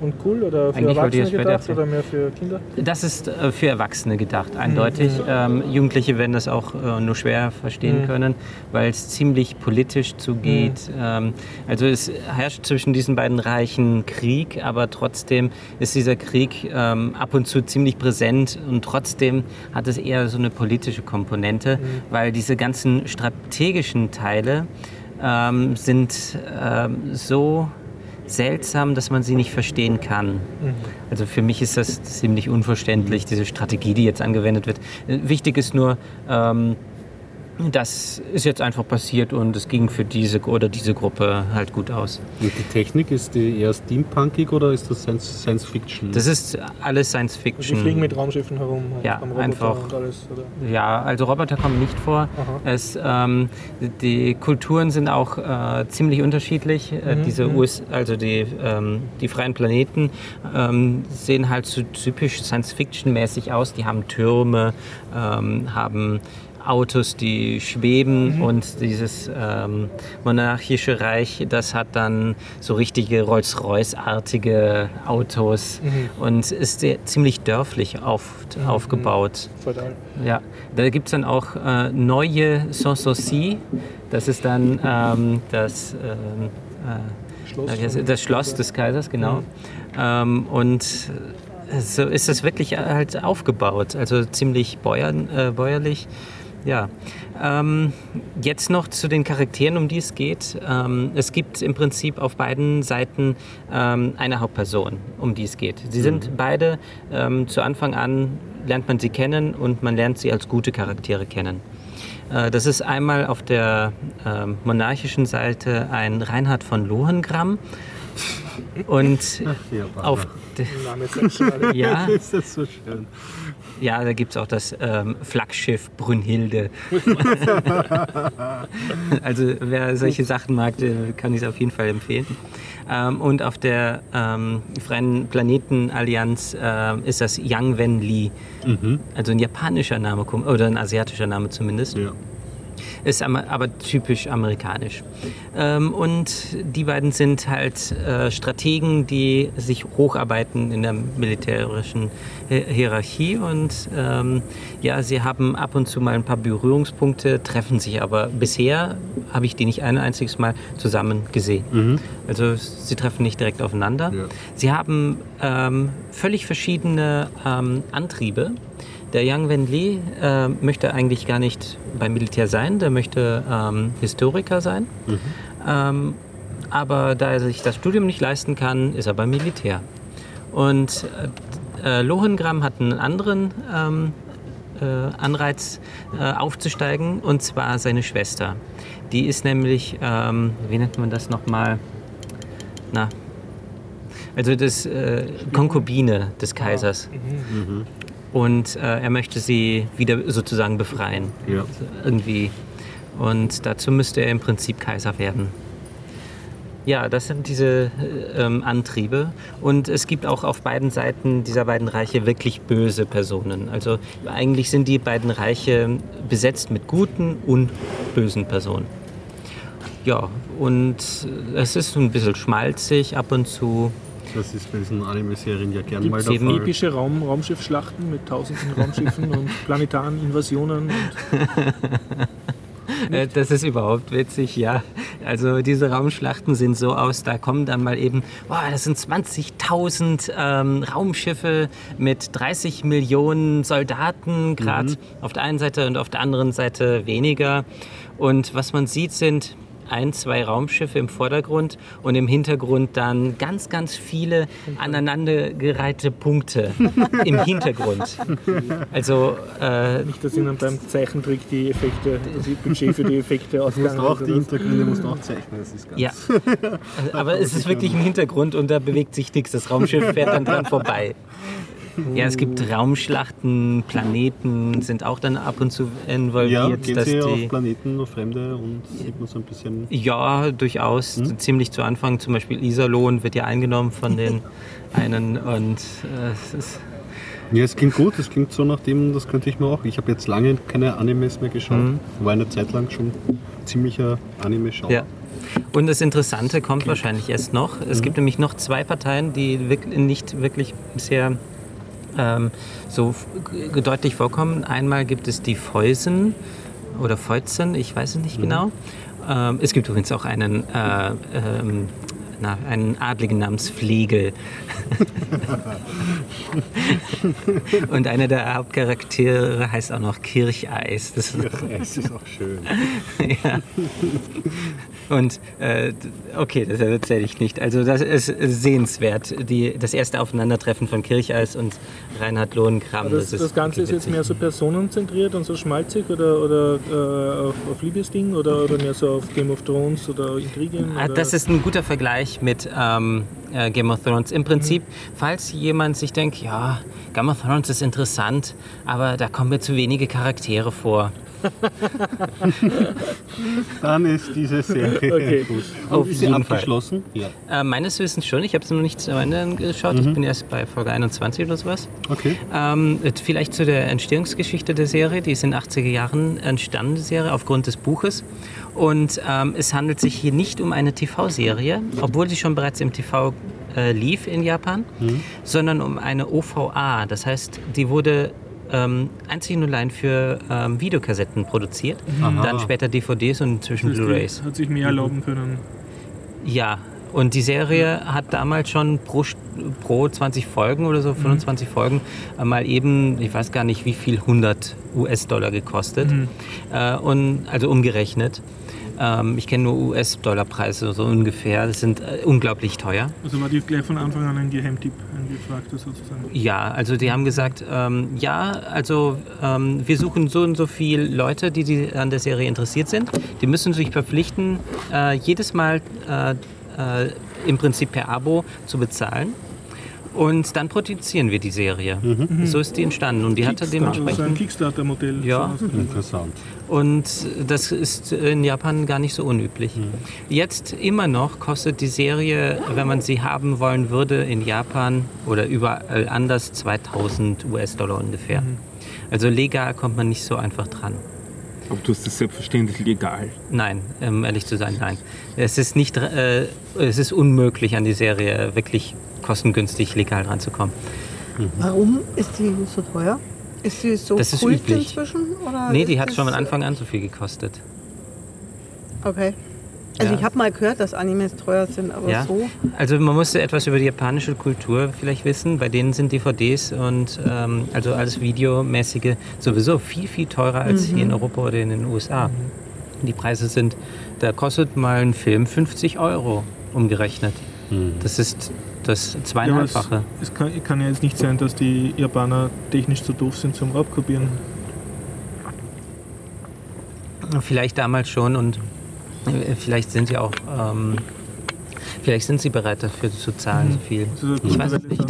Und cool oder für Eigentlich Erwachsene gedacht oder mehr für Kinder? Das ist äh, für Erwachsene gedacht, eindeutig. Ähm, Jugendliche werden das auch äh, nur schwer verstehen Mhm. können, weil es ziemlich politisch zugeht. Ähm, also es herrscht zwischen diesen beiden Reichen Krieg, aber trotzdem ist dieser Krieg ähm, ab und zu ziemlich präsent und trotzdem hat es eher so eine politische Komponente, weil diese ganzen strategischen Teile ähm, sind ähm, so seltsam, dass man sie nicht verstehen kann. Also für mich ist das ziemlich unverständlich, diese Strategie, die jetzt angewendet wird. Äh, Wichtig ist nur, ähm, das ist jetzt einfach passiert und es ging für diese oder diese Gruppe halt gut aus. Und die Technik, ist die eher steampunkig oder ist das Science, Science Fiction? Das ist alles Science Die Fiction. fliegen mit Raumschiffen herum, Ja, haben Roboter einfach- und alles. Oder? Ja, also Roboter kommen nicht vor. Es, ähm, die Kulturen sind auch äh, ziemlich unterschiedlich. Äh, diese US, also die, ähm, die freien Planeten ähm, sehen halt so typisch Science-Fiction-mäßig aus. Die haben Türme, ähm, haben Autos, die schweben und dieses ähm, monarchische Reich, das hat dann so richtige Rolls-Royce-artige Autos und ist sehr, ziemlich dörflich auf, aufgebaut. Feudal. Ja, da gibt es dann auch äh, neue Sanssouci. Das ist dann ähm, das, ähm, äh, Schloss das Schloss des Kaisers, genau. Ähm, und so ist es wirklich halt aufgebaut, also ziemlich bäuern, äh, bäuerlich. Ja, ähm, jetzt noch zu den Charakteren, um die es geht. Ähm, es gibt im Prinzip auf beiden Seiten ähm, eine Hauptperson, um die es geht. Sie sind beide ähm, zu Anfang an, lernt man sie kennen und man lernt sie als gute Charaktere kennen. Äh, Das ist einmal auf der ähm, monarchischen Seite ein Reinhard von Lohengramm und ja, auf de, Name sagt schon alle. ja, ist das so schön. Ja, da gibt es auch das ähm, Flaggschiff Brünnhilde. also wer solche Sachen mag, kann ich es auf jeden Fall empfehlen. Ähm, und auf der ähm, Freien Planetenallianz ähm, ist das Yang Wen Li. Also ein japanischer Name oder ein asiatischer Name zumindest. Ja. Ist aber typisch amerikanisch. Ähm, und die beiden sind halt äh, Strategen, die sich hocharbeiten in der militärischen Hi- Hierarchie. Und ähm, ja, sie haben ab und zu mal ein paar Berührungspunkte, treffen sich aber bisher habe ich die nicht ein einziges Mal zusammen gesehen. Also sie treffen nicht direkt aufeinander. Ja. Sie haben ähm, völlig verschiedene Antriebe. Der Yang Wen Li äh, möchte eigentlich gar nicht beim Militär sein, der möchte ähm, Historiker sein. Ähm, aber da er sich das Studium nicht leisten kann, ist er beim Militär. Und äh, äh, Lohengram hat einen anderen ähm, äh, Anreiz äh, aufzusteigen, und zwar seine Schwester. Die ist nämlich, ähm, wie nennt man das nochmal? Na, also das äh, Konkubine des Kaisers. Und äh, er möchte sie wieder sozusagen befreien. Ja. Also irgendwie. Und dazu müsste er im Prinzip Kaiser werden. Ja, das sind diese äh, ähm, Antriebe. Und es gibt auch auf beiden Seiten dieser beiden Reiche wirklich böse Personen. Also eigentlich sind die beiden Reiche besetzt mit guten und bösen Personen. Ja, und es ist ein bisschen schmalzig ab und zu. Das ist bei diesen Anime-Serien ja gern mal Gibt der Fall. epische Raum, Raumschiffschlachten mit tausenden Raumschiffen und planetaren Invasionen? Und Äh, das ist überhaupt witzig, ja. Also diese Raumschlachten sind so aus, da kommen dann mal eben, boah, das sind 20.000 ähm, Raumschiffe mit 30 Millionen Soldaten, gerade auf der einen Seite und auf der anderen Seite weniger. Und was man sieht, sind ein, zwei Raumschiffe im Vordergrund und im Hintergrund dann ganz, ganz viele aneinandergereihte Punkte im Hintergrund. Also äh, nicht, dass ihnen beim Zeichentrick die Effekte, das Budget für die Effekte Du musst ausgegangen auch ist. die oder? Hintergründe musst du auch zeichnen. Das ist ganz Ja, aber es ist wirklich im Hintergrund und da bewegt sich nichts. Das Raumschiff fährt dann dran vorbei. Ja, es gibt Raumschlachten, Planeten sind auch dann ab und zu Ja, involviert. gehen dass Sie auf die, Planeten, auf Fremde und sieht man so ein bisschen. ja, durchaus. Ziemlich zu Anfang. Zum Beispiel Iserlohn wird ja eingenommen von den einen und äh, es ist Ja, es klingt gut, es klingt so nach dem, das könnte ich mir auch. Ich habe jetzt lange keine Animes mehr geschaut. Mhm. War eine Zeit lang schon ziemlicher Anime-Schauer. Ja. Und das Interessante kommt wahrscheinlich erst noch. Es gibt nämlich noch zwei Parteien, die nicht wirklich bisher ähm, so deutlich vorkommen. Einmal gibt es die Feusen oder Feuzen, ich weiß es nicht genau. Ähm, es gibt übrigens auch einen, äh, ähm, na, einen Adligen namens Flegel. Und einer der Hauptcharaktere heißt auch noch Kircheis. Das ist Es ist auch schön. ja. Und äh, okay, das erzähle ich nicht. Also das ist sehenswert. Die, das erste Aufeinandertreffen von Kircheis und Reinhard Lohnkram. Das, das, ist Ganze ist jetzt mehr so personenzentriert und so schmalzig oder, oder äh, auf, auf Liebesding oder, oder mehr so auf Game of Thrones oder Intrigen? Ah? Das ist ein guter Vergleich mit ähm, äh, Game of Thrones. Im Prinzip, falls jemand sich denkt, ja, Game of Thrones ist interessant, aber da kommen mir zu wenige Charaktere vor. Dann ist diese Serie Okay. gut. Auf ist sie jeden Fall. abgeschlossen? Ja. Äh, meines Wissens schon. Ich habe es noch nicht zu Ende geschaut. Ich bin erst bei Folge 21 oder sowas. Okay. Ähm, vielleicht zu der Entstehungsgeschichte der Serie. Die ist in den 80er Jahren entstanden, die Serie, aufgrund des Buches. Und ähm, es handelt sich hier nicht um eine TV-Serie, obwohl sie schon bereits im TV äh, lief in Japan, sondern um eine OVA. Das heißt, die wurde ähm, einzig und allein für ähm, Videokassetten produziert, dann später DVDs und inzwischen Blu-rays. Hat sich mehr erlauben können. Ja, und die Serie hat damals schon pro, pro 20 Folgen oder so, 25 Folgen, äh, mal eben, ich weiß gar nicht wie viel, 100 US-Dollar gekostet. Äh, und, also umgerechnet. Ähm, ich kenne nur US-Dollar-Preise so ungefähr. Das sind äh, unglaublich teuer. Also war die gleich von Anfang an ein Geheimtipp, ein gefragter sozusagen. Ja, also die haben gesagt, ähm, ja, also ähm, wir suchen so und so viele Leute, die, die an der Serie interessiert sind. Die müssen sich verpflichten, äh, jedes Mal äh, äh, im Prinzip per Abo zu bezahlen. Und dann produzieren wir die Serie. So ist die entstanden. Und die hatte Also so ein dementsprechend. Kickstarter-Modell. Ja. Interessant. Und das ist in Japan gar nicht so unüblich. Jetzt immer noch kostet die Serie, wenn man sie haben wollen würde, in Japan oder überall anders 2000 US-Dollar ungefähr. Also legal kommt man nicht so einfach dran. Aber du hast das selbstverständlich legal. Nein, um ehrlich zu sein, nein. Es ist nicht, äh, es ist unmöglich an die Serie wirklich kostengünstig legal ranzukommen. Warum ist die so teuer? Ist sie so Das ist Kult üblich. inzwischen? Oder Nee, die ist hat schon von das- Anfang an so viel gekostet. Okay. Also Ja. ich habe mal gehört, dass Animes teuer sind, aber Ja. so. Also man musste etwas über die japanische Kultur vielleicht wissen. Bei denen sind DVDs und ähm, also alles Videomäßige sowieso viel, viel teurer als hier in Europa oder in den USA. Die Preise sind, da kostet mal ein Film 50 Euro umgerechnet. Das ist das Ja, aber es, zweieinhalbfache. es kann, kann ja jetzt nicht sein, dass die Japaner technisch zu doof sind zum Raubkopieren. Vielleicht damals schon und äh, vielleicht sind sie auch, ähm, vielleicht sind sie bereit dafür zu zahlen, so viel. Ich weiß es nicht.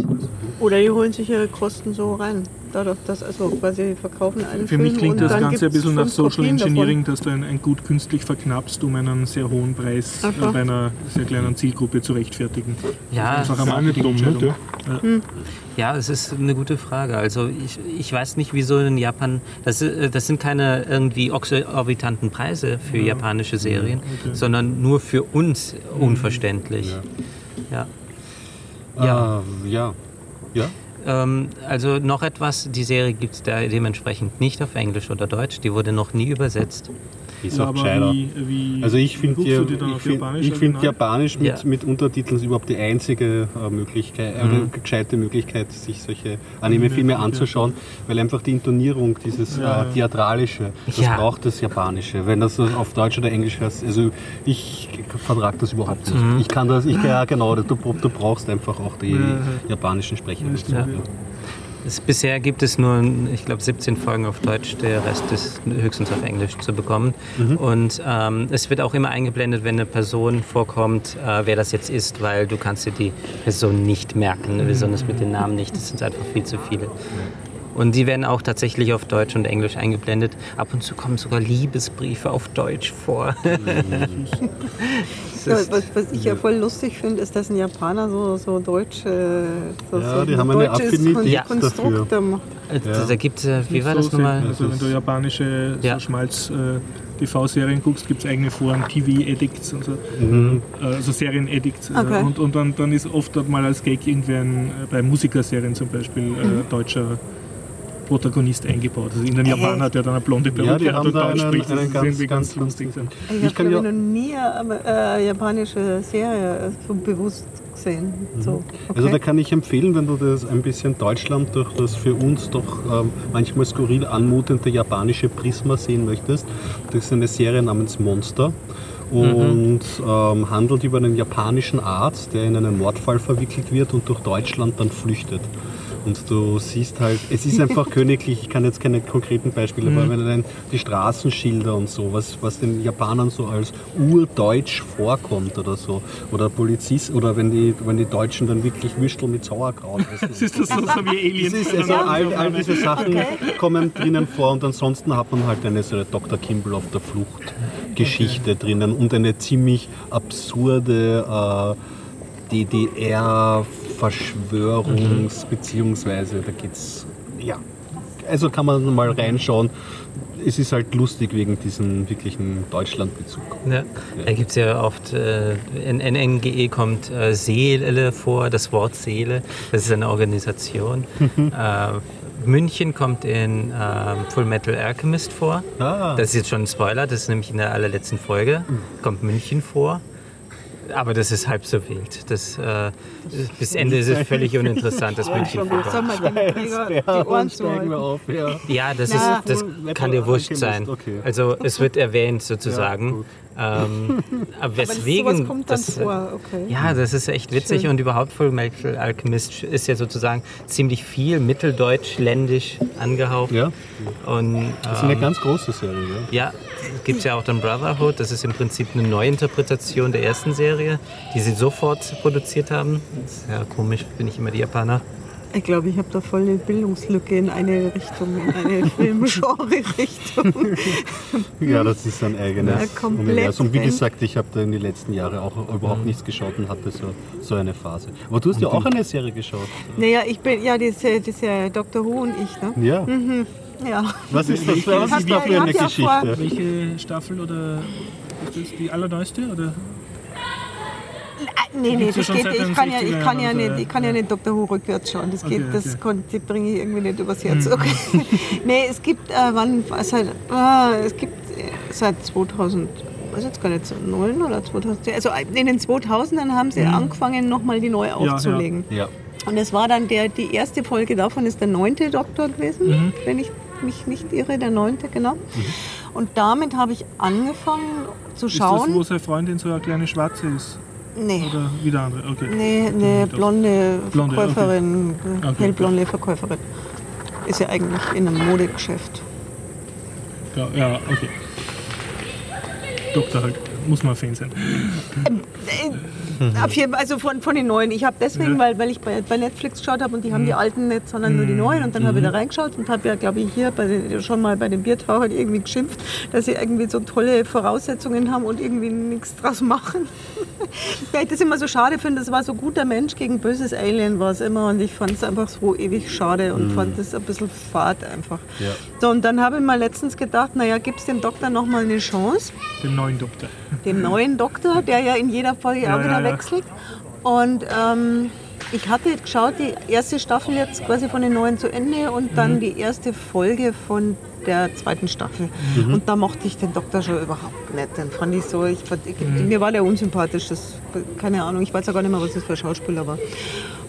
Oder die holen sich ihre Kosten so rein. Dadurch, dass also quasi verkaufen einen Für Film mich klingt das Ganze ein bisschen nach Social Kopien davon. Engineering, dass du ein, ein Gut künstlich verknappst, um einen sehr hohen Preis äh, bei einer sehr kleinen Zielgruppe zu rechtfertigen. Ja, Einfach eine ist auch nicht dumm, ne? Ja, es ist eine gute Frage. Also ich, ich weiß nicht, wieso in Japan, das, äh, das sind keine irgendwie exorbitanten Preise für japanische Serien, okay. sondern nur für uns unverständlich. Ja. Ja. Äh, ja. Ja. Ähm, also noch etwas, die Serie gibt es dementsprechend nicht auf Englisch oder Deutsch, die wurde noch nie übersetzt. Ist Ja, auch gescheiter. wie, wie Also ich finde ja, find, Japanisch ich find? Japanisch mit, Ja. mit Untertiteln ist überhaupt die einzige äh, Möglichkeit, Mhm. oder gescheite Möglichkeit, sich solche Anime-Filme Ja, anzuschauen, weil einfach die Intonierung, dieses Ja, äh. Theatralische, das Ja. braucht das Japanische. Wenn das auf Deutsch oder Englisch hörst, also ich vertrage das überhaupt nicht. Mhm. Ich kann das, ich, ja genau, du, du brauchst einfach auch die Ja, ja. japanischen Sprecher. Es, bisher gibt es nur, ich glaube, 17 Folgen auf Deutsch, der Rest ist höchstens auf Englisch zu bekommen. Und ähm, es wird auch immer eingeblendet, wenn eine Person vorkommt, äh, wer das jetzt ist, weil du kannst dir die Person nicht merken, besonders mit den Namen nicht, das sind einfach viel zu viele. Und die werden auch tatsächlich auf Deutsch und Englisch eingeblendet. Ab und zu kommen sogar Liebesbriefe auf Deutsch vor. Ja, was, was ich ja voll lustig finde, ist, dass ein Japaner so, so deutsche, so, Ja, so die haben eine Affinität Ja. Konstrukt da macht. Äh, Da gibt es, wie war so das nochmal? Also wenn du japanische Ja. so Schmalz, äh, TV-Serien guckst, gibt es eigene Foren, TV-Edicts und so. Also Serien-Edicts. äh, Okay. Und, und dann, dann ist oft dort mal als Gag irgendwer ein, äh, bei Musikerserien zum Beispiel Mhm. äh, deutscher Protagonist eingebaut. Also irgendein Japaner, der dann eine blonde Ja, Perücke die hat haben und da spricht. Das ist ganz- irgendwie ganz ganz lustig. sein. Ich Ich habe ja- ich noch nie eine äh, japanische Serie so bewusst gesehen. So, okay. Also da kann ich empfehlen, wenn du das ein bisschen Deutschland durch das für uns doch ähm, manchmal skurril anmutende japanische Prisma sehen möchtest. Das ist eine Serie namens Monster und ähm, handelt über einen japanischen Arzt, der in einen Mordfall verwickelt wird und durch Deutschland dann flüchtet. Und du siehst halt, es ist einfach königlich, ich kann jetzt keine konkreten Beispiele, aber wenn dann die Straßenschilder und so, was, was den Japanern so als urdeutsch vorkommt oder so. Oder Polizist, oder wenn die, wenn die Deutschen dann wirklich Würstel mit Sauerkraut essen. Das ist das so, so wie Aliens. Das ist, also all, all diese Sachen kommen drinnen vor und ansonsten hat man halt eine so eine Dr. Kimball auf der Flucht Geschichte drinnen und eine ziemlich absurde äh, DDR-Verschwörungs- beziehungsweise da geht's ja. Also kann man mal reinschauen. Es ist halt lustig wegen diesem wirklichen Deutschlandbezug. Ja. Da gibt es ja oft, äh, in NNGE kommt äh, Seele vor, das Wort Seele, das ist eine Organisation. äh, München kommt in äh, Full Metal Alchemist vor. Ah. Das ist jetzt schon ein Spoiler, das ist nämlich in der allerletzten Folge, kommt München vor. Aber das ist halb so wild. Das, äh, bis Ende ist es völlig uninteressant, das München auf, ja. Das, ist, das kann dir wurscht sein. Also es wird erwähnt sozusagen. Ähm, aber Aber weswegen sowas kommt dann das, vor, okay. Ja, das ist echt witzig Schön. und überhaupt Full Metal Alchemist ist ja sozusagen ziemlich viel mitteldeutsch, ländisch angehaucht. Ja, Und das ist eine ähm, ganz große Serie. Ja. ja, gibt es ja auch dann Brotherhood, das ist im Prinzip eine Neuinterpretation der ersten Serie, die sie sofort produziert haben. Das ist ja komisch, bin ich immer die Japaner. Ich glaube, ich habe da voll eine Bildungslücke in eine Richtung, in eine Filmgenre-Richtung. Ja, das ist ein eigenes Ja, komplett Universum. Wie gesagt, ich habe da in den letzten Jahren auch überhaupt nichts geschaut und hatte so, so eine Phase. Aber du hast ja auch eine Serie geschaut. naja, ich bin, ja, diese, diese Dr. Who und ich, ne? Ja. Ja. Was ist das, was ist ja- da für eine ja Geschichte? Welche Staffel oder ist das die allerneueste? Oder? Nee, nee, gibt's ja das geht, ich kann ja, 60er ich kann ja nicht, ich kann ja ja. nicht Dr. Who rückwärts schauen. Das geht, Okay, das die bringe ich irgendwie nicht übers Herz. Okay. nee, es gibt, äh, wann, seit, ah, es gibt äh, seit 2000, weiß jetzt gar nicht, so 9 oder 2000, also in den 2000ern haben sie angefangen, nochmal die neu ja. aufzulegen. Ja. Und es war dann der, die erste Folge davon ist der neunte Doktor gewesen, Mhm. wenn ich mich nicht irre, der neunte, genau. Und damit habe ich angefangen zu Ist das, schauen. wo seine Freundin so eine kleine Schwarze ist? Nee. Oder wieder andere? Okay. Nee, eine blonde Blonde, Verkäuferin, Okay. hellblonde Verkäuferin. Ist ja eigentlich in einem Modegeschäft. Ja, ja, okay. Doktor halt. Muss man Fan sein. Äh, Auf jeden Fall, also von, von den neuen. Ich habe deswegen, Ja. weil, weil ich bei, bei Netflix geschaut habe und die haben die alten nicht, sondern nur die neuen. Und dann habe ich da reingeschaut und habe ja, glaube ich, hier bei schon mal bei den Biertauchern irgendwie geschimpft, dass sie irgendwie so tolle Voraussetzungen haben und irgendwie nichts draus machen. Weil ich das immer so schade finde, das war so guter Mensch gegen böses Alien war es immer und ich fand es einfach so ewig schade und fand das ein bisschen fad einfach. Ja. So, und dann habe ich mal letztens gedacht, naja, gibt es dem Doktor noch mal eine Chance, Den neuen Doktor. dem neuen Doktor, der ja in jeder Folge Ja, auch wieder ja, ja. wechselt. Und ähm, ich hatte geschaut, die erste Staffel jetzt quasi von den neuen zu Ende und Mhm. dann die erste Folge von der zweiten Staffel. Mhm. Und da mochte ich den Doktor schon überhaupt nicht. Den fand ich so, ich, ich, Mhm. mir war der unsympathisch. Das, keine Ahnung, ich weiß ja gar nicht mehr, was das für ein Schauspieler war.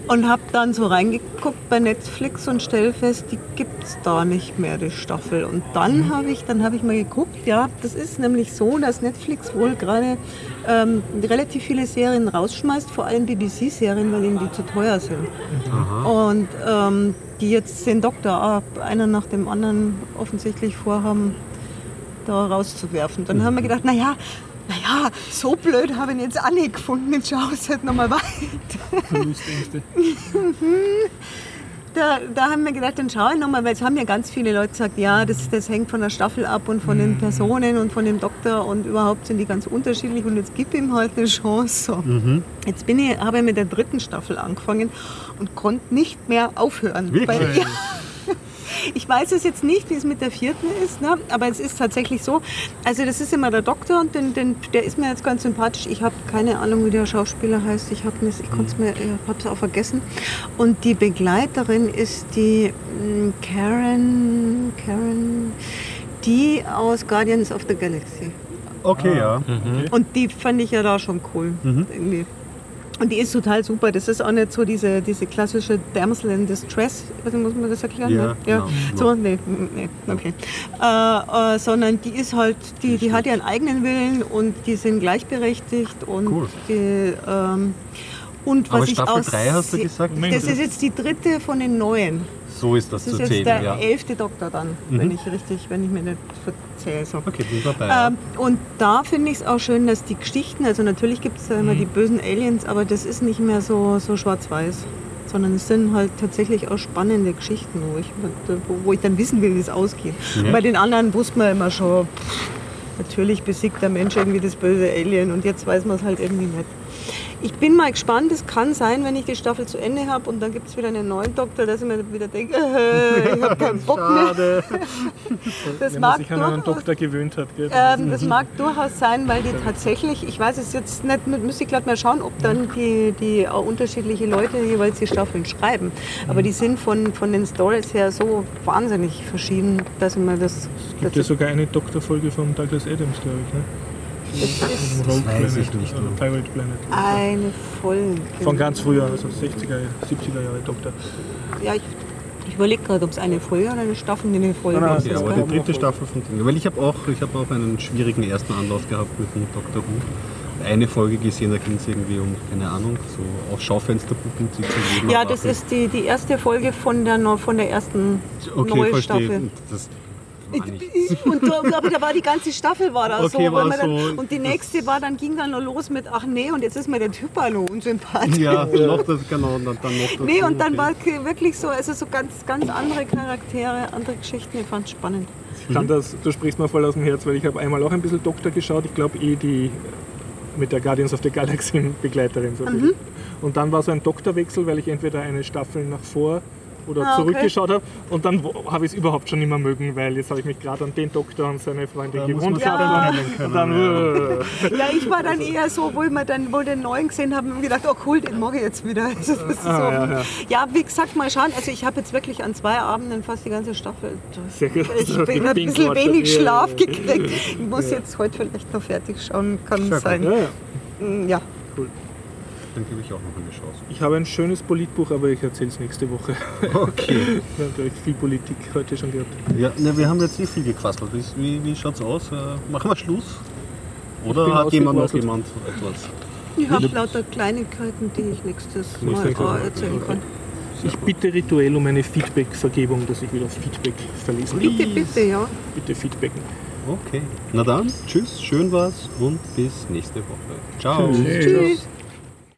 Und habe dann so reingeguckt bei Netflix und stell fest, die gibt es da nicht mehr, die Staffel. Und dann habe ich, dann habe ich mal geguckt, ja, das ist nämlich so, dass Netflix wohl gerade ähm, relativ viele Serien rausschmeißt, vor allem BBC-Serien, weil ihnen die zu teuer sind. Und ähm, die jetzt den Doktor ab, einer nach dem anderen offensichtlich vorhaben, da rauszuwerfen. Dann haben wir gedacht, naja, naja, so blöd habe ich ihn jetzt auch nicht gefunden, jetzt schau es halt nochmal weiter. Verlustängste. Da, da haben wir gedacht, dann schaue ich nochmal, weil es haben ja ganz viele Leute gesagt, ja, das, das hängt von der Staffel ab und von den Personen und von dem Doktor und überhaupt sind die ganz unterschiedlich und jetzt gib ihm halt eine Chance. So. Jetzt bin ich, habe ich mit der dritten Staffel angefangen und konnte nicht mehr aufhören. Wirklich? Weil, ja, Ich weiß es jetzt nicht, wie es mit der vierten ist, ne? aber es ist tatsächlich so. Also das ist immer der Doktor und den, den, der ist mir jetzt ganz sympathisch. Ich habe keine Ahnung, wie der Schauspieler heißt. Ich habe es ich konnte es mir, ich habe es auch vergessen. Und die Begleiterin ist die mm, Karen, Karen, die aus Guardians of the Galaxy. Okay, ja. Und die fand ich ja da schon cool. Irgendwie. Und die ist total super. Das ist auch nicht so diese, diese klassische Damsel in Distress. Also muss man das erklären? Ja, ne? genau. So, nee, nee, okay. Äh, äh, sondern die ist halt, die, die hat ihren eigenen Willen und die sind gleichberechtigt und Cool. die, ähm, und was Aber ich Staffel auch 3 hast du gesagt? Das ist jetzt die dritte von den neuen. So ist das, Das ist zu jetzt zählen, der ja. elfte Doktor dann, wenn ich richtig, wenn ich mir nicht verzähle. So. Okay, bin dabei. Ähm, und da finde ich es auch schön, dass die Geschichten, also natürlich gibt es ja immer die bösen Aliens, aber das ist nicht mehr so, so schwarz-weiß, sondern es sind halt tatsächlich auch spannende Geschichten, wo ich, wo, ich dann wissen will, wie es ausgeht. Und bei den anderen wusste man immer schon, pff, natürlich besiegt der Mensch irgendwie das böse Alien und jetzt weiß man es halt irgendwie nicht. Ich bin mal gespannt, es kann sein, wenn ich die Staffel zu Ende habe und dann gibt es wieder einen neuen Doktor, dass ich mir wieder denke, äh, ich habe keinen Bock mehr. Das Wenn man mag sich an einen durchaus Doktor gewöhnt hat. Gell? ähm, das mag durchaus sein, weil die tatsächlich, ich weiß es jetzt nicht, müsste ich gerade mal schauen, ob dann die, die auch unterschiedliche Leute jeweils die Staffeln schreiben. Aber die sind von, von den Stories her so wahnsinnig verschieden, dass man das. gibt ja sogar eine Doktorfolge von Douglas Adams, glaube ich. Ne? Das ist Rogue Planet, nicht, oder ne. Pirate Planet. eine Folge. Von ganz früher, also 60er, 70er Jahre Doktor. Ja, ich, ich überlege gerade, ob es eine Folge oder eine Staffel eine Folge nein, ist. Ja, Das aber die dritte Staffel von Ding. Weil ich habe auch, ich hab auch einen schwierigen ersten Anlauf gehabt mit dem Dr. Who. Eine Folge gesehen, da ging es irgendwie um, keine Ahnung, so auf Schaufensterpuppen Leben ja, das ist die, die erste Folge von der, von der ersten Okay, neuen verstehe. Staffel. Das. Und da, aber da war die ganze Staffel war da Okay, so, war man dann, so. Und die nächste war dann ging dann noch los mit ach nee und jetzt ist mir der Typ auch noch unsympathisch. Ja, noch das, genau, und dann, dann noch das. Nee, und dann war es wirklich so, also so ganz, ganz andere Charaktere, andere Geschichten. Ich fand es spannend. Ich kann das, du sprichst mir voll aus dem Herz, weil ich habe einmal auch ein bisschen Doktor geschaut. Ich glaube eh die mit der Guardians of the Galaxy Begleiterin. So Mhm. Und dann war so ein Doktorwechsel, weil ich entweder eine Staffel nach vor oder Ah, okay. zurückgeschaut habe. Und dann habe ich es überhaupt schon nicht mehr mögen, weil jetzt habe ich mich gerade an den Doktor und seine Freundin gewohnt. dran und dann, gewöhnen äh, Ja, ich war dann eher so, wo wir dann wohl den neuen gesehen haben und gedacht, oh cool, den mag ich jetzt wieder. Also ist so. Ah, ja, ja. ja, wie gesagt, mal schauen. Also ich habe jetzt wirklich an zwei Abenden fast die ganze Staffel. Sehr gut. Ich bin ein bisschen wenig Ja, Schlaf ja. gekriegt. Ich muss jetzt heute vielleicht noch fertig schauen, kann sein. Ja, ja. Mm, Ja. Dann gebe ich auch noch eine Chance. Ich habe ein schönes Politbuch, aber ich erzähle es nächste Woche. Okay. Wir haben gleich viel Politik heute schon gehabt. Ja, ne, wir haben jetzt eh viel gequasselt. Wie, wie, wie schaut's aus? Äh, machen wir Schluss? Oder hat jemand noch jemand etwas? Ich habe lauter Kleinigkeiten, die ich nächstes Mal Nächstes Mal. auch erzählen kann. Ich bitte rituell um eine Feedback-Vergebung, dass ich wieder Feedback verlesen kann. Bitte, bitte, ja. Bitte feedbacken. Okay. Na dann, tschüss, schön war's und bis nächste Woche. Ciao. Tschüss. Tschüss.